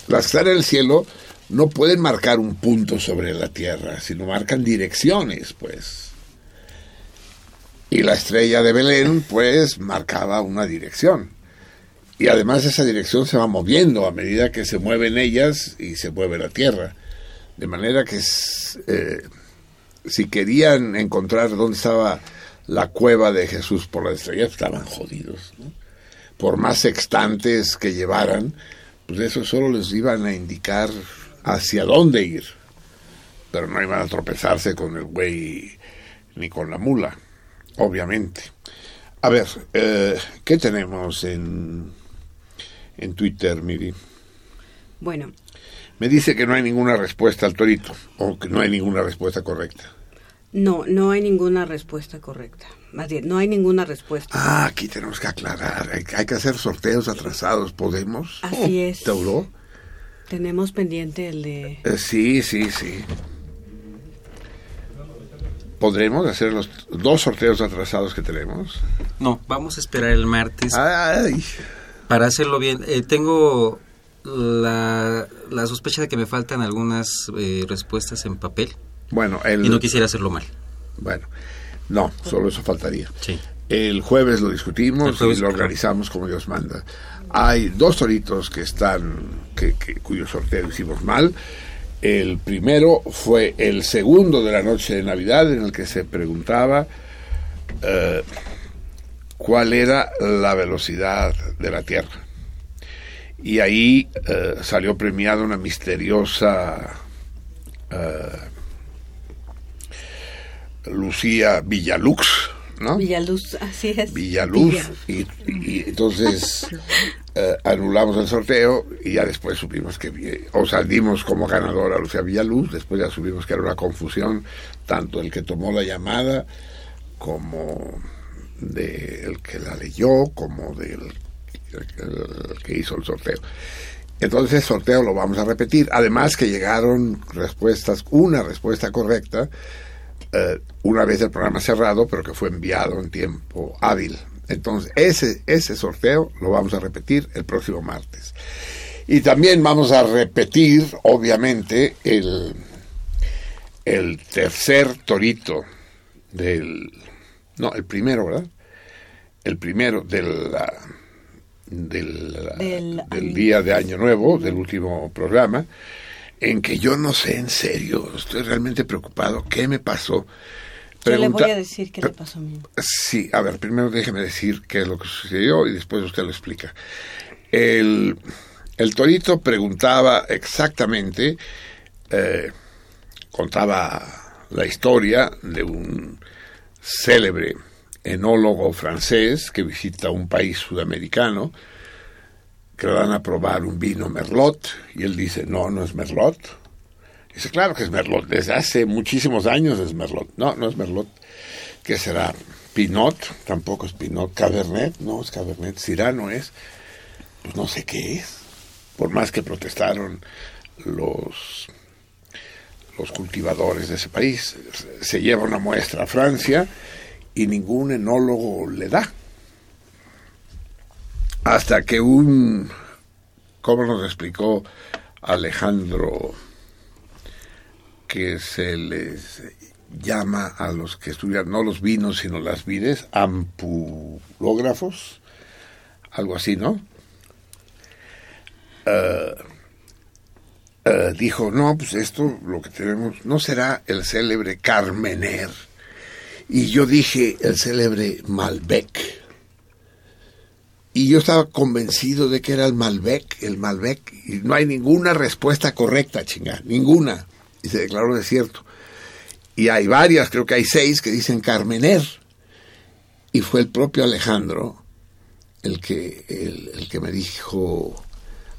las que están en el cielo no pueden marcar un punto sobre la Tierra, sino marcan direcciones, pues. Y la estrella de Belén, pues, marcaba una dirección. Y además esa dirección se va moviendo a medida que se mueven ellas y se mueve la Tierra. De manera que eh, si querían encontrar dónde estaba la cueva de Jesús por la estrella, estaban jodidos. ¿no? Por más sextantes que llevaran, pues eso solo les iban a indicar hacia dónde ir. Pero no iban a tropezarse con el güey ni con la mula, obviamente. A ver, eh, ¿qué tenemos en, en Twitter, Miri? Bueno, Me dice que no hay ninguna respuesta al torito, o que no hay ninguna respuesta correcta. No, no hay ninguna respuesta correcta. Más bien, no hay ninguna respuesta. Ah, aquí tenemos que aclarar, hay, hay que hacer sorteos atrasados, ¿podemos? Así es. ¿Tauro? Tenemos pendiente el de... Eh, sí, sí, sí. ¿Podremos hacer los dos sorteos atrasados que tenemos? No, vamos a esperar el martes Ay, para hacerlo bien. Eh, tengo la, la sospecha de que me faltan algunas eh, respuestas en papel bueno, el, y no quisiera hacerlo mal. bueno, no, solo eso faltaría. Sí. El jueves lo discutimos jueves, y lo organizamos como Dios manda. Hay dos toritos que están, que, que- cuyo sorteo hicimos mal. El primero fue el segundo de la noche de Navidad, en el que se preguntaba eh, cuál era la velocidad de la Tierra. Y ahí eh, salió premiada una misteriosa eh, Lucía Villalux, ¿no? Villaluz, así es. Villaluz Villa- y, y entonces (laughs) eh, anulamos el sorteo y ya después supimos que vi- o sea dimos como ganadora a Lucía Villaluz después ya supimos que era una confusión tanto el que tomó la llamada como del que la leyó como del el que hizo el sorteo entonces el sorteo lo vamos a repetir además que llegaron respuestas una respuesta correcta eh, una vez el programa cerrado, pero que fue enviado en tiempo hábil. Entonces, ese, ese sorteo lo vamos a repetir el próximo martes. Y también vamos a repetir, obviamente, el, el tercer torito del... No, el primero, ¿verdad? El primero del, ah, del, ah, Del del día de Año Nuevo, del último programa, en que yo no sé en serio, estoy realmente preocupado, ¿qué me pasó? Yo le Pregunta- voy a decir qué le pasó a mí. Sí, a ver, primero déjeme decir qué es lo que sucedió y después usted lo explica. El, el torito preguntaba exactamente, eh, contaba la historia de un célebre enólogo francés que visita un país sudamericano, que le van a probar un vino Merlot, y él dice, no, no es Merlot. Dice, claro que es Merlot, desde hace muchísimos años es Merlot. No, no es Merlot. ¿Qué será? Pinot, tampoco es Pinot. Cabernet, no es Cabernet. Cirano es, pues no sé qué es. Por más que protestaron los, los cultivadores de ese país, se lleva una muestra a Francia y ningún enólogo le da. Hasta que un, ¿cómo nos explicó Alejandro? que se les llama a los que estudian no los vinos sino las vides ampulógrafos algo así no eh, dijo no pues esto lo que tenemos no será el célebre Carmener y yo dije el célebre Malbec y yo estaba convencido de que era el Malbec, el Malbec, y no hay ninguna respuesta correcta, chinga, ninguna. Y se declaró desierto. Y hay varias, creo que hay seis que dicen Carmener. Y fue el propio Alejandro el que, el, el que me dijo,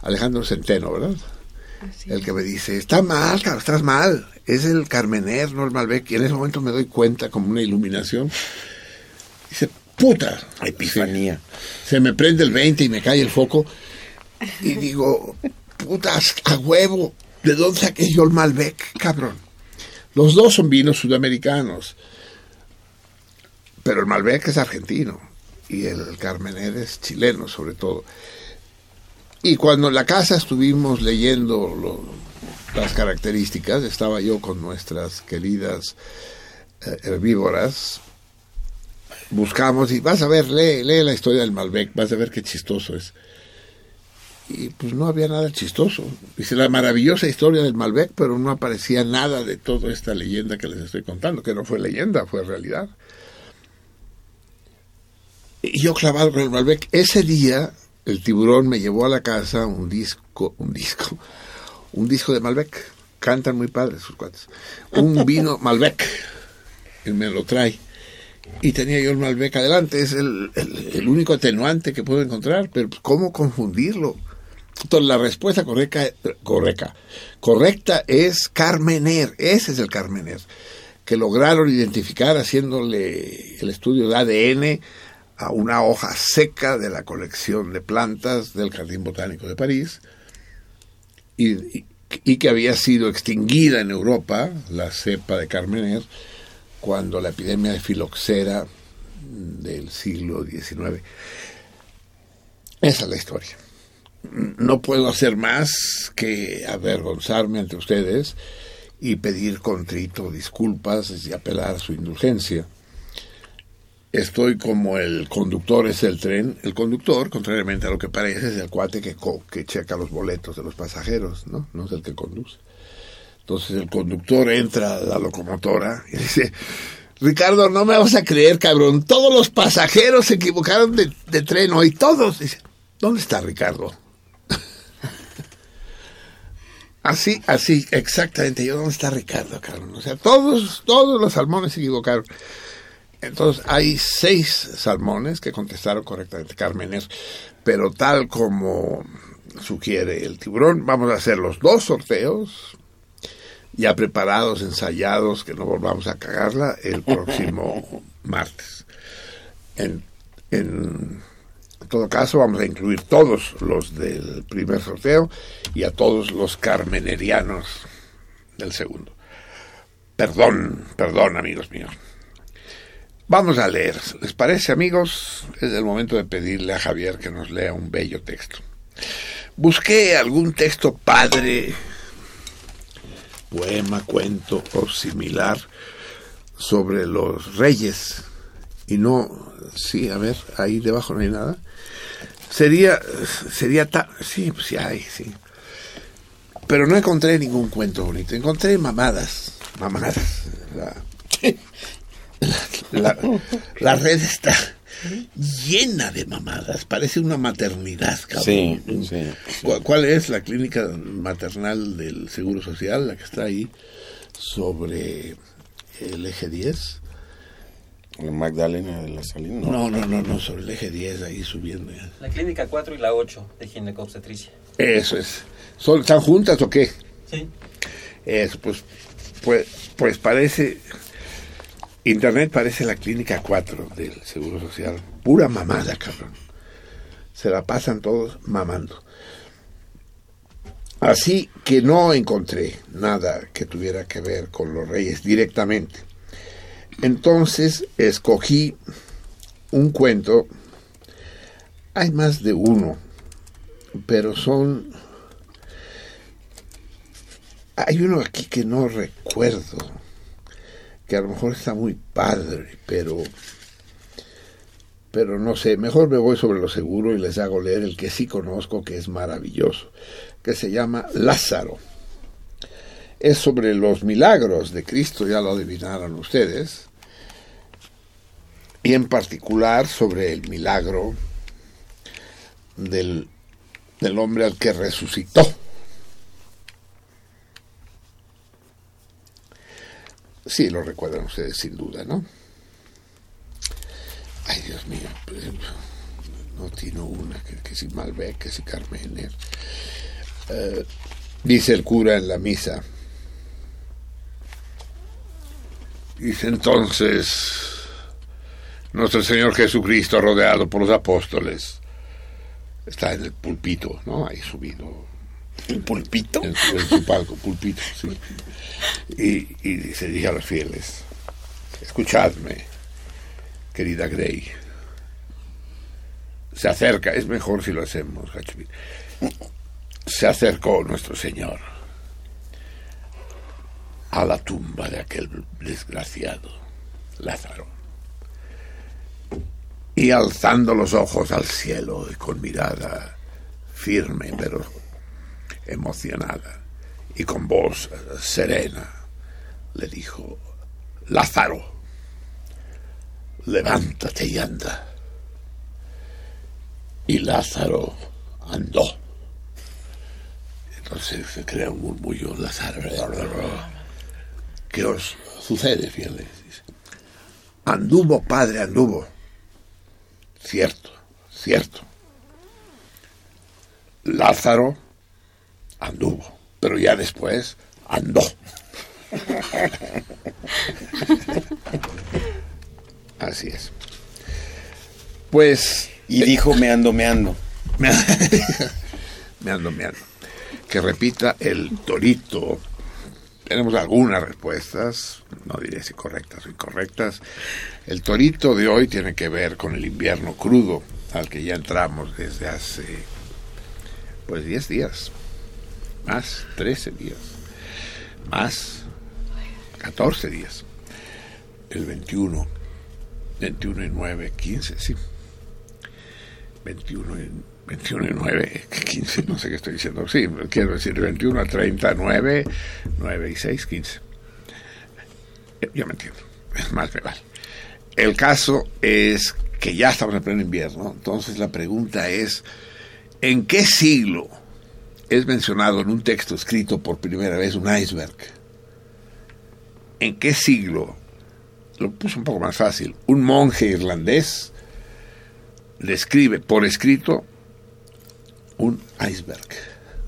Alejandro Centeno, ¿verdad? El que me dice, está mal, cabrón, estás mal. Es el Carmener, no el Malbec. Y en ese momento me doy cuenta como una iluminación. Dice, puta. Epifanía. Se me prende el 20 y me cae el foco. Y digo, putas, a huevo. ¿De dónde saqué yo el Malbec, cabrón? Los dos son vinos sudamericanos. Pero el Malbec es argentino. Y el Carmener es chileno, sobre todo. Y cuando en la casa estuvimos leyendo lo- las características, estaba yo con nuestras queridas eh, herbívoras, buscamos y vas a ver, lee, lee la historia del Malbec, vas a ver qué chistoso es. Y pues no había nada chistoso. Dice la maravillosa historia del Malbec, pero no aparecía nada de toda esta leyenda que les estoy contando, que no fue leyenda, fue realidad. Y yo clavado con el Malbec, ese día el tiburón me llevó a la casa un disco, un disco, un disco de Malbec. Cantan muy padres sus cuates. Un vino Malbec. Y me lo trae. Y tenía yo el Malbec adelante. Es el, el- único atenuante que puedo encontrar. Pero pues, ¿cómo confundirlo? Entonces, la respuesta correcta, correcta, correcta es Carmener. Ese es el Carmener. Que lograron identificar haciéndole el estudio de ADN a una hoja seca de la colección de plantas del Jardín Botánico de París y, y- y que había sido extinguida en Europa, la cepa de Carmener, cuando la epidemia de filoxera del siglo XIX. Esa es la historia. No puedo hacer más que avergonzarme ante ustedes y pedir contrito disculpas y apelar a su indulgencia. Estoy como el conductor es el tren. El conductor, contrariamente a lo que parece, es el cuate que, que checa los boletos de los pasajeros, ¿no? No es el que conduce. Entonces el conductor entra a la locomotora y dice, Ricardo, no me vas a creer, cabrón. Todos los pasajeros se equivocaron de, de tren hoy, todos. Dice, ¿dónde está Ricardo? (laughs) Así, así, exactamente. Yo, ¿dónde está Ricardo, cabrón? O sea, todos, todos los salmones se equivocaron. Entonces, hay seis salmones que contestaron correctamente, Carmener, pero tal como sugiere el tiburón, vamos a hacer los dos sorteos, ya preparados, ensayados, que no volvamos a cagarla, el (laughs) próximo martes. En, en todo caso, vamos a incluir todos los del primer sorteo y a todos los carmenerianos del segundo. Perdón, perdón, amigos míos. Vamos a leer. ¿Les parece, amigos? Es el momento de pedirle a Javier que nos lea un bello texto. Busqué algún texto padre, poema, cuento o similar sobre los reyes. Y no, sí, a ver, ahí debajo no hay nada. Sería, sería, ta- sí, pues sí hay, sí. Pero no encontré ningún cuento bonito. Encontré mamadas, mamadas. La, (laughs) la, la red está llena de mamadas. Parece una maternidad, cabrón. Sí, sí. ¿Cuál, cuál es la clínica maternal del Seguro Social? La que está ahí sobre el eje 10. La Magdalena de la Salina. No, no, no, no, sobre el eje 10, ahí subiendo. ya. La clínica 4 y la 8 de ginecobstetricia. Eso es. ¿Son, ¿Están juntas o qué? Sí. Eso, pues, pues, pues parece. Internet parece la clínica 4 del Seguro Social. Pura mamada, cabrón. Se la pasan todos mamando. Así que no encontré nada que tuviera que ver con los reyes directamente. Entonces escogí un cuento. Hay más de uno, pero son hay uno aquí que no recuerdo, que a lo mejor está muy padre, pero pero no sé, mejor me voy sobre lo seguro y les hago leer el que sí conozco, que es maravilloso, que se llama Lázaro. Es sobre los milagros de Cristo, ya lo adivinaron ustedes, y en particular sobre el milagro del, del hombre al que resucitó. Sí, lo recuerdan ustedes sin duda, ¿no? Ay, Dios mío, pues, no tiene una, que, si Malbec, que si Carmener. Eh, dice el cura en la misa. Dice entonces, nuestro Señor Jesucristo rodeado por los apóstoles, está en el pulpito, ¿no? Ahí subido. ¿El pulpito? Su palco, pulpito, sí. Y, y dice, dije a los fieles, escuchadme, querida Grey. Se acerca, es mejor si lo hacemos, Gachupín. Se acercó nuestro Señor a la tumba de aquel desgraciado Lázaro. Y alzando los ojos al cielo y con mirada firme pero emocionada y con voz eh, serena le dijo, Lázaro, levántate y anda. Y Lázaro andó. Entonces se crea un murmullo, Lázaro. ¿Qué os sucede, fieles? Anduvo, padre, anduvo. Cierto, cierto. Lázaro anduvo, pero ya después andó. Así es. Pues Y dijo me ando, me ando. (laughs) me ando, me ando. Que repita el torito. Tenemos algunas respuestas, no diré si correctas o incorrectas. El torito de hoy tiene que ver con el invierno crudo al que ya entramos desde hace pues 10 días, más 13 días, más 14 días. El 21, 21 y 9, 15, sí. 21 y, 21 y 9, 15, no sé qué estoy diciendo. Sí, quiero decir 21 a 39, 9 y 6, 15. Eh, Ya me entiendo. Es más, me vale. El caso es que ya estamos en pleno invierno, entonces la pregunta es, ¿en qué siglo es mencionado en un texto escrito por primera vez un iceberg? ¿En qué siglo? Lo puse un poco más fácil. Un monje irlandés describe por escrito un iceberg.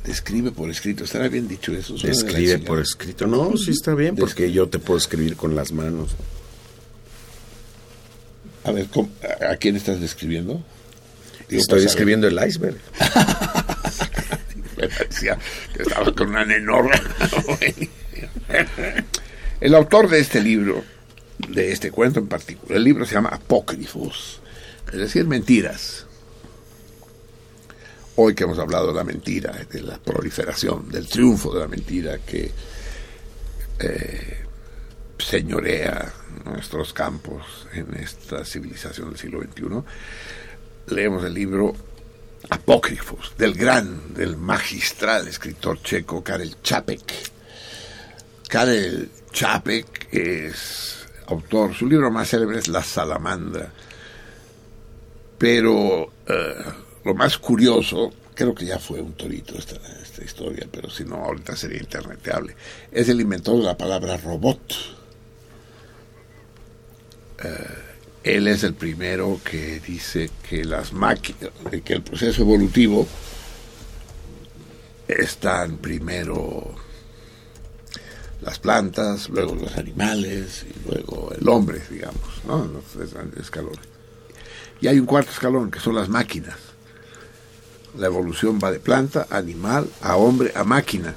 Describe por escrito. ¿Estará bien dicho eso? Suena de la Escribe chingada. por escrito. No, sí está bien, porque yo te puedo escribir con las manos. A ver, ¿cómo- ¿a quién estás describiendo? Digo, Estoy pues, a escribiendo el iceberg. (laughs) Estaba con una enorme. (laughs) El autor de este libro, de este cuento en particular, el libro se llama Apócrifos, es decir, mentiras. Hoy que hemos hablado de la mentira, de la proliferación, del triunfo de la mentira que eh, señorea nuestros campos en esta civilización del siglo XXI, leemos el libro Apócrifos del gran, del magistral escritor checo Karel Čapek. Karel Čapek es autor, su libro más célebre es La Salamandra, pero eh, lo más curioso, creo que ya fue un torito esta, esta historia, pero si no, ahorita sería interneteable, es el inventor de la palabra robot. Eh, él es el primero que dice que las máquinas, que el proceso evolutivo están primero las plantas, luego los animales y luego el hombre, digamos, ¿no? Los tres escalones. Y hay un cuarto escalón que son las máquinas. La evolución va de planta, animal, a hombre, a máquina.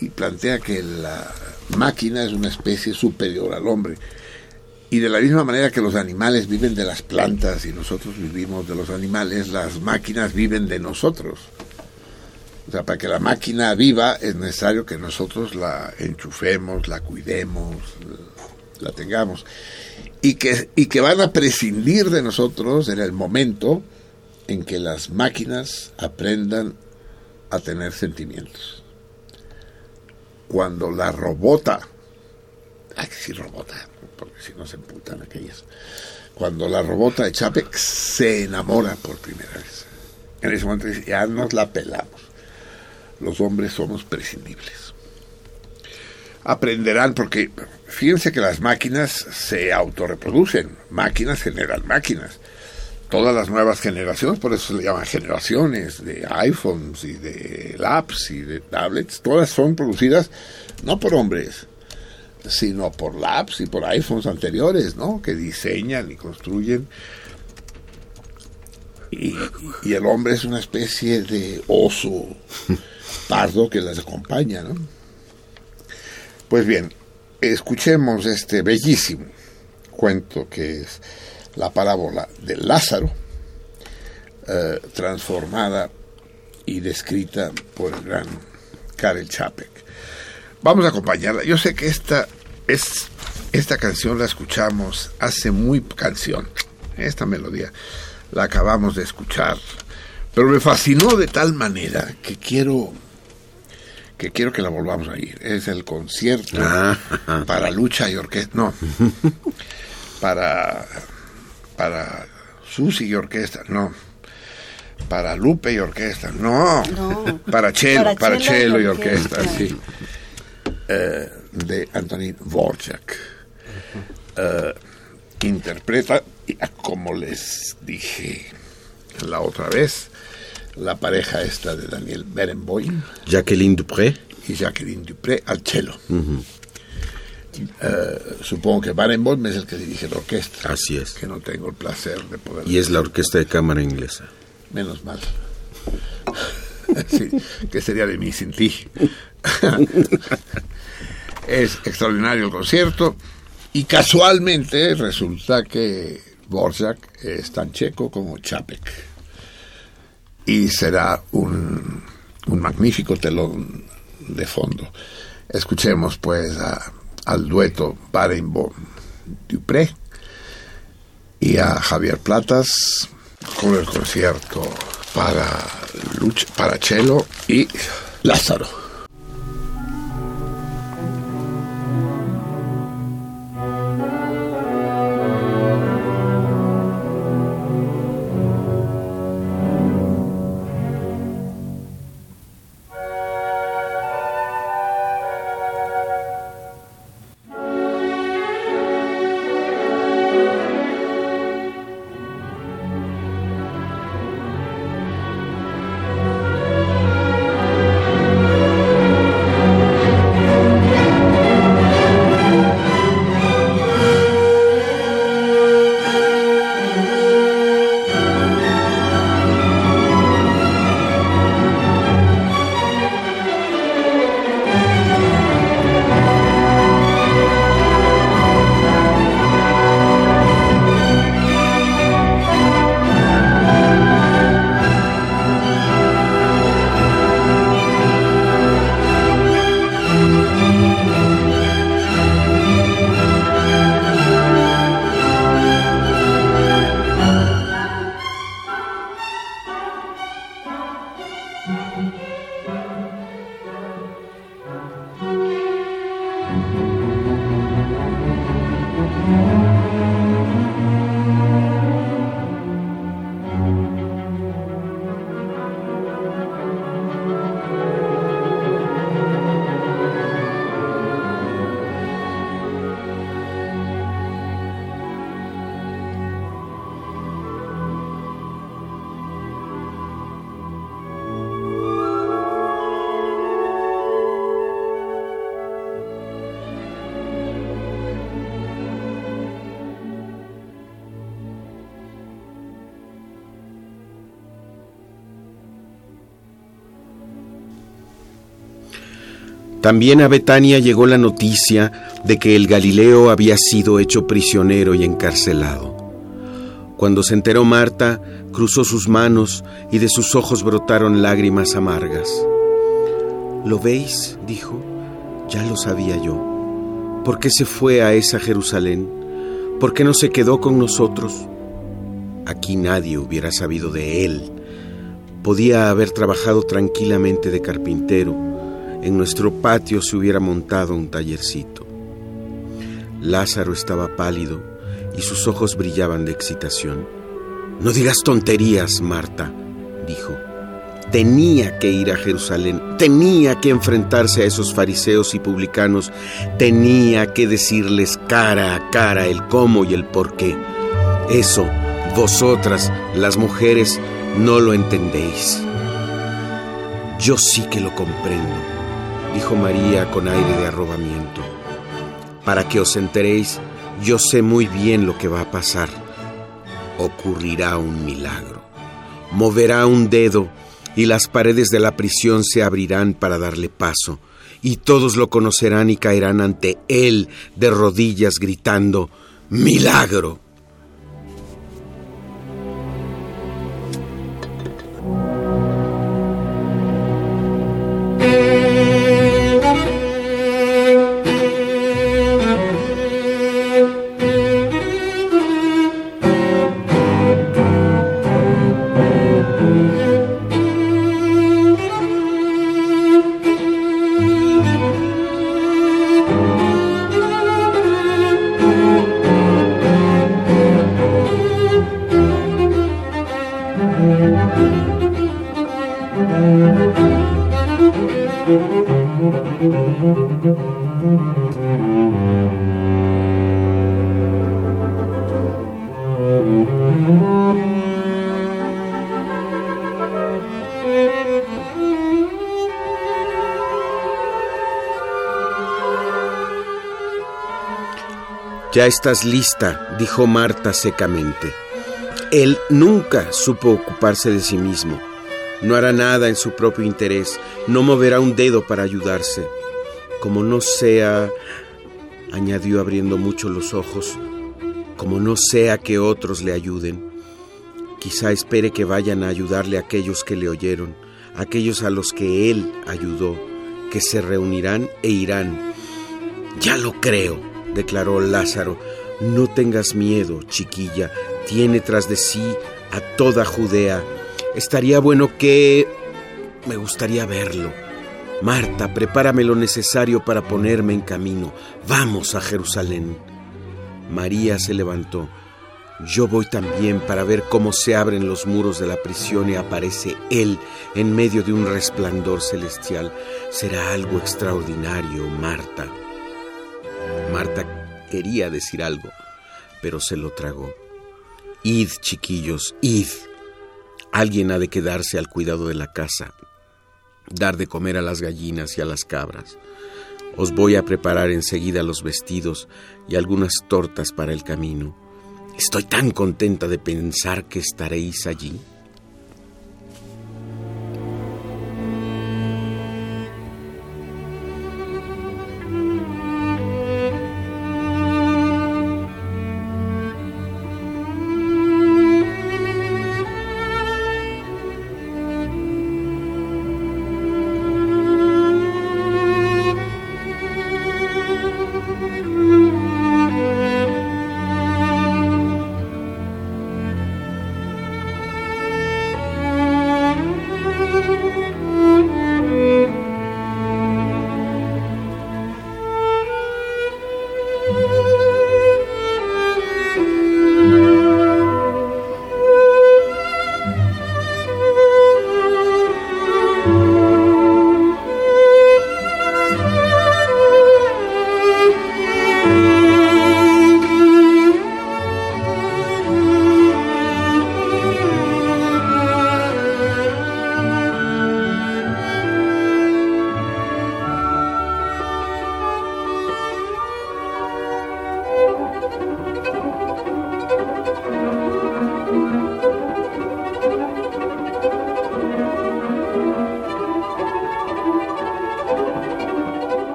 Y plantea que la máquina es una especie superior al hombre. Y de la misma manera que los animales viven de las plantas y nosotros vivimos de los animales, las máquinas viven de nosotros. O sea, para que la máquina viva es necesario que nosotros la enchufemos, la cuidemos, la tengamos. Y que, y que van a prescindir de nosotros en el momento en que las máquinas aprendan a tener sentimientos. Cuando la robota, que decir robota, porque si no se emputan aquellas. Cuando la robota de Chapek se enamora por primera vez. En ese momento ya nos la pelamos. Los hombres somos prescindibles. Aprenderán porque fíjense que las máquinas se autorreproducen. Máquinas generan máquinas. Todas las nuevas generaciones, por eso se le llaman generaciones de iPhones y de laptops y de tablets, todas son producidas no por hombres, sino por labs y por iPhones anteriores, ¿no? Que diseñan y construyen. Y, y el hombre es una especie de oso (laughs) pardo que las acompaña, ¿no? Pues bien, escuchemos este bellísimo cuento que es la parábola de Lázaro, eh, transformada y descrita por el gran Karel Čapek. Vamos a acompañarla. Yo sé que esta es esta canción la escuchamos hace muy canción. Esta melodía la acabamos de escuchar, pero me fascinó de tal manera que quiero que quiero que la volvamos a ir. Es el concierto Ah. para lucha y orquesta. No. (laughs) para para Susi y orquesta. No. Para Lupe y orquesta. No. No. Para Chelo, para, Para Chelo cello y y orquesta, orquesta. sí. Eh, de Antonín Dvorak. Eh, interpreta, ah, como les dije la otra vez, la pareja esta de Daniel Berenboim Jacqueline Dupré. y Jacqueline Dupré al cello. Eh, supongo que Barenboim es el que dirige la orquesta, Así es. que no tengo el placer de poder... Y es la orquesta de cámara inglesa. Menos mal. (laughs) Sí, que sería de mí sin ti. (laughs) es extraordinario el concierto y casualmente resulta que Borzak es tan checo como Chapek. Y será un, un magnífico telón de fondo. Escuchemos pues a- al dueto Barenboim Dupré y a Javier Platas con el concierto para lucha, para cello y Lázaro. También a Betania llegó la noticia de que el Galileo había sido hecho prisionero y encarcelado. Cuando se enteró Marta, cruzó sus manos y de sus ojos brotaron lágrimas amargas. ¿Lo veis? dijo. Ya lo sabía yo. ¿Por qué se fue a esa Jerusalén? ¿Por qué no se quedó con nosotros? Aquí nadie hubiera sabido de él. Podía haber trabajado tranquilamente de carpintero. En nuestro patio se hubiera montado un tallercito. Lázaro estaba pálido y sus ojos brillaban de excitación. No digas tonterías, Marta, dijo. Tenía que ir a Jerusalén, tenía que enfrentarse a esos fariseos y publicanos, tenía que decirles cara a cara el cómo y el por qué. Eso, vosotras, las mujeres, no lo entendéis. Yo sí que lo comprendo, dijo María con aire de arrobamiento. Para que os enteréis, yo sé muy bien lo que va a pasar. Ocurrirá un milagro. Moverá un dedo y las paredes de la prisión se abrirán para darle paso, y todos lo conocerán y caerán ante él de rodillas gritando, ¡Milagro! Estás lista, dijo Marta secamente. Él nunca supo ocuparse de sí mismo. No hará nada en su propio interés, no moverá un dedo para ayudarse. Como no sea, añadió abriendo mucho los ojos, como no sea que otros le ayuden. Quizá espere que vayan a ayudarle a aquellos que le oyeron, aquellos a los que él ayudó, que se reunirán e irán. Ya lo creo, declaró Lázaro. No tengas miedo, chiquilla, tiene tras de sí a toda Judea. Estaría bueno que... Me gustaría verlo. Marta, prepárame lo necesario para ponerme en camino. Vamos a Jerusalén. María se levantó. Yo voy también para ver cómo se abren los muros de la prisión y aparece Él en medio de un resplandor celestial. Será algo extraordinario, Marta. Marta quería decir algo, pero se lo tragó. Id, chiquillos, id. Alguien ha de quedarse al cuidado de la casa, dar de comer a las gallinas y a las cabras. Os voy a preparar enseguida los vestidos y algunas tortas para el camino. Estoy tan contenta de pensar que estaréis allí.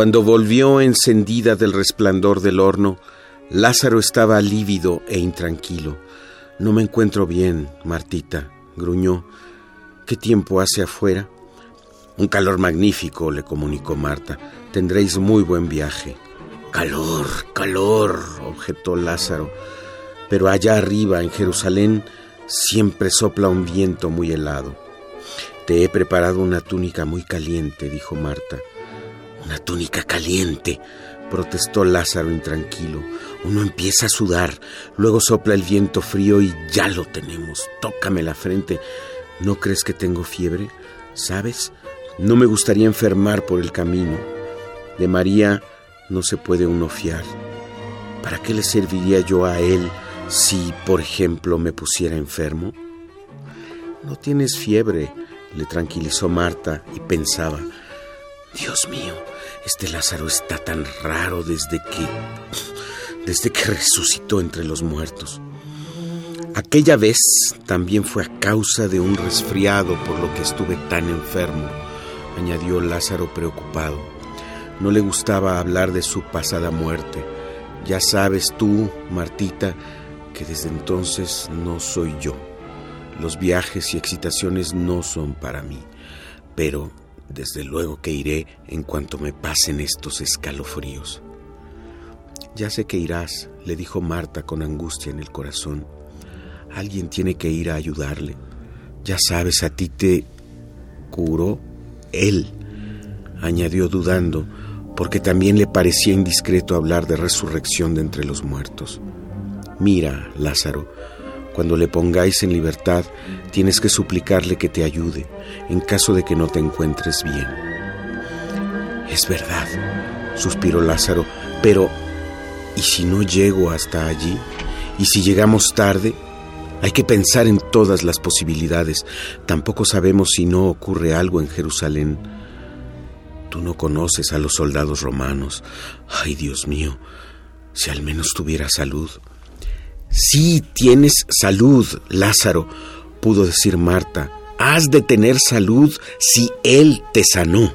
Cuando volvió encendida del resplandor del horno, Lázaro estaba lívido e intranquilo. No me encuentro bien, Martita, gruñó. ¿Qué tiempo hace afuera? Un calor magnífico, le comunicó Marta. Tendréis muy buen viaje. Calor, calor, objetó Lázaro. Pero allá arriba, en Jerusalén, siempre sopla un viento muy helado. Te he preparado una túnica muy caliente, dijo Marta. Una túnica caliente, protestó Lázaro intranquilo. Uno empieza a sudar, luego sopla el viento frío y ya lo tenemos. Tócame la frente. ¿No crees que tengo fiebre? ¿Sabes? No me gustaría enfermar por el camino. De María no se puede uno fiar. ¿Para qué le serviría yo a él si, por ejemplo, me pusiera enfermo? No tienes fiebre, le tranquilizó Marta y pensaba, Dios mío, este Lázaro está tan raro desde que desde que resucitó entre los muertos. Aquella vez también fue a causa de un resfriado por lo que estuve tan enfermo, añadió Lázaro preocupado. No le gustaba hablar de su pasada muerte. Ya sabes tú, Martita, que desde entonces no soy yo. Los viajes y excitaciones no son para mí, pero desde luego que iré en cuanto me pasen estos escalofríos. Ya sé que irás, le dijo Marta con angustia en el corazón. Alguien tiene que ir a ayudarle. Ya sabes, a ti te curó él, añadió dudando, porque también le parecía indiscreto hablar de resurrección de entre los muertos. Mira, Lázaro, cuando le pongáis en libertad, tienes que suplicarle que te ayude, en caso de que no te encuentres bien. Es verdad, suspiró Lázaro, pero ¿y si no llego hasta allí? ¿Y si llegamos tarde? Hay que pensar en todas las posibilidades. Tampoco sabemos si no ocurre algo en Jerusalén. Tú no conoces a los soldados romanos. Ay, Dios mío, si al menos tuviera salud. Sí, tienes salud, Lázaro, pudo decir Marta. Has de tener salud si Él te sanó.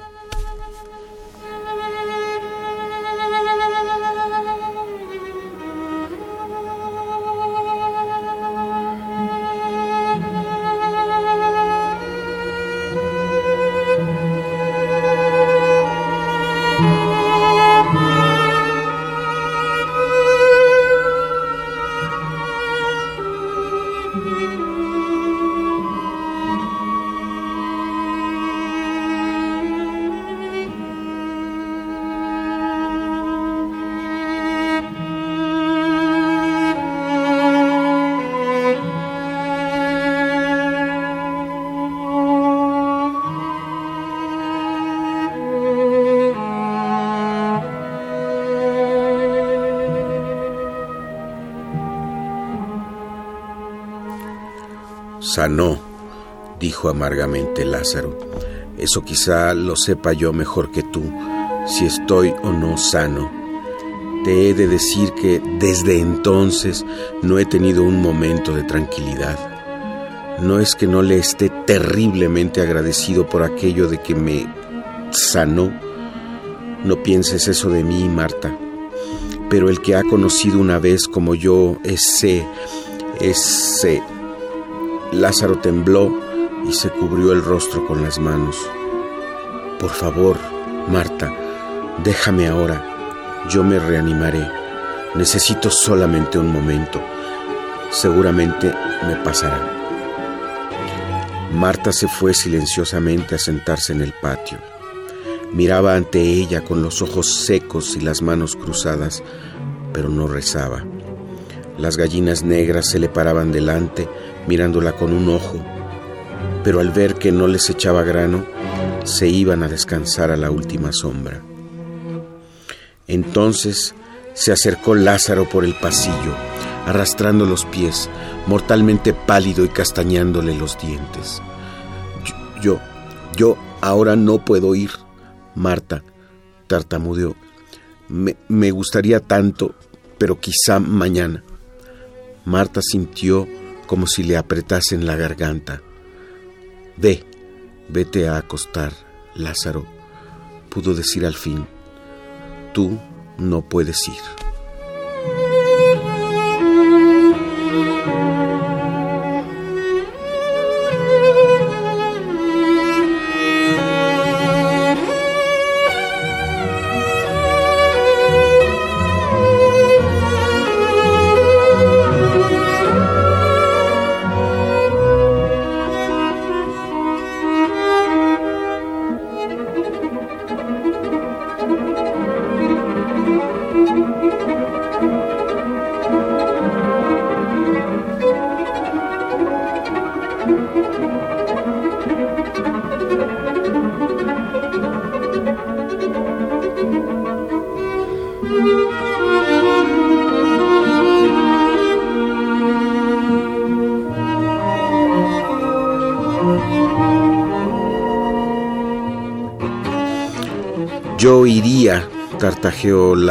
Sanó, dijo amargamente Lázaro. Eso quizá lo sepa yo mejor que tú, si estoy o no sano. Te he de decir que desde entonces no he tenido un momento de tranquilidad. No es que no le esté terriblemente agradecido por aquello de que me sanó. No pienses eso de mí, Marta. Pero el que ha conocido una vez como yo ese, ese... Lázaro tembló y se cubrió el rostro con las manos. Por favor, Marta, déjame ahora. Yo me reanimaré. Necesito solamente un momento. Seguramente me pasará. Marta se fue silenciosamente a sentarse en el patio. Miraba ante ella con los ojos secos y las manos cruzadas, pero no rezaba. Las gallinas negras se le paraban delante, mirándola con un ojo, pero al ver que no les echaba grano, se iban a descansar a la última sombra. Entonces se acercó Lázaro por el pasillo, arrastrando los pies, mortalmente pálido y castañándole los dientes. Yo, yo, ahora no puedo ir. Marta tartamudeó. Me, me gustaría tanto, pero quizá mañana. Marta sintió como si le apretasen la garganta. Ve, vete a acostar, Lázaro, pudo decir al fin. tú no puedes ir.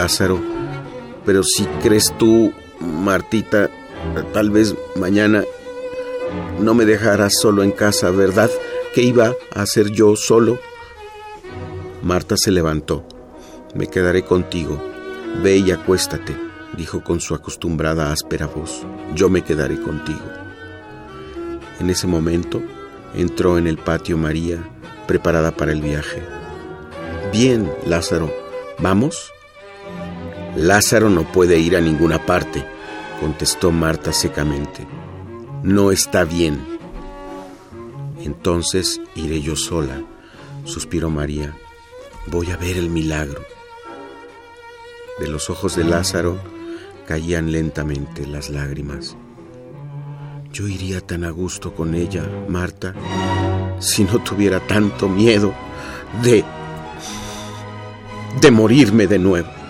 Lázaro, pero si crees tú, Martita, tal vez mañana no me dejarás solo en casa, ¿verdad? ¿Qué iba a hacer yo solo? Marta se levantó. Me quedaré contigo. Ve y acuéstate, dijo con su acostumbrada áspera voz. Yo me quedaré contigo. En ese momento entró en el patio María, preparada para el viaje. Bien, Lázaro, ¿vamos? Lázaro no puede ir a ninguna parte, contestó Marta secamente. No está bien. Entonces iré yo sola, suspiró María. Voy a ver el milagro. De los ojos de Lázaro caían lentamente las lágrimas. Yo iría tan a gusto con ella, Marta, si no tuviera tanto miedo de... de morirme de nuevo.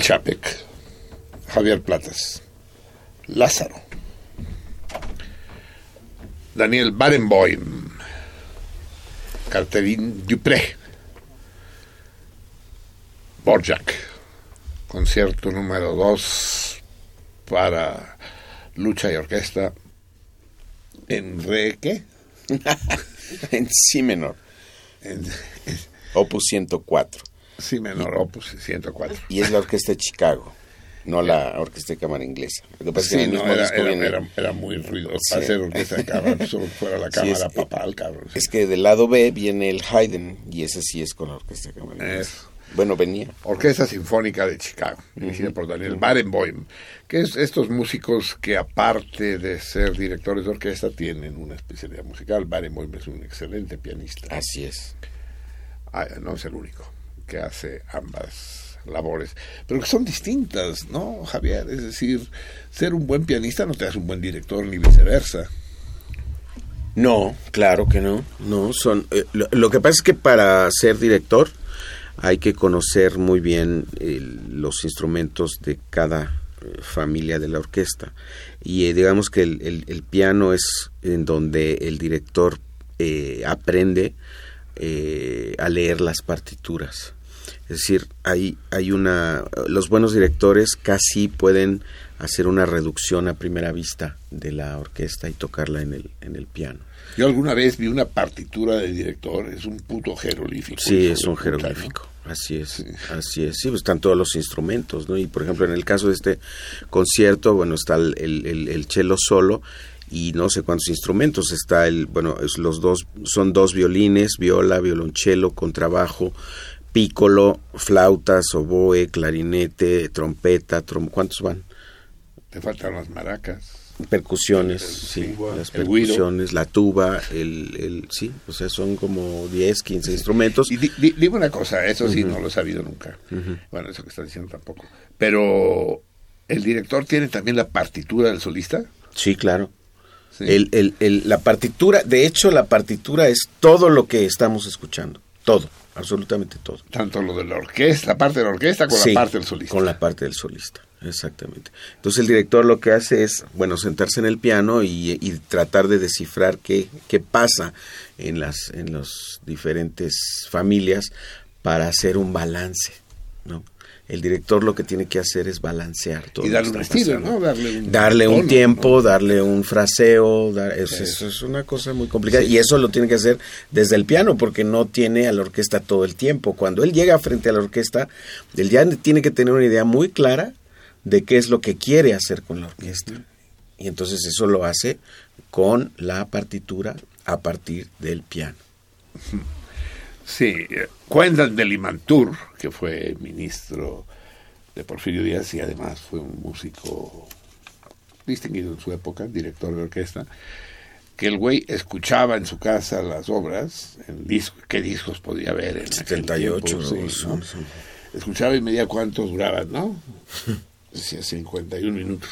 Karel Čapek, Javier Platas, Lázaro, Daniel Barenboim, Catherine Dupré, Borjak, concierto número 2 para lucha y orquesta en re, ¿qué? (laughs) en si menor. En, Opus 104. Si menor, opus 104. Y es la orquesta de Chicago, no la orquesta de cámara inglesa. Lo que pasa es que Sí, en el no, mismo era, disco era, viene- era- era muy ruidoso. Sí. Hacer orquesta de cámara, (laughs) solo fuera la Sí, cámara es- papal, cabrón. sí. Es que del lado B viene el Haydn y ese sí es con la orquesta de cámara inglesa. Eso. Bueno, venía. Orquesta Sinfónica de Chicago, dirigida por Daniel Barenboim, que es estos músicos que aparte de ser directores de orquesta tienen una especialidad musical. Barenboim es un excelente pianista, Así es. Ah, no es el único que hace ambas labores, pero que son distintas, ¿no, Javier? Es decir, ser un buen pianista no te hace un buen director ni viceversa. No, claro que no. No, son. eh, lo, que pasa es que para ser director hay que conocer muy bien los instrumentos de cada eh, familia de la orquesta. Y eh, digamos que el, el- piano es en donde el director aprende a leer las partituras. Es decir, hay, hay una. Los buenos directores casi pueden hacer una reducción a primera vista de la orquesta y tocarla en el, en el piano. Yo alguna vez vi una partitura de director, es un puto jeroglífico. Sí, es un puta, jeroglífico. Así es, así es. Sí, pues están todos los instrumentos, ¿no? Y por ejemplo, en el caso de este concierto, bueno, está el, el, el- el cello solo y no sé cuántos instrumentos. Está el, bueno, es los dos, son dos violines, viola, violonchelo, contrabajo, pícolo, flautas, oboe, clarinete, trompeta, trom- ¿cuántos van? Te faltan las maracas. Percusiones, sí, las percusiones, la tuba, el, el, sí, o sea, son como 10, 15 instrumentos. Y di- di- dime una cosa, eso sí no lo he sabido nunca. Bueno, eso que estás diciendo tampoco. Pero, ¿el director tiene también la partitura del solista? Sí, claro. Sí. El, el, el- la partitura, de hecho, la partitura es todo lo que estamos escuchando. Todo, absolutamente todo. Tanto lo de la orquesta, la parte de la orquesta con Sí, la parte del solista. Con la parte del solista, exactamente. Entonces el director lo que hace es, bueno, sentarse en el piano y, y tratar de descifrar qué, qué pasa en las en las diferentes familias para hacer un balance, ¿no? El director lo que tiene que hacer es balancear todo. Y darle un estilo. ¿no? Darle un, darle un tono, tiempo, ¿no? darle un fraseo, dar- es, Sí. eso es una cosa muy complicada y eso lo tiene que hacer desde el piano porque no tiene a la orquesta todo el tiempo. Cuando él llega frente a la orquesta, él ya tiene que tener una idea muy clara de qué es lo que quiere hacer con la orquesta. Y entonces eso lo hace con la partitura a partir del piano. Sí, eh, cuentan de Limantur, que fue ministro de Porfirio Díaz y además fue un músico distinguido en su época, director de orquesta, que el güey escuchaba en su casa las obras, en disco, qué discos podía haber en aquel 78, tiempo, sí, ¿no? ¿no? Escuchaba y medía cuántos duraban, ¿no? (laughs) Decía 51 minutos.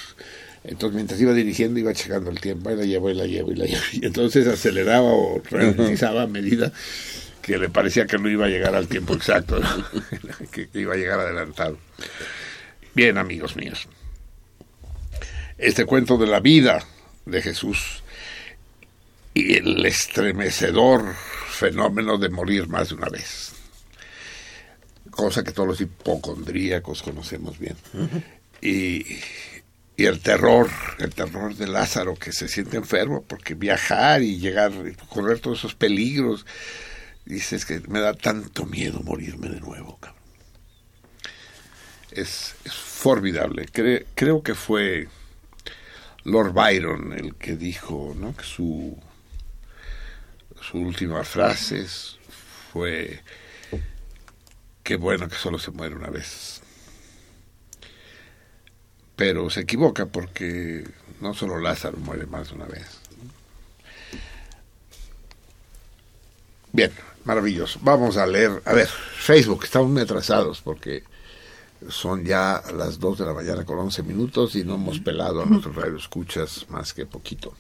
Entonces, mientras iba dirigiendo, iba checando el tiempo, y la llevo, y la llevo, y la llevo. (laughs) Y entonces aceleraba o ralentizaba a medida le parecía que no iba a llegar al tiempo exacto, (laughs) que, iba a llegar adelantado. Bien, amigos míos. Este cuento de la vida de Jesús y el estremecedor fenómeno de morir más de una vez. Cosa que todos los hipocondríacos conocemos bien. Y, y el terror, el terror de Lázaro que se siente enfermo porque viajar y llegar, correr todos esos peligros. Dices que me da tanto miedo morirme de nuevo, cabrón. Es, es formidable. Cre- creo que fue Lord Byron el que dijo ¿no? que su, su última frase fue qué bueno que solo se muere una vez. Pero se equivoca porque no solo Lázaro muere más de una vez. Bien, maravilloso. Vamos a leer, a ver, Facebook, estamos muy atrasados porque son ya las 2 de la mañana con 11 minutos y no hemos pelado a nuestros radioescuchas más que poquito.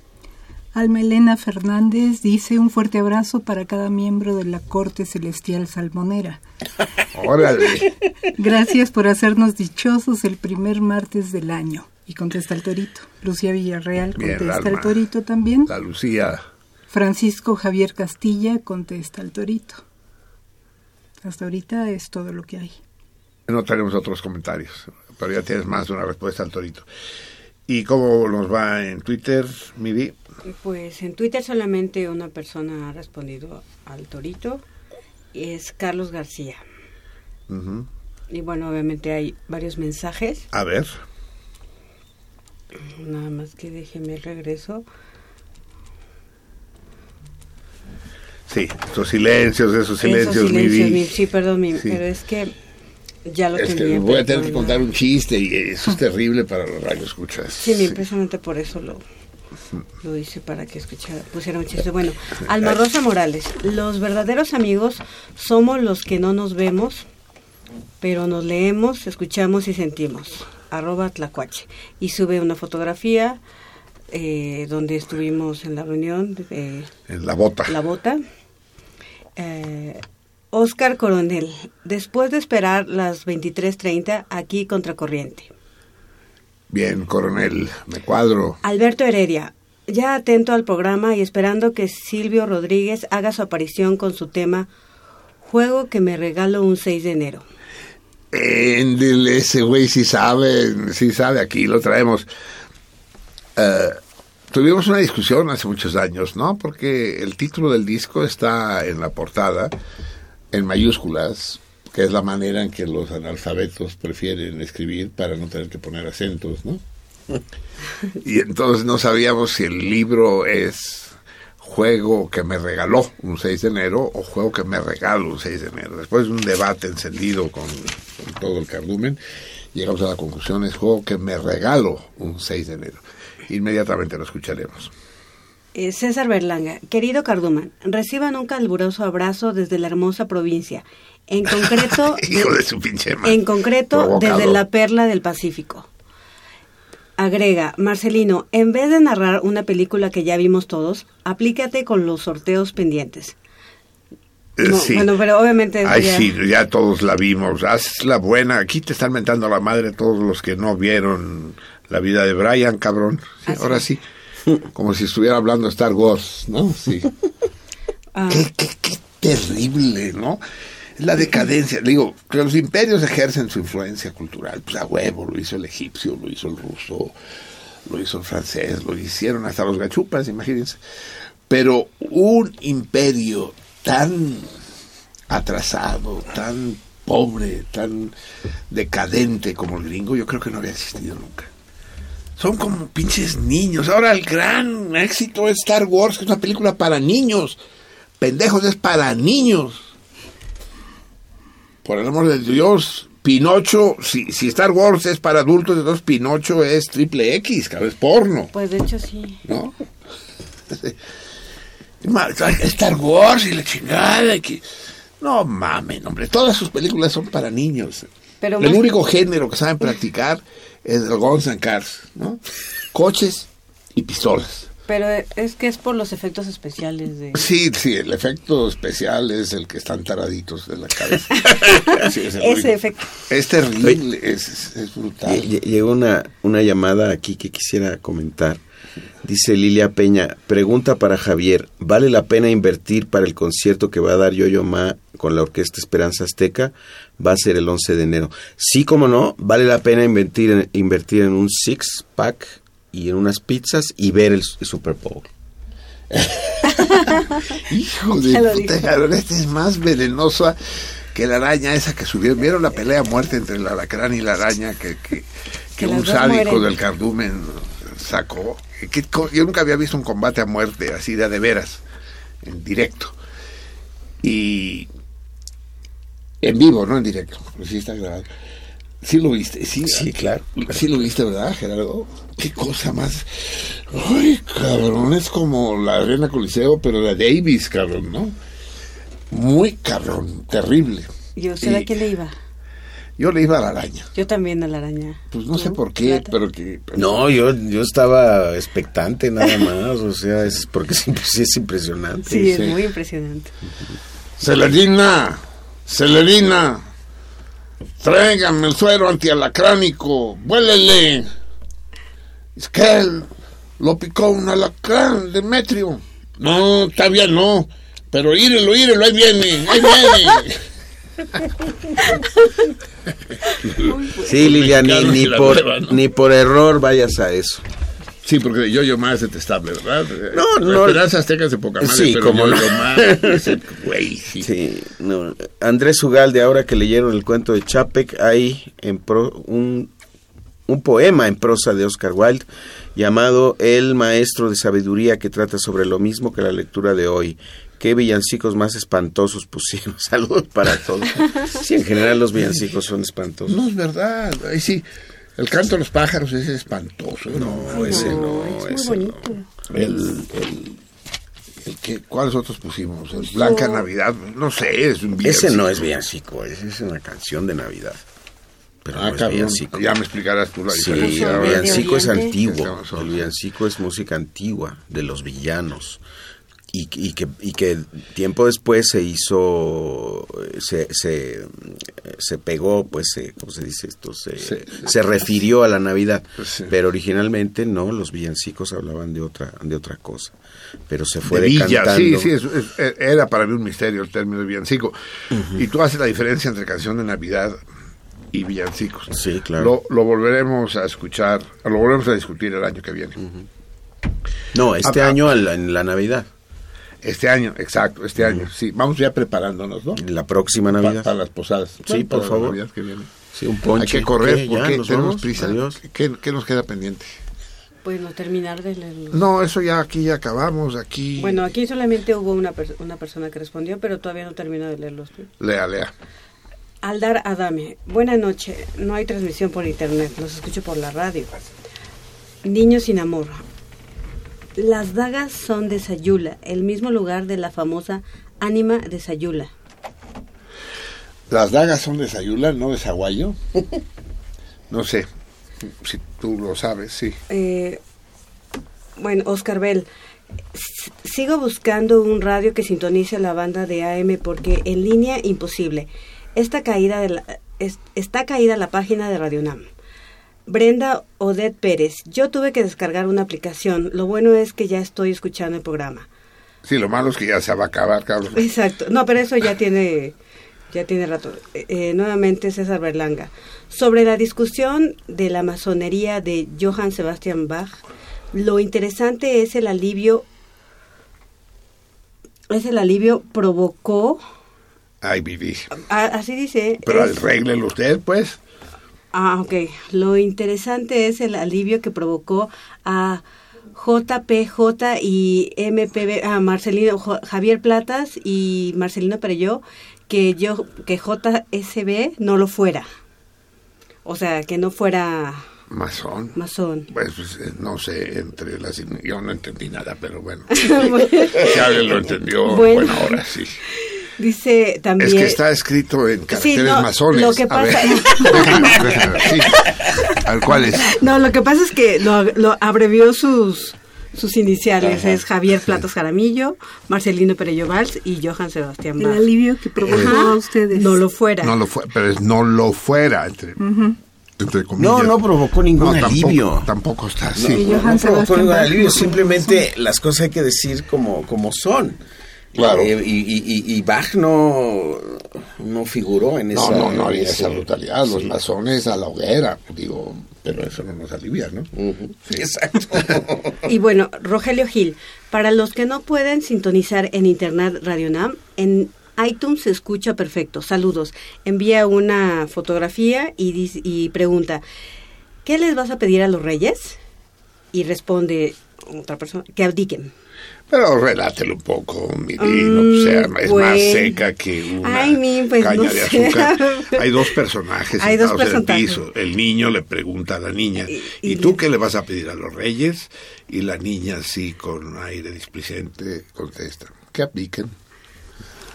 Alma Elena Fernández dice un fuerte abrazo para cada miembro de la Corte Celestial Salmonera. (laughs) Órale. Gracias por hacernos dichosos el primer martes del año. Y contesta el torito. Lucía Villarreal Bien, contesta el Alma. torito también. La Lucía, Francisco Javier Castilla contesta el torito. Hasta ahorita es todo lo que hay. no tenemos otros comentarios, pero ya tienes más de una respuesta al torito. ¿Y cómo nos va en Twitter, Miri? Pues en Twitter solamente una persona ha respondido al torito, y es Carlos García. Y bueno, obviamente hay varios mensajes, A ver, nada más que déjeme el regreso. Sí, esos silencios, esos silencios, Esos silencios, mi- sí, perdón, mi- Sí. pero es que ya lo Es que tenía. voy a tener que contar un chiste y eso es terrible para los radioescuchas. Sí, mi- precisamente por eso lo, lo hice para que escuchara, pusiera un chiste. Bueno, Alma Rosa Morales, los verdaderos amigos somos los que no nos vemos, pero nos leemos, escuchamos y sentimos. Arroba Tlacuache. Y sube una fotografía eh, donde estuvimos en la reunión de En la bota. La Bota. Eh, Oscar Coronel, después de esperar las 23.30 aquí contracorriente. Bien, coronel, me cuadro. Alberto Heredia, ya atento al programa y esperando que Silvio Rodríguez haga su aparición con su tema Juego que me regalo un 6 de enero. Ese güey sí sabe, sí sabe, aquí lo traemos. Eh, tuvimos una discusión hace muchos años, ¿no? Porque el título del disco está en la portada, en mayúsculas, que es la manera en que los analfabetos prefieren escribir para no tener que poner acentos, ¿no? Y entonces no sabíamos si el libro es juego que me regaló un 6 de enero o juego que me regalo un 6 de enero. Después de un debate encendido con, todo el cardumen, llegamos a la conclusión, es juego que me regalo un 6 de enero. Inmediatamente lo escucharemos. Eh, César Berlanga, querido Carduman, reciban un caluroso abrazo desde la hermosa provincia. En concreto, (laughs) Hijo de su pinche en concreto desde la perla del Pacífico. Agrega, Marcelino, en vez de narrar una película que ya vimos todos, aplícate con los sorteos pendientes. Eh, No, sí. Bueno, pero obviamente Ay, ya- sí, ya todos la vimos. Haz la buena. Aquí te están mentando la madre todos los que no vieron la vida de Brian, cabrón. Sí, ahora sí. Como si estuviera hablando Star Wars, ¿no? Sí. Ah, qué, qué, qué terrible, ¿no? Es la decadencia. Digo, que los imperios ejercen su influencia cultural. Pues a huevo, lo hizo el egipcio, lo hizo el ruso, lo hizo el francés, lo hicieron hasta los gachupas, imagínense. Pero un imperio tan atrasado, tan pobre, tan decadente como el gringo, yo creo que no había existido nunca. Son como pinches niños. Ahora el gran éxito es Star Wars, que es una película para niños. Pendejos es para niños. Por el amor de Dios, Pinocho, si, si Star Wars es para adultos, entonces Pinocho es triple X, cabrón, es porno, Pues de hecho sí. ¿no? (laughs) Star Wars y la chingada. que- No mamen, hombre, todas sus películas son para niños. Pero el más- único género que saben practicar es el Guns and Cars, ¿no? Coches y pistolas. Pero es que es por los efectos especiales de... Sí, sí, el efecto especial es el que están taraditos de la cabeza. (laughs) Sí, es el Ese efecto. Es terrible, es, es- brutal. Lle- lle- Llegó una, una llamada aquí que quisiera comentar. Dice Lilia Peña, pregunta para Javier, ¿vale la pena invertir para el concierto que va a dar Yo-Yo Ma con la Orquesta Esperanza Azteca? Va a ser el 11 de enero. Sí, como no, vale la pena invertir en, invertir en un six-pack y en unas pizzas y ver el, el Super Bowl. (laughs) Hijo de puta, este es más venenosa que la araña esa que subieron. ¿Vieron la pelea a muerte entre el alacrán y la araña que, que, que Que las un sádico mueren. del cardumen sacó? ¿Qué Yo nunca había visto un combate a muerte así de a de veras, en directo. Y en vivo, no en directo, sí está grabado. Sí lo viste, sí, Sí, claro. Sí lo viste, ¿verdad, Gerardo? Qué cosa más. Ay, cabrón, es como la Arena Coliseo, pero de Davis, cabrón, ¿no? Muy cabrón, terrible. Yo sé a Y quién le iba. Yo le iba a la araña. Yo también a la araña. Pues no sé por qué, Plata. pero que. No, yo, yo estaba expectante nada más, o sea, es porque (laughs) sí, sí es impresionante. Sí, es sí. muy impresionante. Celerina, Celerina, tráigame el suero antialacránico, vuélele. Es que él lo picó un alacrán, Demetrio. No, todavía no, pero írelo, írelo, ahí viene, ahí viene. (laughs) Sí, Lilia, ni, ni por, ni por error vayas a eso. Sí, porque yo yo más es detestable, ¿verdad? No, La no. Esperanza Azteca es de poca madre, Sí, pero no. Ma es el- güey, sí. Sí, no. Andrés Ugalde, ahora que leyeron el cuento de Chapek, hay en pro- un, un poema en prosa de Oscar Wilde llamado El Maestro de Sabiduría que trata sobre lo mismo que la lectura de hoy. Qué villancicos más espantosos pusieron. (laughs) Saludos para todos. Sí, en general los villancicos son espantosos. No es verdad, ahí sí. El canto de los pájaros es espantoso. No, ese no, es muy ese bonito. no. El, el, el que, ¿Cuáles otros pusimos? El Blanca Navidad, no sé, es un Ese villancico. no es villancico, ese es una canción de Navidad. Pero Ah, no es villancico. ya me explicarás tú la Sí, diferencia. el ahora. villancico es antiguo. El villancico es música antigua de los villanos. Y, y que, y que tiempo después se hizo, se, se, se pegó, pues, se, ¿cómo se dice esto? Se, Sí. se refirió a la Navidad. Sí. Pero originalmente no, los villancicos hablaban de otra, de otra cosa. Pero se fue de Villa, sí, sí, es- es- era para mí un misterio el término de villancico. Y tú haces la diferencia entre canción de Navidad y villancicos. Sí, claro. Lo, lo volveremos a escuchar, lo volveremos a discutir el año que viene. No, este Ah, ah. año en la, en la Navidad. Este año, exacto, este año, sí. Vamos ya preparándonos, ¿no? La próxima Pa- Navidad. para las posadas. Sí, Bueno, por para la favor. Navidad que viene. Sí, un ponche. Hay que correr ¿Qué? Porque ¿Nos tenemos vamos? prisa. Adiós. ¿Qué, qué nos queda pendiente? Bueno, terminar de leerlo. No, eso ya aquí ya acabamos, aquí. Bueno, aquí solamente hubo una, pers- una persona que respondió, pero todavía no termino de leerlos. Lea, lea. Aldar Adame, buena noche. No hay transmisión por internet, los escucho por la radio. Niños sin amor. Las dagas son de Sayula, el mismo lugar de la famosa ánima de Sayula. Las dagas son de Sayula, no de Zaguayo. (laughs) No sé, si tú lo sabes, sí. Eh, bueno, Oscar Bell. Sigo buscando un radio que sintonice la banda de AM porque en línea imposible. Está caída, de la, es- está caída la página de Radio Nam. Brenda Odette Pérez. Yo tuve que descargar una aplicación. Lo bueno es que ya estoy escuchando el programa. Sí, lo malo es que ya se va a acabar, cabrón. Exacto. No, pero eso ya tiene ya tiene rato. Eh, eh, nuevamente César Berlanga. Sobre la discusión de la masonería de Johann Sebastian Bach, lo interesante es el alivio es el alivio provocó Ay, viví. ah, así dice Pero es- usted, pues. Ah, ok. Lo interesante es el alivio que provocó a JPJ y MPB, a Marcelino, Javier Platas y Marcelino Perelló, que yo, que JSB no lo fuera. O sea, que no fuera Masón. masón. Pues, pues, eh, no sé, entre las... Yo no entendí nada, pero bueno. (laughs) Si alguien lo entendió, Bueno. bueno, ahora sí. Dice también... Es que está escrito en caracteres no, masones. lo que A ver, pasa- (laughs) sí. A ver, ¿cuál es? No, lo que pasa es que lo, lo abrevió sus sus iniciales. Ajá, es Javier Platas Jaramillo, Marcelino Perello Valls y Johann Sebastián El Bach. alivio que provocó Ajá. a ustedes. No lo fuera. No lo fue, pero es no lo fuera, entre, Ujú. entre comillas. No, no provocó ningún No, tampoco- alivio. Tampoco está No, así. no, no provocó ningún alivio, no simplemente las cosas hay que decir como, como son. Claro. Eh, y, y, y- y Bach no, no figuró en No, esa... no, no había ese- esa brutalidad. Los sí. masones a la hoguera, digo, pero eso no nos alivia, ¿no? Sí. (laughs) Exacto. Y bueno, Rogelio Gil, para los que no pueden sintonizar en Internet Radio Nam, en iTunes se escucha perfecto. Saludos. Envía una fotografía y, dice- y pregunta, ¿qué les vas a pedir a los reyes? Y responde otra persona, que abdiquen. Pero relátelo un poco, mi Mm, Dino, o sea, es más bueno. seca que una Ay, mi, pues, caña no de sé. azúcar. (laughs) Hay dos personajes Hay dos en el piso. El niño le pregunta a la niña, ¿y, y tú qué le vas a pedir a los reyes? Y la niña, así, con aire displicente, contesta, que apliquen.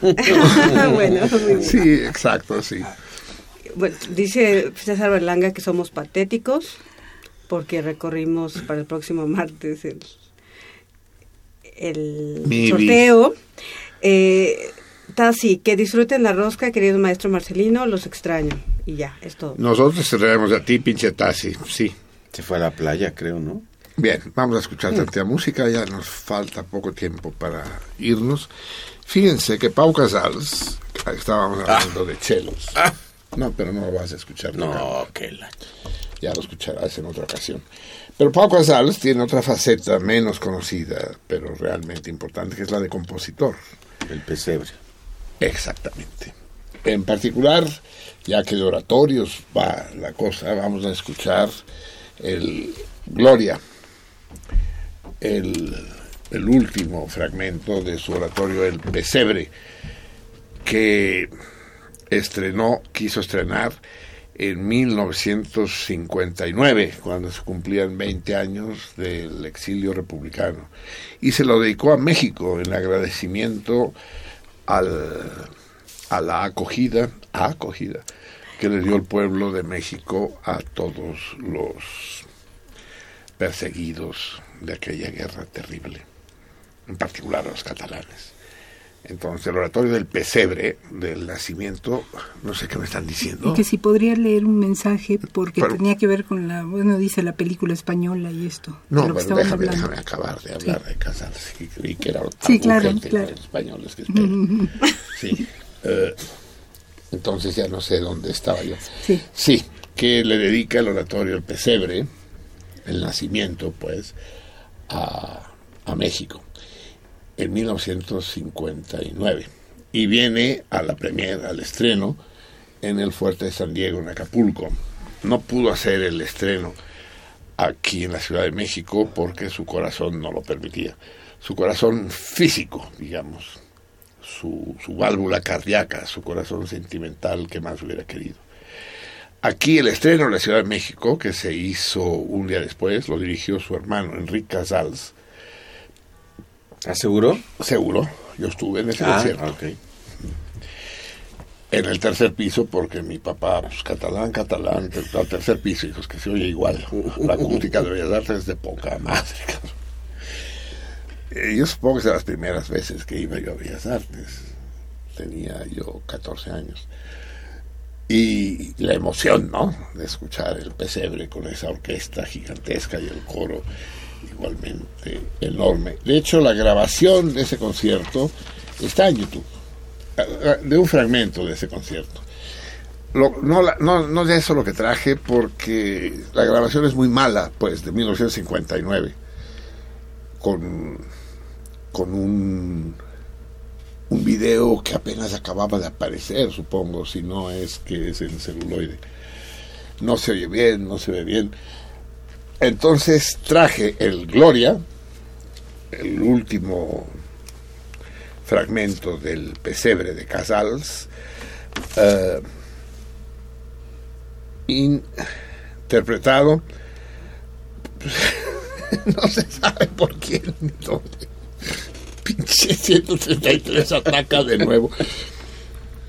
(laughs) bueno. Sí, exacto, sí. Bueno, dice César Berlanga que somos patéticos porque recorrimos para el próximo martes el, el sorteo. Eh, Tasi, que disfruten la rosca, querido maestro Marcelino, los extraño. Y ya, es todo. Nosotros te traemos a ti, pinche Tassi, sí. Se fue a la playa, creo, ¿no? Bien, vamos a escuchar tanta música, ya nos falta poco tiempo para irnos. Fíjense que Pau Casals, estábamos hablando de chelos. No, pero no lo vas a escuchar. No, tocando. que la... Ya lo escucharás en otra ocasión. Pero Pau Casals tiene otra faceta menos conocida, pero realmente importante, que es la de compositor. El pesebre. Exactamente. En particular, ya que de oratorios va la cosa, vamos a escuchar el Gloria, el, el último fragmento de su oratorio El Pesebre, que estrenó, quiso estrenar en 1959, cuando se cumplían 20 años del exilio republicano. Y se lo dedicó a México en agradecimiento al, a la acogida, acogida que le dio el pueblo de México a todos los perseguidos de aquella guerra terrible, en particular a los catalanes. Entonces, el oratorio del pesebre, del nacimiento, no sé qué me están diciendo. Y que si podría leer un mensaje porque Pero- tenía que ver con la, bueno, dice la película española y esto. No, lo pero déjame, déjame acabar de hablar de Casals, que creí que era Sí, claro, gente claro. los españoles que espero. (laughs) Sí. eh, entonces ya no sé dónde estaba yo. Sí. Sí, que le dedica el oratorio El Pesebre, el nacimiento, pues, a, a México. En 1959 y viene a la premier, al estreno, en el Fuerte de San Diego, en Acapulco. No pudo hacer el estreno aquí en la Ciudad de México porque su corazón no lo permitía. Su corazón físico, digamos, su, su válvula cardíaca, su corazón sentimental que más hubiera querido. Aquí el estreno en la Ciudad de México, que se hizo un día después, lo dirigió su hermano Enrique Casals. ¿Aseguró? Seguro, yo estuve en ese Ah, concierto. ok. En el tercer piso, porque mi papá, pues catalán, catalán, al tercer piso, hijos, que se oye igual. (laughs) La acústica de Bellas Artes es de poca madre, cabrón. Eh, Yo supongo que es de las primeras veces que iba yo a Bellas Artes. Tenía yo 14 años. Y la emoción, ¿no? De escuchar el pesebre con esa orquesta gigantesca y el coro igualmente enorme. De hecho, la grabación de ese concierto está en YouTube, eh, de un fragmento de ese concierto. No, no, no de eso lo que traje, porque la grabación es muy mala, pues, de 1959, con, con un, un video que apenas acababa de aparecer, supongo, si no es que es en celuloide. No se oye bien, no se ve bien. Entonces traje el Gloria, el último fragmento del pesebre de Casals, eh, interpretado, (laughs) no se sabe por quién ni dónde. Pinche 133 ataca de nuevo.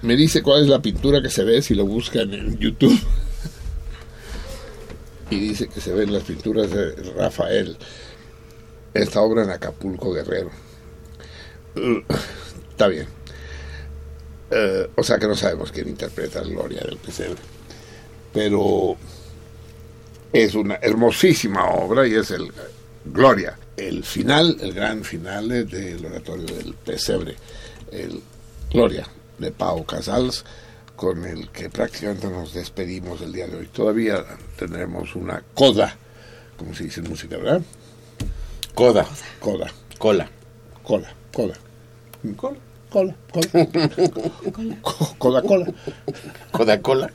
Me dice cuál es la pintura que se ve si lo buscan en YouTube. Y dice que se ven las pinturas de Rafael. Esta obra en Acapulco Guerrero. Está bien. Eh, o sea que no sabemos quién interpreta Gloria del Pesebre. Pero es una hermosísima obra y es el Gloria, el final, el gran final del oratorio del Pesebre, el Gloria de Pau Casals, con el que prácticamente nos despedimos el día de hoy. Todavía tendremos una coda, como se dice en música, ¿verdad? Coda. Coda. Cola. Cola. Cola. Cola. Cola. Cola. Co- Cola. Cola. Coda cola.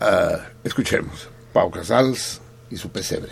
Ah, escuchemos. Pau Casals y su pesebre.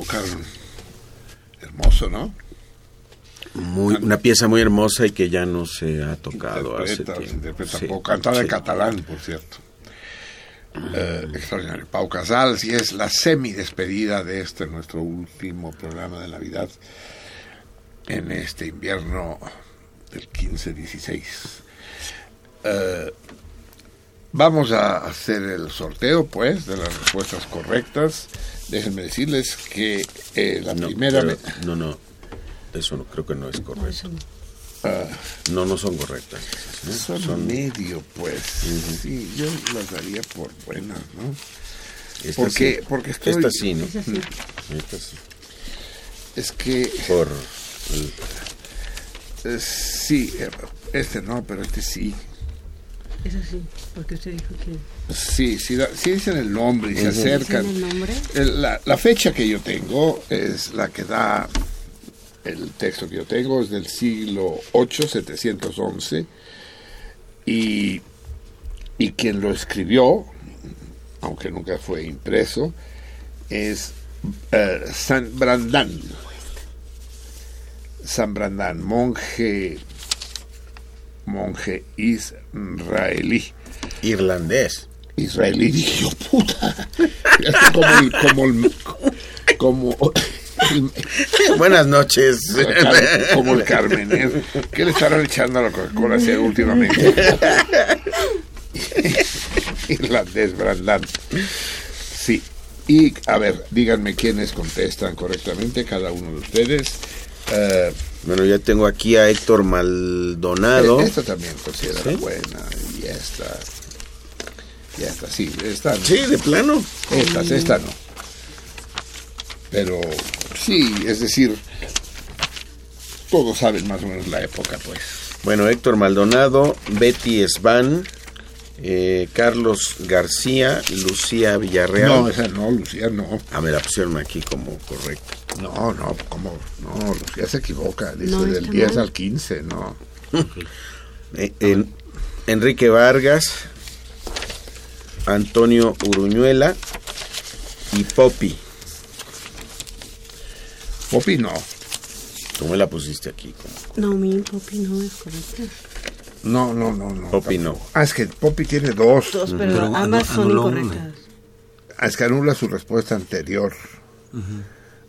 Cabrón. Hermoso, ¿no? Muy, una pieza muy hermosa y que ya no se ha tocado hace Interpreta, se tiempo. interpreta Sí, poco. Cantada en catalán, por cierto. Eh, extraordinario. Pau Casals y es la semi-despedida de este nuestro último programa de Navidad en este invierno del 15-16. Eh, vamos a hacer el sorteo, pues, de las respuestas correctas. Déjenme decirles que eh, la No, primera... pero- no, no, eso no, creo que no es correcto. Ah, No, no son correctas. ¿no? son, Son- medio, pues. Sí, yo las daría por buenas, ¿no? Esta porque, sí. porque estoy... Esta sí, ¿no? Sí. Esta sí. Es que... Por el- eh, sí, eh, este no, pero este sí. Eso sí, porque usted dijo que... Sí, sí, da- sí dicen el nombre y se acercan. ¿Dicen el nombre? El- La, la fecha que yo tengo es la que da el texto que yo tengo, es del siglo 8, 711, y, y quien lo escribió, aunque nunca fue impreso, es eh, San Brandán. San Brandán, monje, monje israelí. irlandés. Israelí, dije yo, puta. (laughs) Como el, como el, como el- (laughs) Buenas noches. como el Carmen. ¿Qué le estarán echando a la Coca-Cola últimamente? (laughs) Irlandés, Brandán. Sí. Y, a ver, díganme quiénes contestan correctamente, cada uno de ustedes. Eh, Bueno, ya tengo aquí a Héctor Maldonado. Eh, Esta también considera ¿Sí? buena. Y esta. Y esta, sí. Esta, Sí, de plano. Estas, esta no. Pero sí, es decir, todos saben más o menos la época, pues. Bueno, Héctor Maldonado, Betty Svan, eh, Carlos García, Lucía Villarreal. No, esa no, Lucía no. Ah, me la pusieron aquí como correcta. No, no, como, no, Lucía se equivoca. Dice No, del está 10 mal. al 15, no. (laughs) Eh, en- Enrique Vargas, Antonio Uruñuela y Poppy. Popi no. ¿Cómo me la pusiste aquí? como- No, mi Poppy no es correcta. No, no, no, no. Poppy no. Ah, es que Poppy tiene dos. Dos, pero, Pero ambas son incorrectas. Ah, es que anula su respuesta anterior.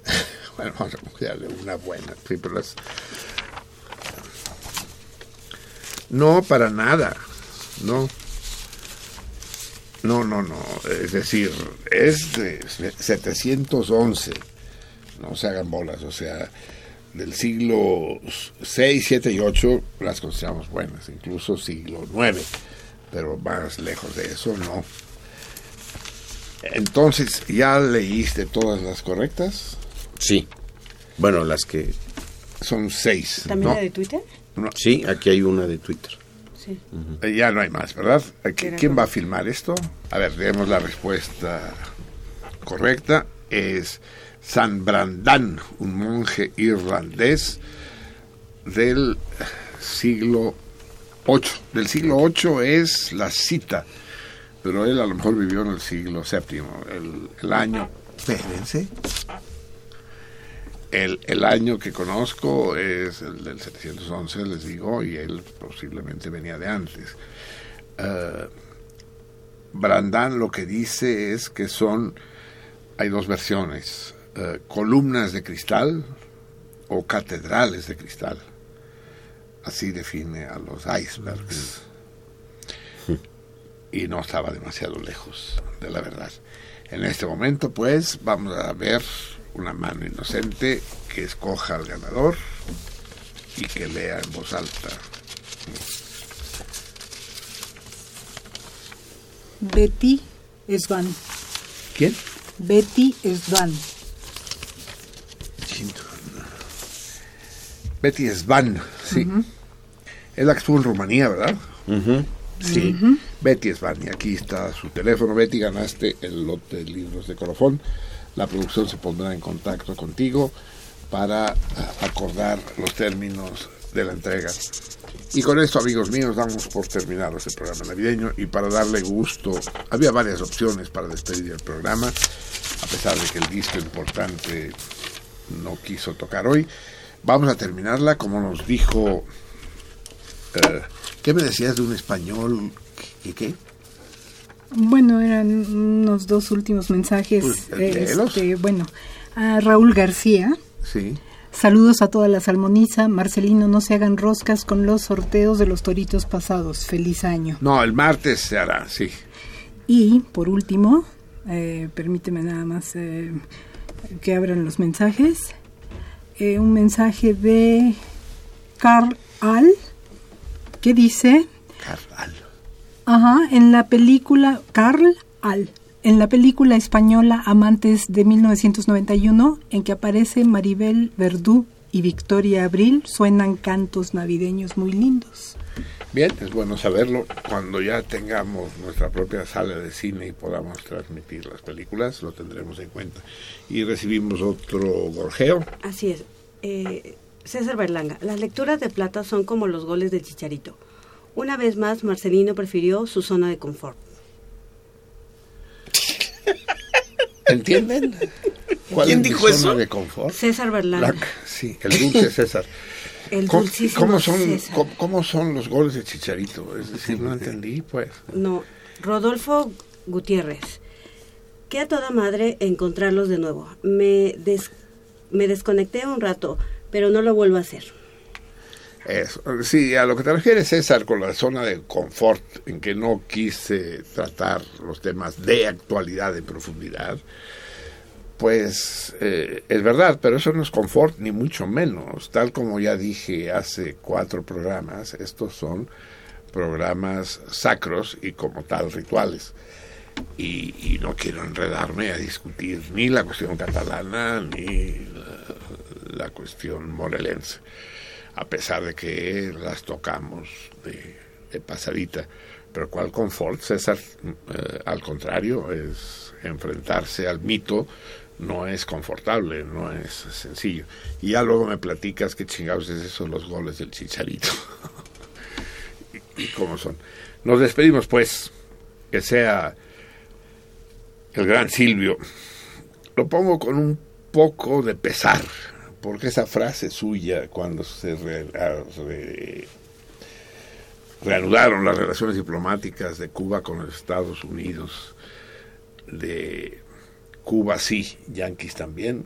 (laughs) bueno, vamos a darle una buena. Las- No, para nada. No. No, no, no. Es decir, es de 711. No se hagan bolas. O sea, del siglo 6, 7 y 8 las consideramos buenas. Incluso siglo 9. Pero más lejos de eso, no. Entonces, ¿ya leíste todas las correctas? Sí. Bueno, las que... Son seis. ¿También ¿no? la de Twitter? No, Sí, aquí hay una de Twitter. Sí. eh, ya no hay más, ¿verdad? Aquí- ¿Quién va a filmar esto? A ver, leemos la respuesta correcta. Es San Brandán, un monje irlandés del siglo 8. Del siglo 8 es la cita, pero él a lo mejor vivió en el siglo séptimo. El, el año... Espérense. El, el año que conozco es el del 711, les digo, y él posiblemente venía de antes. Eh, Brandán lo que dice es que son, hay dos versiones, eh, columnas de cristal o catedrales de cristal. Así define a los icebergs. Y no estaba demasiado lejos de la verdad. En este momento, pues, vamos a ver una mano inocente que escoja al ganador y que lea en voz alta. Betty Svan. ¿Quién? Betty Svan. Betty Svan, sí. Es la que estuvo en Rumanía, ¿verdad? Ujú. Sí. Betty Svan, y aquí está su teléfono. Betty, ganaste el lote de libros de colofón. La producción se pondrá en contacto contigo para ah, acordar los términos de la entrega. Y con esto, amigos míos, damos por terminado este programa navideño y para darle gusto, había varias opciones para despedir el programa, a pesar de que el disco importante no quiso tocar hoy. Vamos a terminarla como nos dijo... eh, ¿Qué me decías de un español? ¿Qué? qué? Bueno, eran unos dos últimos mensajes. Pues, este, bueno, a Raúl García. Sí. Saludos a toda la salmoniza. Marcelino, no se hagan roscas con los sorteos de los toritos pasados. Feliz año. No, el martes se hará, sí. Y por último, eh, permíteme nada más eh, que abran los mensajes. Eh, un mensaje de Carl Al que dice, Carl. Ajá, en la película Carl Al, en la película española Amantes de 1991, en que aparece Maribel Verdú y Victoria Abril, suenan cantos navideños muy lindos. Bien, es bueno saberlo. Cuando ya tengamos nuestra propia sala de cine y podamos transmitir las películas, lo tendremos en cuenta. Y recibimos otro gorjeo. Así es. Eh, César Berlanga, las lecturas de plata son como los goles del chicharito. Una vez más, Marcelino prefirió su zona de confort. ¿Entienden? ¿Cuál ¿Quién es mi dijo zona eso? de confort? César Berlanga. La- sí, el dulce César. (laughs) El ¿Cómo, dulcísimo cómo son, César. cómo, cómo son los goles de Chicharito? Es decir, no entendí, pues. No, Rodolfo Gutiérrez. Que a toda madre encontrarlos de nuevo. Me, des- me desconecté un rato, pero no lo vuelvo a hacer. Eso. Sí, a lo que te refieres, César, con la zona de confort, en que no quise tratar los temas de actualidad en profundidad, pues eh, es verdad, pero eso no es confort, ni mucho menos. Tal como ya dije hace cuatro programas, estos son programas sacros y como tal rituales. Y, no quiero enredarme a discutir ni la cuestión catalana ni la cuestión morelense a pesar de que las tocamos de, pasadita. Pero cuál confort, César, eh, al contrario, es enfrentarse al mito, no es confortable, no es sencillo. Y ya luego me platicas qué chingados es eso, los goles del chicharito. y, (laughs) y cómo son. Nos despedimos, pues, que sea el gran Silvio. Lo pongo con un poco de pesar, porque esa frase suya cuando se re- reanudaron las relaciones diplomáticas de Cuba con los Estados Unidos, de Cuba sí, Yankees también,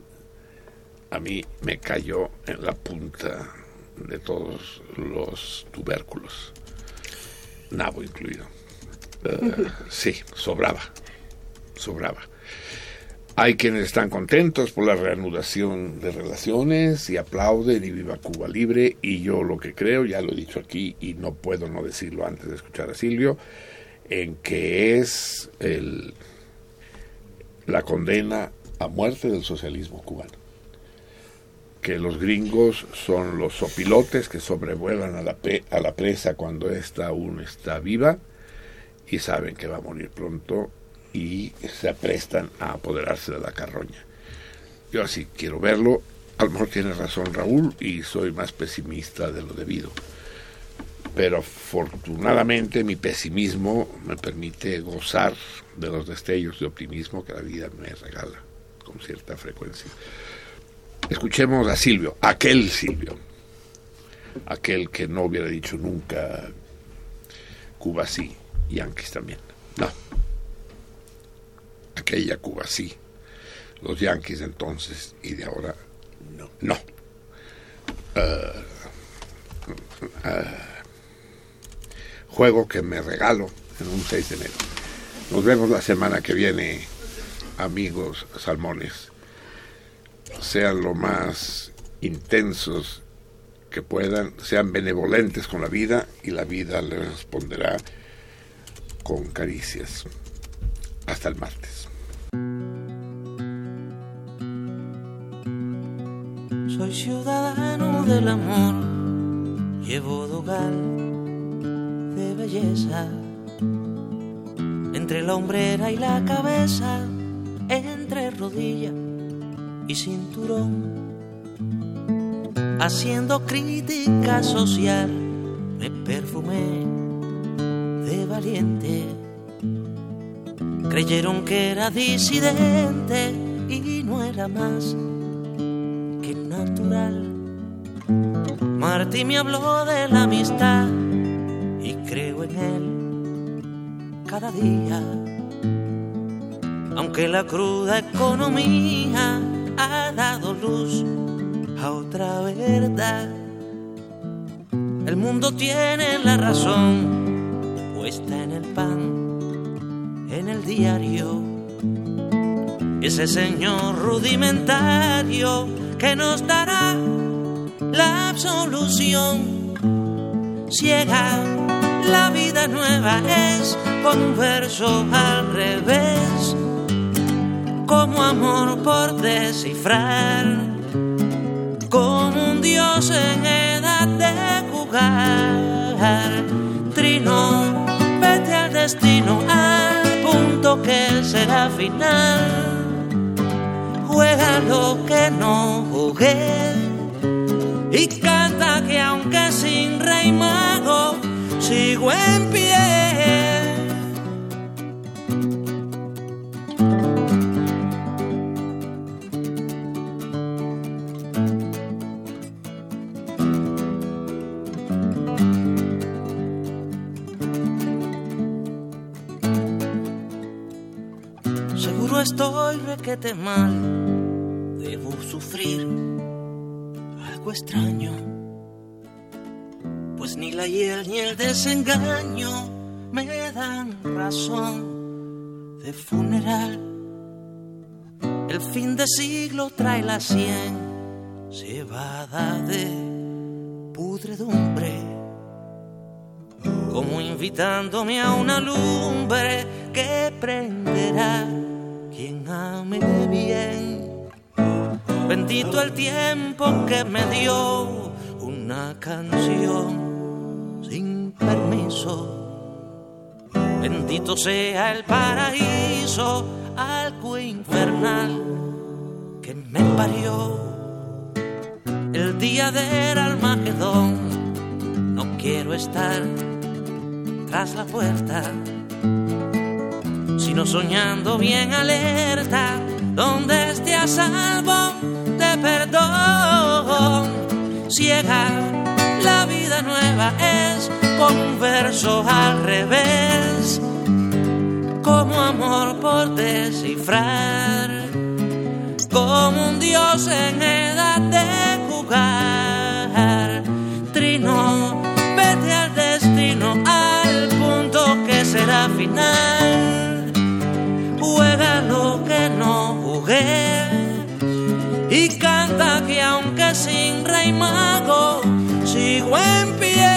a mí me cayó en la punta de todos los tubérculos, nabo incluido. Eh, (laughs) sí, sobraba, sobraba. Hay quienes están contentos por la reanudación de relaciones y aplauden y viva Cuba libre y yo lo que creo, ya lo he dicho aquí y no puedo no decirlo antes de escuchar a Silvio, en que es el, la condena a muerte del socialismo cubano. Que los gringos son los sopilotes que sobrevuelan a la, pe- a la presa cuando ésta aún está viva y saben que va a morir pronto y se aprestan a apoderarse de la carroña. Yo así quiero verlo. A lo mejor tiene razón Raúl y soy más pesimista de lo debido. Pero afortunadamente mi pesimismo me permite gozar de los destellos de optimismo que la vida me regala con cierta frecuencia. Escuchemos a Silvio, aquel Silvio, aquel que no hubiera dicho nunca Cuba sí, Yankees también. No. Aquella Cuba sí. Los Yankees entonces y de ahora no. No. Eh, eh, juego que me regalo en un 6 de enero. Nos vemos la semana que viene, amigos salmones. Sean lo más intensos que puedan, sean benevolentes con la vida y la vida les responderá con caricias. Hasta el martes. Soy ciudadano del amor, llevo dogal de belleza. Entre la hombrera y la cabeza, entre rodilla y cinturón. haciendo crítica social, me perfumé de valiente. Creyeron que era disidente y no era más que natural. Martí me habló de la amistad y creo en él cada día. Aunque la cruda economía ha dado luz a otra verdad. El mundo tiene la razón diario. Ese señor rudimentario que nos dará la absolución ciega. La vida nueva es con un verso al revés, como amor por descifrar, como un dios en edad de jugar. Trino, vete al destino, al punto que será final. Juega lo que no jugué y canta que aunque sin rey mago sigo en pie. Estoy requete mal, debo sufrir algo extraño, pues ni la hiel ni el desengaño me dan razón de funeral. El fin de siglo trae la sien cebada de pudredumbre, como invitándome a una lumbre que prenderá quien ame bien. Bendito el tiempo que me dio una canción sin permiso. Bendito sea el paraíso, algo infernal que me parió. El día del Armagedón, no quiero estar tras la puerta, sino soñando bien alerta, donde esté a salvo de perdón. Ciega, la vida nueva es como un verso al revés, como amor por descifrar, como un dios en edad de jugar. Trino, vete al destino, al punto que será final. Juega lo que no jugué y canta que aunque sin rey mago sigo en pie.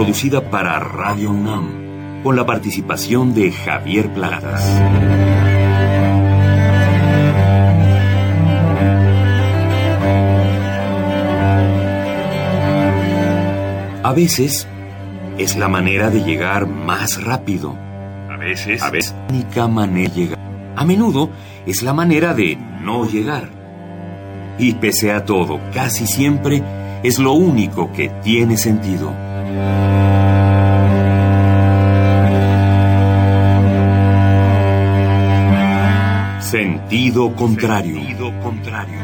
Producida para Radio UNAM, con la participación de Javier Platas. A veces es la manera de llegar más rápido. A veces, a veces, única manera de llegar. A menudo es la manera de no llegar. Y pese a todo, casi siempre es lo único que tiene sentido. Sentido contrario. contrario.